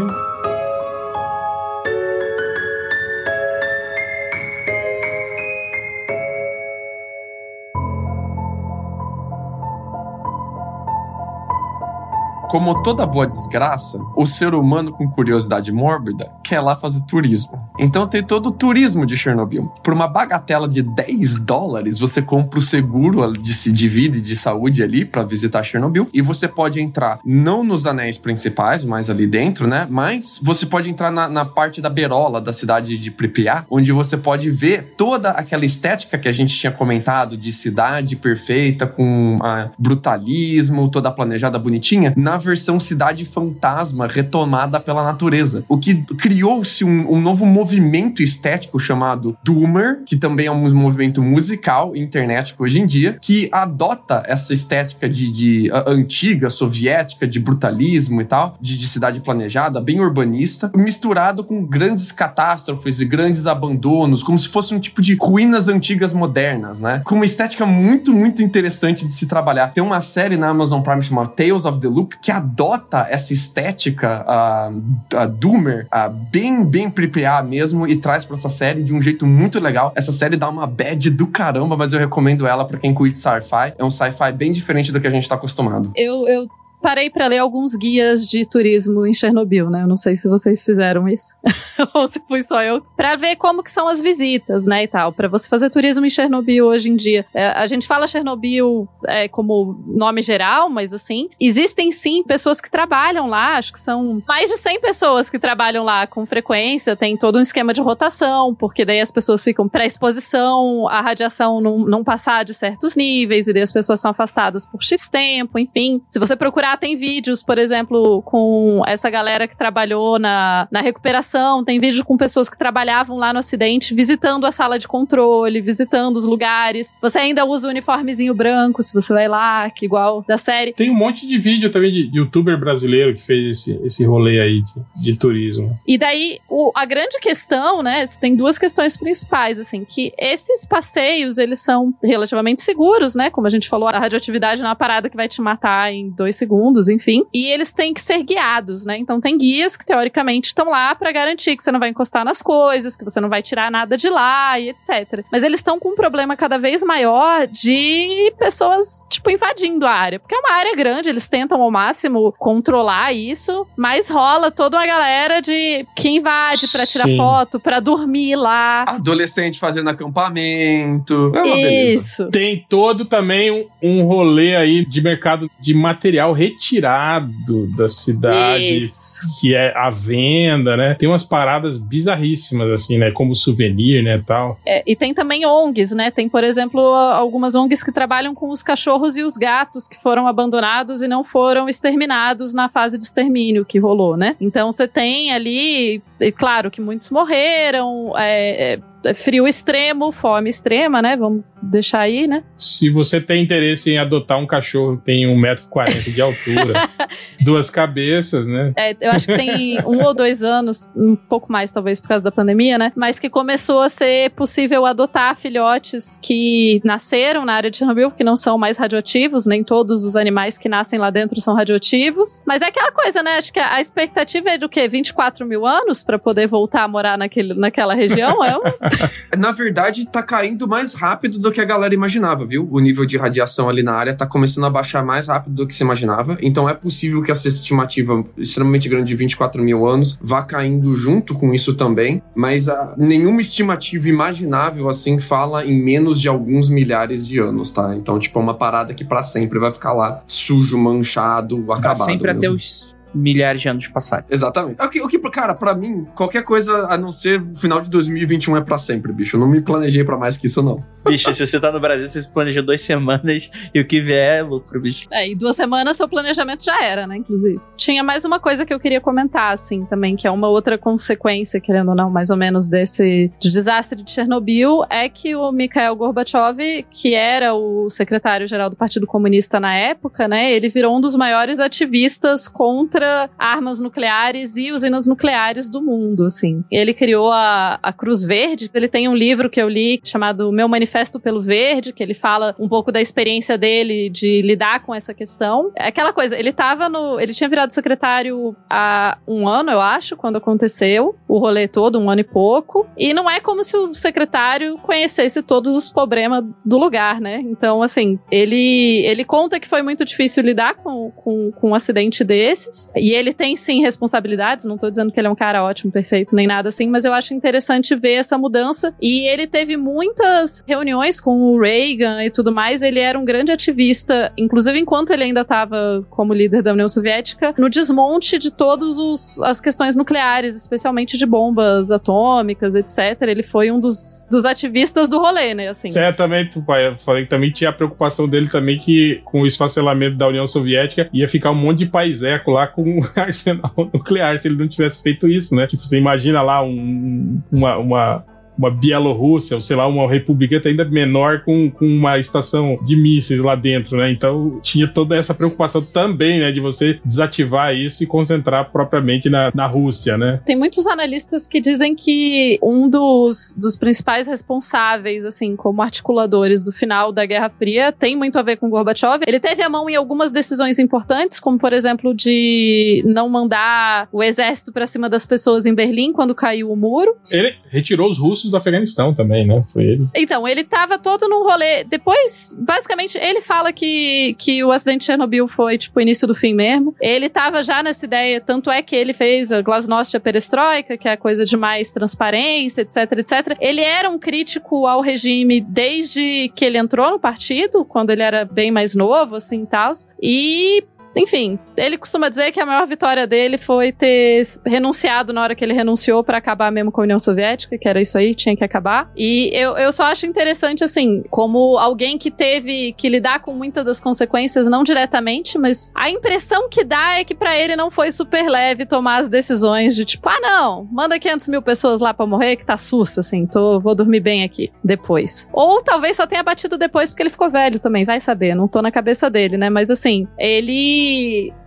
Como toda boa desgraça, o ser humano com curiosidade mórbida quer lá fazer turismo. Então tem todo o turismo de Chernobyl. Por uma bagatela de 10 dólares, você compra o seguro de se divide de saúde ali para visitar Chernobyl e você pode entrar não nos anéis principais, mas ali dentro, né? Mas você pode entrar na, na parte da berola da cidade de Pripyat, onde você pode ver toda aquela estética que a gente tinha comentado de cidade perfeita com ah, brutalismo, toda planejada bonitinha, na versão cidade fantasma retomada pela natureza. O que criou-se um, um novo movimento estético chamado Doomer, que também é um movimento musical internético hoje em dia, que adota essa estética de, de ah, antiga, soviética, de brutalismo e tal, de, de cidade planejada, bem urbanista, misturado com grandes catástrofes e grandes abandonos, como se fosse um tipo de ruínas antigas modernas, né? Com uma estética muito, muito interessante de se trabalhar. Tem uma série na Amazon Prime chamada Tales of the Loop que adota essa estética uh, Doomer, uh, bem, bem Pripyat mesmo, e traz pra essa série de um jeito muito legal. Essa série dá uma bad do caramba, mas eu recomendo ela pra quem curte sci-fi. É um sci-fi bem diferente do que a gente tá acostumado. eu, eu parei pra ler alguns guias de turismo em Chernobyl, né? Eu não sei se vocês fizeram isso [LAUGHS] ou se fui só eu, Pra ver como que são as visitas, né, e tal. Pra você fazer turismo em Chernobyl hoje em dia. É, a gente fala Chernobyl é, como nome geral, mas assim, existem sim pessoas que trabalham lá, acho que são mais de 100 pessoas que trabalham lá com frequência, tem todo um esquema de rotação, porque daí as pessoas ficam pré-exposição, a radiação não, não passar de certos níveis, e daí as pessoas são afastadas por X tempo, enfim. Se você procurar, tem vídeos, por exemplo, com essa galera que trabalhou na, na recuperação, tem vídeo com pessoas que trabalhavam lá no acidente, visitando a sala de controle, visitando os lugares. Você ainda usa o uniformezinho branco, se você vai lá, que igual da série. Tem um monte de vídeo também de youtuber brasileiro que fez esse, esse rolê aí de, de turismo. E daí, o- a grande questão, né, tem duas questões principais, assim, que esses passeios, eles são relativamente seguros, né, como a gente falou, a radioatividade não é uma parada que vai te matar em dois segundos, mundos, enfim. E eles têm que ser guiados, né? Então tem guias que teoricamente estão lá para garantir que você não vai encostar nas coisas, que você não vai tirar nada de lá e etc. Mas eles estão com um problema cada vez maior de pessoas, tipo, invadindo a área. Porque é uma área grande, eles tentam ao máximo controlar isso, mas rola toda uma galera de que invade para tirar Sim. foto, para dormir lá. Adolescente fazendo acampamento. É uma beleza. Isso. Tem todo também um, um rolê aí de mercado de material retirado da cidade. Isso. Que é a venda, né? Tem umas paradas bizarríssimas, assim, né? Como souvenir, né? Tal. É, e tem também ONGs, né? Tem, por exemplo, algumas ONGs que trabalham com os cachorros e os gatos que foram abandonados e não foram exterminados na fase de extermínio que rolou, né? Então você tem ali, claro que muitos morreram, é, é, frio extremo, fome extrema, né? Vamos deixar aí, né? Se você tem interesse em adotar um cachorro que tem 1,40m de altura, [LAUGHS] duas cabeças, né? É, eu acho que tem um ou dois anos, um pouco mais talvez por causa da pandemia, né? Mas que começou a ser possível adotar filhotes que nasceram na área de Chernobyl, que não são mais radioativos, nem todos os animais que nascem lá dentro são radioativos. Mas é aquela coisa, né? Acho que a expectativa é do quê? 24 mil anos para poder voltar a morar naquele, naquela região? É um... [LAUGHS] Na verdade, tá caindo mais rápido do que a galera imaginava, viu? O nível de radiação ali na área tá começando a baixar mais rápido do que se imaginava. Então é possível que essa estimativa extremamente grande de 24 mil anos vá caindo junto com isso também. Mas a, nenhuma estimativa imaginável assim fala em menos de alguns milhares de anos, tá? Então, tipo, é uma parada que pra sempre vai ficar lá sujo, manchado, Pra acabado. sempre até mesmo. os milhares de anos passados. Exatamente. O que, o que, cara, pra mim, qualquer coisa a não ser o final de 2021 é pra sempre, bicho. Eu não me planejei pra mais que isso, não. Bicho, se você tá no Brasil, você planeja duas semanas e o que vier é lucro, bicho. É, em duas semanas seu planejamento já era, né? Inclusive. Tinha mais uma coisa que eu queria comentar, assim, também, que é uma outra consequência, querendo ou não, mais ou menos, desse do desastre de Chernobyl, é que o Mikhail Gorbachev, que era o secretário-geral do Partido Comunista na época, né? Ele virou um dos maiores ativistas contra armas nucleares e usinas nucleares do mundo, assim. Ele criou a, a Cruz Verde. Ele tem um livro que eu li chamado Meu Manifesto pelo Verde, que ele fala um pouco da experiência dele de lidar com essa questão. É aquela coisa, ele tava no. Ele tinha virado secretário há um ano, eu acho, quando aconteceu o rolê todo, um ano e pouco. E não é como se o secretário conhecesse todos os problemas do lugar, né? Então, assim, ele, ele conta que foi muito difícil lidar com, com, com um acidente desses. E ele tem sim responsabilidades, não tô dizendo que ele é um cara ótimo, perfeito, nem nada assim, mas eu acho interessante ver essa mudança. E ele teve muitas reuniões com o Reagan e tudo mais. Ele era um grande ativista, inclusive enquanto ele ainda estava como líder da União Soviética, no desmonte de todas as questões nucleares, especialmente de bombas atômicas, etc. Ele foi um dos, dos ativistas do rolê, né? Assim. É, também, pai, eu falei que também tinha a preocupação dele também que com o esfacelamento da União Soviética ia ficar um monte de paiseco lá com um [LAUGHS] arsenal nuclear se ele não tivesse feito isso, né? Tipo, você imagina lá um, uma, uma, uma Bielorrússia, ou sei lá, uma república ainda menor com, com uma estação de mísseis lá dentro, né? Então tinha toda essa preocupação também, né? De você desativar isso e concentrar propriamente na, na Rússia, né? Tem muitos analistas que dizem que um dos, dos principais responsáveis, assim, como articuladores do final da Guerra Fria tem muito a ver com Gorbachev. Ele teve a mão em algumas decisões importantes, como por exemplo de não mandar o exército para cima das pessoas em Berlim quando caiu o muro. Ele retirou os russos do Afeganistão também, né? Foi ele. Então, ele tava todo num rolê. Depois, basicamente, ele fala que, que o acidente de Chernobyl foi, tipo, o início do fim mesmo. Ele tava já nessa ideia, tanto é que ele fez a Glasnost e a Perestroika, que é a coisa de mais transparência, etc, etc. Ele era um crítico ao regime desde que ele entrou no partido, quando ele era bem mais novo, assim, tal. E enfim, ele costuma dizer que a maior vitória dele foi ter renunciado na hora que ele renunciou para acabar mesmo com a União Soviética, que era isso aí, tinha que acabar. E eu, eu só acho interessante, assim, como alguém que teve que lidar com muitas das consequências, não diretamente, mas a impressão que dá é que para ele não foi super leve tomar as decisões de tipo, ah, não, manda 500 mil pessoas lá pra morrer, que tá sussa, assim, tô, vou dormir bem aqui depois. Ou talvez só tenha batido depois porque ele ficou velho também, vai saber, não tô na cabeça dele, né? Mas assim, ele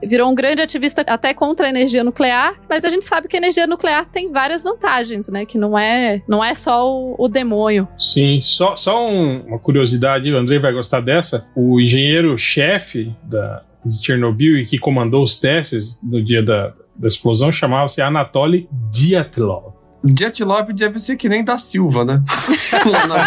virou um grande ativista até contra a energia nuclear, mas a gente sabe que a energia nuclear tem várias vantagens, né? Que não é, não é só o, o demônio. Sim, só, só um- uma curiosidade, o Andrei vai gostar dessa. O engenheiro-chefe da de Chernobyl e que comandou os testes no dia da, da explosão chamava-se Anatoly Dyatlov. Dyatlov deve ser que nem da Silva, né? [LAUGHS] Lá na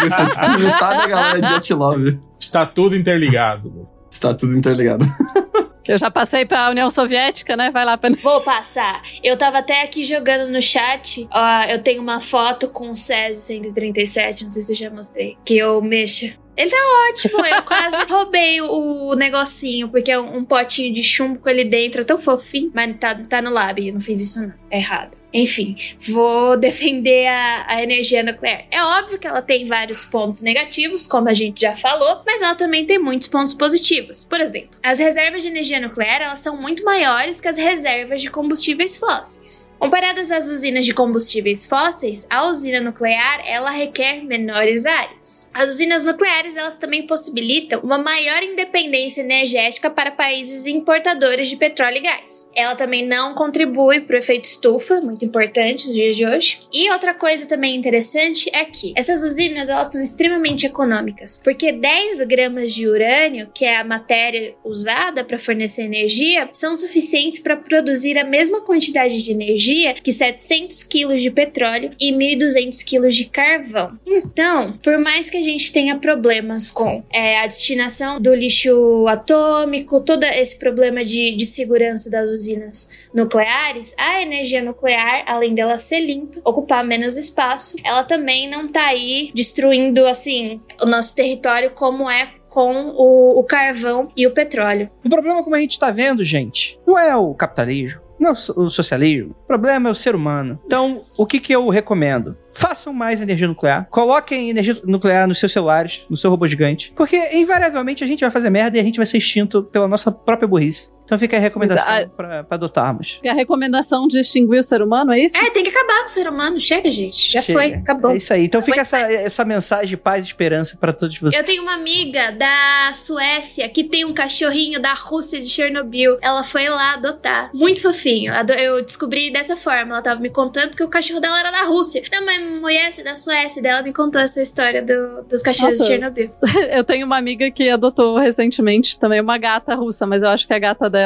da galera é Dyatlov. Está tudo interligado. Está tudo interligado. [LAUGHS] Eu já passei pra União Soviética, né? Vai lá pra. Vou passar. Eu tava até aqui jogando no chat. Ó, eu tenho uma foto com o Césio 137, não sei se eu já mostrei. Que eu mexo. Ele tá ótimo, eu quase [LAUGHS] roubei o, o negocinho, porque é um, um potinho de chumbo com ele dentro, é tão fofinho, mas tá, tá no lab, eu não fiz isso não, é errado. Enfim, vou [LAUGHS] defender a, a energia nuclear. É óbvio que ela tem vários pontos negativos, como a gente já falou, mas ela também tem muitos pontos positivos. Por exemplo, as reservas de energia nuclear elas são muito maiores que as reservas de combustíveis fósseis. Comparadas às usinas de combustíveis fósseis, a usina nuclear ela requer menores áreas. As usinas nucleares elas também possibilitam uma maior independência energética para países importadores de petróleo e gás. Ela também não contribui para o efeito estufa, muito importante nos dias de hoje. E outra coisa também interessante é que essas usinas elas são extremamente econômicas, porque 10 gramas de urânio, que é a matéria usada para fornecer energia, são suficientes para produzir a mesma quantidade de energia que 700 quilos de petróleo e 1.200 quilos de carvão. Então, por mais que a gente tenha problemas com é, a destinação do lixo atômico, todo esse problema de, de segurança das usinas nucleares, a energia nuclear, além dela ser limpa, ocupar menos espaço, ela também não tá aí destruindo, assim, o nosso território como é com o, o carvão e o petróleo. O problema, como a gente tá vendo, gente, não é o capitalismo, não é o socialismo. O problema é o ser humano. Então, o que, que eu recomendo? Façam mais energia nuclear. Coloquem energia nuclear nos seus celulares, no seu robô gigante. Porque, invariavelmente, a gente vai fazer merda e a gente vai ser extinto pela nossa própria burrice. Então fica a recomendação A- pra, pra adotarmos. A recomendação de extinguir o ser humano, é isso? É, tem que acabar com o ser humano. Chega, gente. Já Chega. foi, acabou. É isso aí. Então fica essa, essa mensagem de paz e esperança pra todos vocês. Eu tenho uma amiga da Suécia que tem um cachorrinho da Rússia de Chernobyl. Ela foi lá adotar. Muito fofinho. Eu descobri dessa forma. Ela tava me contando que o cachorro dela era da Rússia. Não, mas mulher, é da Suécia. Daí ela me contou essa história do- dos cachorros Nossa. de Chernobyl. [LAUGHS] Eu tenho uma amiga que adotou recentemente também uma gata russa, mas eu acho que a gata dela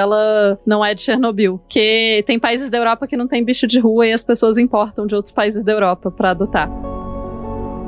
não é de Chernobyl. Que tem países da Europa que não tem bicho de rua e as pessoas importam de outros países da Europa pra adotar.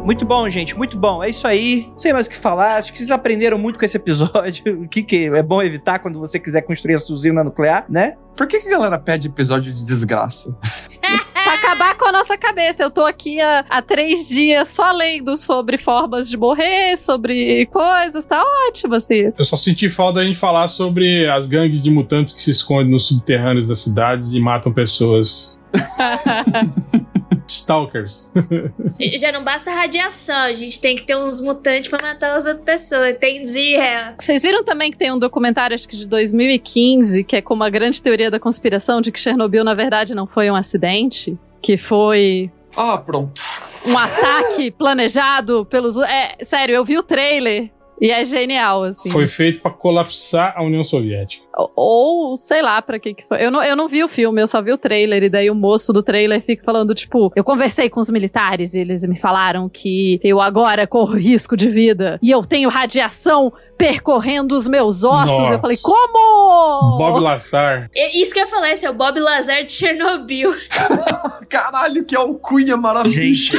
Muito bom, gente, muito bom. É isso aí. Não sei mais o que falar. Acho que vocês aprenderam muito com esse episódio. [LAUGHS] O que, que é bom evitar quando você quiser construir a sua usina nuclear, né? Por que, que a galera pede episódio de desgraça? [LAUGHS] Pra acabar com a nossa cabeça. Eu tô aqui há, há três dias só lendo sobre formas de morrer, sobre coisas, tá ótimo, assim. Eu só senti falta da gente falar sobre as gangues de mutantes que se escondem nos subterrâneos das cidades e matam pessoas. [LAUGHS] Stalkers. [LAUGHS] Já não basta radiação. A gente tem que ter uns mutantes pra matar as outras pessoas. Entendi, é. Vocês viram também que tem um documentário, acho que de 2015, que é com uma grande teoria da conspiração de que Chernobyl, na verdade, não foi um acidente? Que foi Ah, pronto. um ataque planejado pelos. É, sério, eu vi o trailer e é genial, assim. Foi feito pra colapsar a União Soviética. Ou, ou, sei lá pra que que foi. Eu não, eu não vi o filme, eu só vi o trailer. E daí o moço do trailer fica falando, tipo, eu conversei com os militares e eles me falaram que eu agora corro risco de vida e eu tenho radiação percorrendo os meus ossos. Nossa. Eu falei, como? Bob Lassar. É Isso que eu ia falar, esse é o Bob Lazar de Chernobyl. [LAUGHS] Caralho, que alcunha maravilhosa. Gente,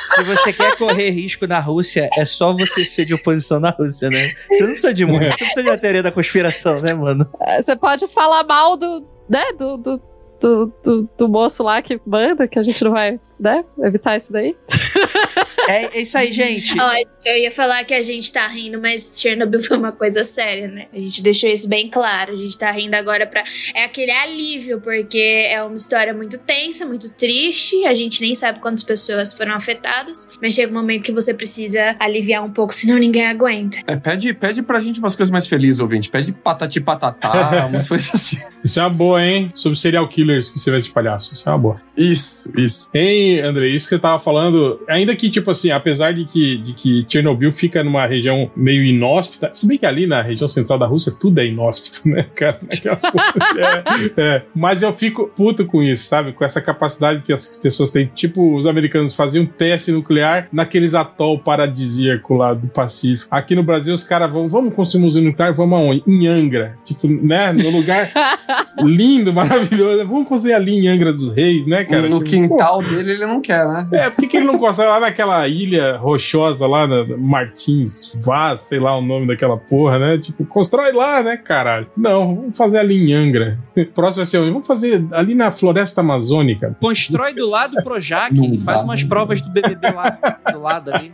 se você quer correr risco na Rússia, é só você ser de oposição na Rússia, né? Você não precisa de muito. Você não precisa de uma teoria da conspiração, né, mano? É, Você pode falar mal do, né, do, do, do, do, do moço lá que manda, que a gente não vai, né, evitar isso daí. [LAUGHS] É, é isso aí, gente. Ó, eu ia falar que a gente tá rindo, mas Chernobyl foi uma coisa séria, né? A gente deixou isso bem claro. A gente tá rindo agora pra. É aquele alívio, porque é uma história muito tensa, muito triste. A gente nem sabe quantas pessoas foram afetadas. Mas chega um momento que você precisa aliviar um pouco, senão ninguém aguenta. É, pede, pede pra gente umas coisas mais felizes, ouvinte. Pede patati patatá, [LAUGHS] umas coisas assim. Isso é uma boa, hein? Sobre serial killers que você vai de palhaço. Isso é uma boa. Isso, isso. Hein, André, isso que você tava falando, ainda ainda que, tipo assim, apesar de que, de que Chernobyl fica numa região meio inóspita, se bem que ali na região central da Rússia tudo é inóspito, né, cara? [LAUGHS] é, é. Mas eu fico puto com isso, sabe? Com essa capacidade que as pessoas têm. Tipo, os americanos faziam teste nuclear naqueles atol paradisíaco lá do Pacífico. Aqui no Brasil, os caras vão, vamos construir um museu nuclear, vamos aonde? Em Angra. Tipo, né? No lugar [LAUGHS] lindo, maravilhoso. Vamos construir ali em Angra dos Reis, né, cara? no Tipo, quintal dele ele não quer, né? é, por que, ele não consegue lá naquela ilha rochosa lá, na Martins Vaz, sei lá o nome daquela porra, né? Tipo, constrói lá, né, caralho? Não, vamos fazer ali em Angra. [LAUGHS] Próximo vai ser onde? Vamos fazer ali na floresta amazônica. Constrói do lado do Projac Não e faz dá. umas provas do BBB lá do lado ali.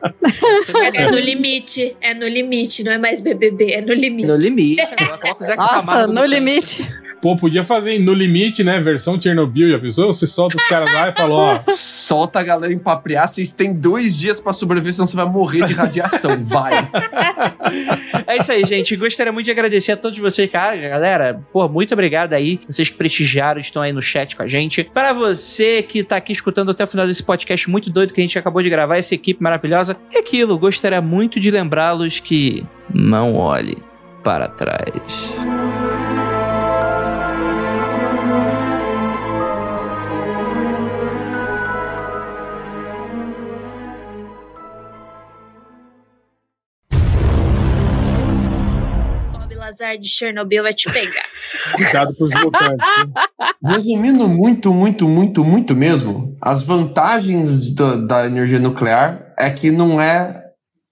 É no limite, é no limite, não é mais BBB, é no limite. No limite. Agora coloca o Zeca Nossa, no limite. Pô, podia fazer no limite, né? Versão Chernobyl, já pensou? Você solta os caras lá e fala, ó. [LAUGHS] Solta a galera empapriar, vocês têm dois dias pra sobreviver, senão você vai morrer de radiação. Vai. [LAUGHS] É isso aí, gente. Gostaria muito de agradecer a todos vocês, cara, galera. Pô, muito obrigado aí. Vocês que prestigiaram, estão aí no chat com a gente. Para você que tá aqui escutando até o final desse podcast muito doido que a gente acabou de gravar, essa equipe maravilhosa. É aquilo, gostaria muito de lembrá-los que não olhe para trás. Bob Lazar de Chernobyl vai te pegar. [LAUGHS] Cuidado votantes. né? [LAUGHS] Resumindo muito, muito, muito, muito mesmo, as vantagens da, da energia nuclear é que não é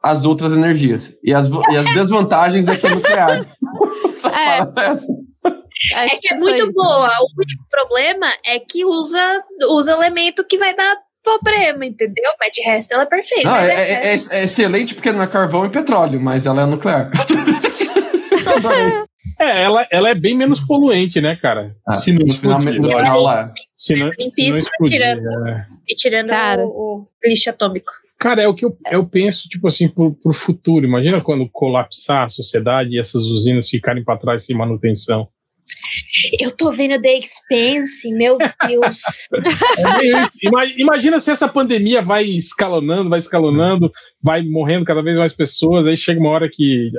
as outras energias. E as, e as [LAUGHS] desvantagens é que é nuclear. É. É que é isso muito boa. O único problema é que usa, usa elemento que vai dar problema, entendeu? Mas de resto ela é perfeita. Não, é, é- é- é excelente porque não é carvão e petróleo, mas ela é nuclear. Adorei. É, ela, ela é bem menos poluente, né, cara? Ah, se não explodir. no lógico. final lá. Se não, se não Limpíssima, explodir, tirando. é. E tirando Cara. o, o lixo atômico. Cara, é o que eu, eu penso, tipo assim, pro, pro futuro. Imagina quando colapsar a sociedade e essas usinas ficarem para trás sem manutenção. Eu tô vendo The Expense, meu Deus. [LAUGHS] É Imagina se essa pandemia vai escalonando, vai escalonando, vai morrendo cada vez mais pessoas, aí chega uma hora que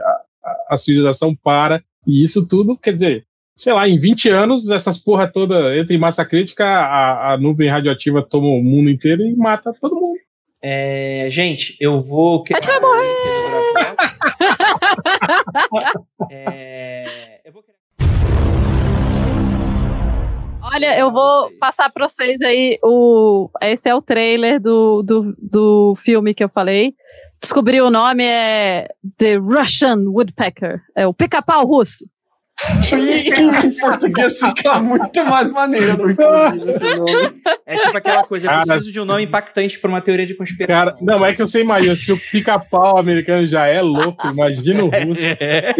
a, civilização para, e isso tudo, quer dizer, sei lá, em 20 anos, essas porra toda entra em massa crítica, a, a nuvem radioativa toma o mundo inteiro e mata todo mundo. É, gente, eu vou. A gente vai morrer! [LAUGHS] É, eu vou Olha, eu vou passar pra vocês aí o. Esse é o trailer do, do, do filme que eu falei. Descobri o nome, é The Russian Woodpecker. É o pica-pau russo. em português fica muito mais maneiro, nome. É tipo aquela coisa, eu Cara, preciso de um nome impactante pra uma teoria de conspiração. Cara, não, é que você imagina, se o pica-pau americano já é louco, imagina o russo. É.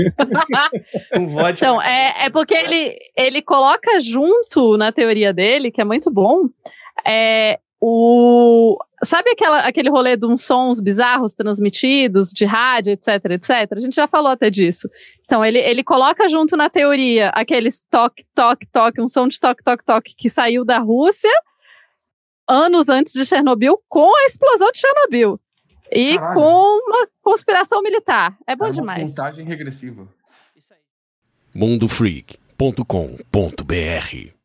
[LAUGHS] um vodka. Então, é, é porque ele, ele coloca junto na teoria dele, que é muito bom, é, o. Sabe aquela, aquele rolê de uns sons bizarros transmitidos, de rádio, etc, etc? A gente já falou até disso. Então, ele, ele coloca junto na teoria aqueles toque, toque, toque, um som de toque, toque, toque que saiu da Rússia anos antes de Chernobyl, com a explosão de Chernobyl. E Caralho. com uma conspiração militar. É bom É uma demais. contagem regressiva. mundofreak.com.br